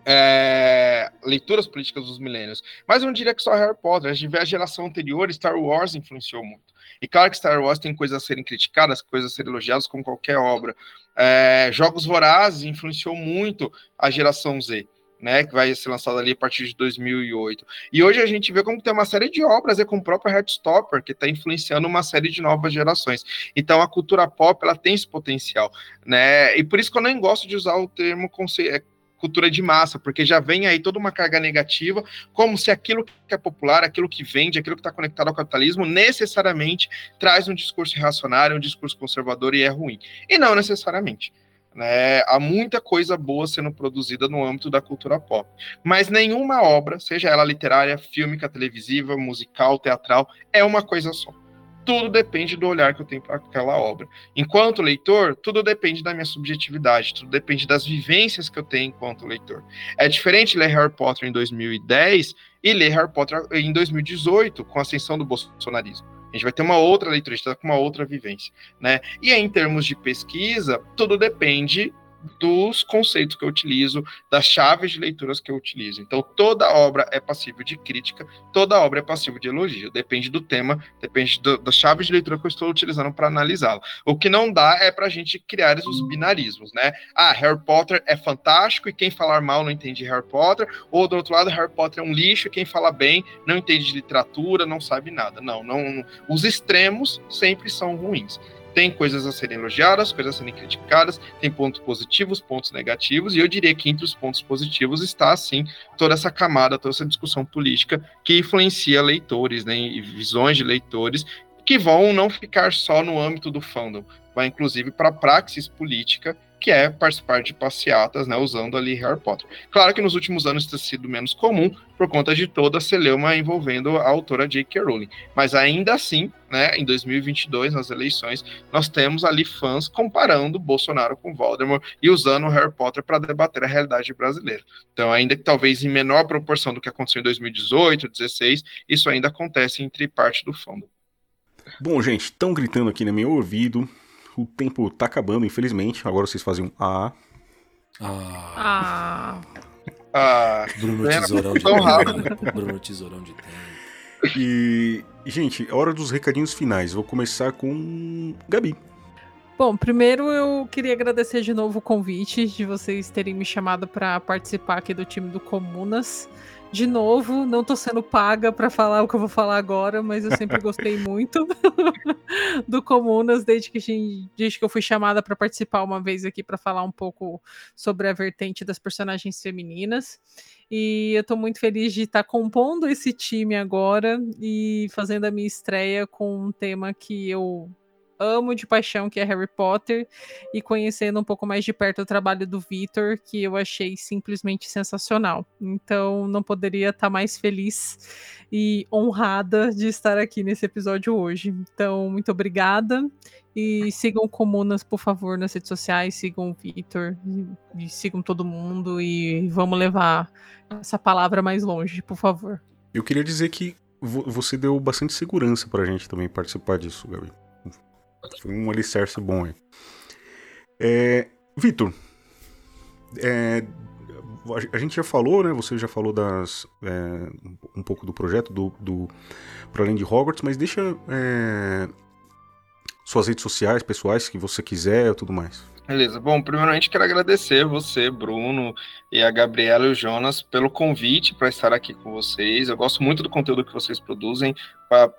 é, leituras políticas dos milênios. Mas eu não diria que só Harry Potter. A gente vê a geração anterior, Star Wars influenciou muito. E claro que Star Wars tem coisas a serem criticadas, coisas a serem elogiadas, como qualquer obra. É, Jogos Vorazes influenciou muito a geração Z. Né, que vai ser lançada ali a partir de 2008. E hoje a gente vê como tem uma série de obras, é com o próprio Heartstopper, que está influenciando uma série de novas gerações. Então a cultura pop, ela tem esse potencial, né? E por isso que eu nem gosto de usar o termo é, cultura de massa, porque já vem aí toda uma carga negativa, como se aquilo que é popular, aquilo que vende, aquilo que está conectado ao capitalismo, necessariamente traz um discurso reacionário, um discurso conservador e é ruim. E não necessariamente. Né? Há muita coisa boa sendo produzida no âmbito da cultura pop. Mas nenhuma obra, seja ela literária, fílmica, televisiva, musical, teatral, é uma coisa só tudo depende do olhar que eu tenho para aquela obra. Enquanto leitor, tudo depende da minha subjetividade, tudo depende das vivências que eu tenho enquanto leitor. É diferente ler Harry Potter em 2010 e ler Harry Potter em 2018, com a ascensão do bolsonarismo. A gente vai ter uma outra leitura, a gente está com uma outra vivência, né? E aí, em termos de pesquisa, tudo depende dos conceitos que eu utilizo, das chaves de leituras que eu utilizo. Então, toda obra é passível de crítica, toda obra é passível de elogio. Depende do tema, depende das chaves de leitura que eu estou utilizando para analisá-la. O que não dá é para a gente criar os binarismos, né? Ah, Harry Potter é fantástico e quem falar mal não entende Harry Potter, ou do outro lado, Harry Potter é um lixo e quem fala bem não entende de literatura, não sabe nada. Não, não, os extremos sempre são ruins. Tem coisas a serem elogiadas, coisas a serem criticadas, tem pontos positivos, pontos negativos, e eu diria que entre os pontos positivos está, assim, toda essa camada, toda essa discussão política que influencia leitores, né, e visões de leitores, que vão não ficar só no âmbito do fandom, vai inclusive para a praxis política que é participar de passeatas, né, usando ali Harry Potter. Claro que nos últimos anos tem sido menos comum por conta de toda a celeuma envolvendo a autora J.K. Rowling, mas ainda assim, né, em 2022 nas eleições, nós temos ali fãs comparando Bolsonaro com Voldemort e usando Harry Potter para debater a realidade brasileira. Então, ainda que talvez em menor proporção do que aconteceu em 2018, 2016, isso ainda acontece entre parte do fandom. Bom, gente, estão gritando aqui no meu ouvido o tempo tá acabando, infelizmente. Agora vocês fazem um A. Ah. Ah. ah. Bruno Tesourão de tempo. Bruno Tesourão de tempo. E, gente, é hora dos recadinhos finais. Vou começar com Gabi. Bom, primeiro eu queria agradecer de novo o convite de vocês terem me chamado para participar aqui do time do Comunas. De novo, não tô sendo paga para falar o que eu vou falar agora, mas eu sempre gostei muito do Comunas desde que, desde que eu fui chamada para participar uma vez aqui para falar um pouco sobre a vertente das personagens femininas. E eu tô muito feliz de estar tá compondo esse time agora e fazendo a minha estreia com um tema que eu amo de paixão, que é Harry Potter, e conhecendo um pouco mais de perto o trabalho do Victor, que eu achei simplesmente sensacional. Então, não poderia estar mais feliz e honrada de estar aqui nesse episódio hoje. Então, muito obrigada. E sigam Comunas, por favor, nas redes sociais, sigam o Victor, e, e sigam todo mundo e vamos levar essa palavra mais longe, por favor. Eu queria dizer que você deu bastante segurança pra gente também participar disso, Gabi. Foi um alicerce bom aí. É, Vitor, é, a gente já falou, né? Você já falou das é, um pouco do projeto do, do para além de Hogwarts, mas deixa é, suas redes sociais, pessoais, que você quiser, tudo mais. Beleza. Bom, primeiramente quero agradecer você, Bruno, e a Gabriela e o Jonas pelo convite para estar aqui com vocês. Eu gosto muito do conteúdo que vocês produzem.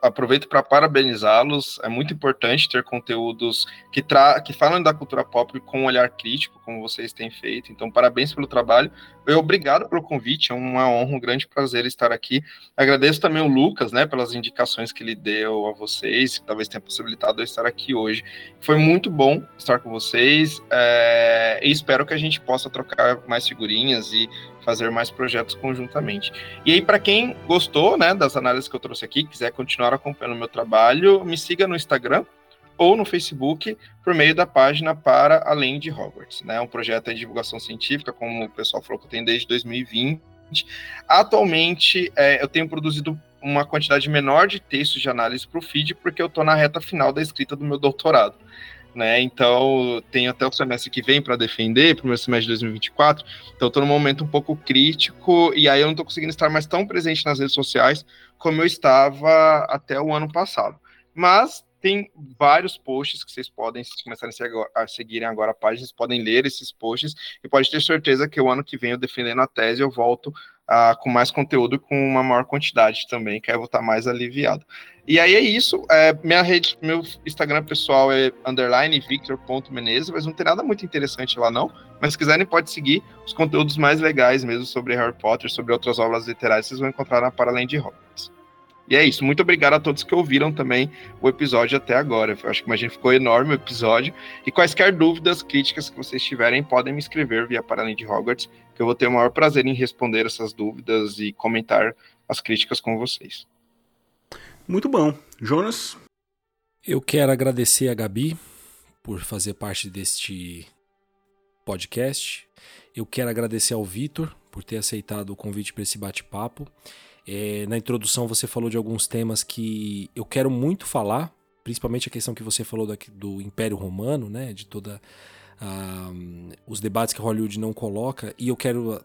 Aproveito para parabenizá-los. É muito importante ter conteúdos que, tra que falam da cultura pop com um olhar crítico, como vocês têm feito. Então, parabéns pelo trabalho. Eu obrigado pelo convite. É uma honra, um grande prazer estar aqui. Agradeço também o Lucas, né, pelas indicações que ele deu a vocês, que talvez tenha possibilitado eu estar aqui hoje. Foi muito bom estar com vocês. É, e espero que a gente possa trocar mais figurinhas e fazer mais projetos conjuntamente. E aí, para quem gostou né, das análises que eu trouxe aqui, quiser continuar acompanhando o meu trabalho, me siga no Instagram, ou no Facebook por meio da página Para Além de Hogwarts. Né? É um projeto de divulgação científica, como o pessoal falou que eu tenho desde 2020. Atualmente, é, eu tenho produzido uma quantidade menor de textos de análise para o feed, porque eu estou na reta final da escrita do meu doutorado. Né? Então, tenho até o semestre que vem para defender, para o semestre de 2024. Então, estou num momento um pouco crítico, e aí eu não estou conseguindo estar mais tão presente nas redes sociais como eu estava até o ano passado. Mas tem vários posts que vocês podem, se começarem a seguirem agora a página, vocês podem ler esses posts e pode ter certeza que o ano que vem eu defendendo a tese, eu volto com mais conteúdo, com uma maior quantidade também, que aí eu vou estar mais aliviado. E aí é isso. É, minha rede, meu Instagram pessoal é underline victor.menezes, mas não tem nada muito interessante lá, não. Mas se quiserem, pode seguir os conteúdos mais legais mesmo sobre Harry Potter, sobre outras obras literárias, vocês vão encontrar na de Hogwarts. E é isso. Muito obrigado a todos que ouviram também o episódio até agora. Eu acho que imagina ficou enorme o episódio. E quaisquer dúvidas, críticas que vocês tiverem, podem me escrever via Paralém de Hogwarts, que eu vou ter o maior prazer em responder essas dúvidas e comentar as críticas com vocês. Muito bom. Jonas? Eu quero agradecer a Gabi por fazer parte deste podcast. Eu quero agradecer ao Vitor por ter aceitado o convite para esse bate-papo. É, na introdução você falou de alguns temas que eu quero muito falar, principalmente a questão que você falou daqui, do Império Romano, né, de toda os debates que Hollywood não coloca, e eu quero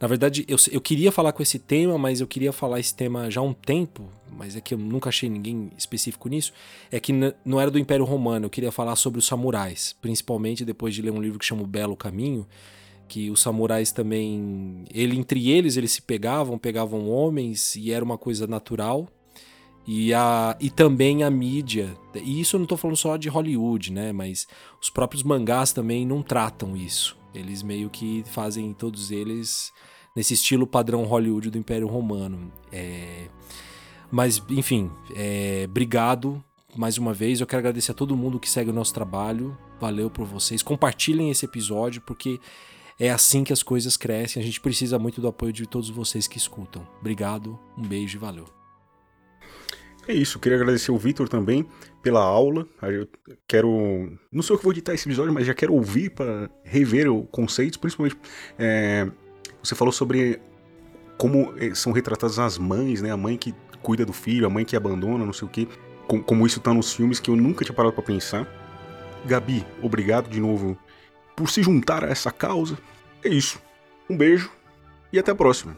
na verdade, eu, eu queria falar com esse tema, mas eu queria falar esse tema já há um tempo, mas é que eu nunca achei ninguém específico nisso. É que não era do Império Romano, eu queria falar sobre os samurais, principalmente depois de ler um livro que chama O Belo Caminho, que os samurais também, ele entre eles eles se pegavam, pegavam homens e era uma coisa natural. E, a, e também a mídia, e isso eu não estou falando só de Hollywood, né? Mas os próprios mangás também não tratam isso. Eles meio que fazem todos eles nesse estilo padrão Hollywood do Império Romano. É... Mas, enfim, é... obrigado mais uma vez. Eu quero agradecer a todo mundo que segue o nosso trabalho. Valeu por vocês. Compartilhem esse episódio, porque é assim que as coisas crescem. A gente precisa muito do apoio de todos vocês que escutam. Obrigado, um beijo e valeu. É isso, queria agradecer o Vitor também pela aula. Eu quero. Não sei o que vou editar esse episódio, mas já quero ouvir para rever o conceito, principalmente. É, você falou sobre como é, são retratadas as mães, né? A mãe que cuida do filho, a mãe que abandona, não sei o que. Como isso tá nos filmes que eu nunca tinha parado para pensar. Gabi, obrigado de novo por se juntar a essa causa. É isso. Um beijo e até a próxima.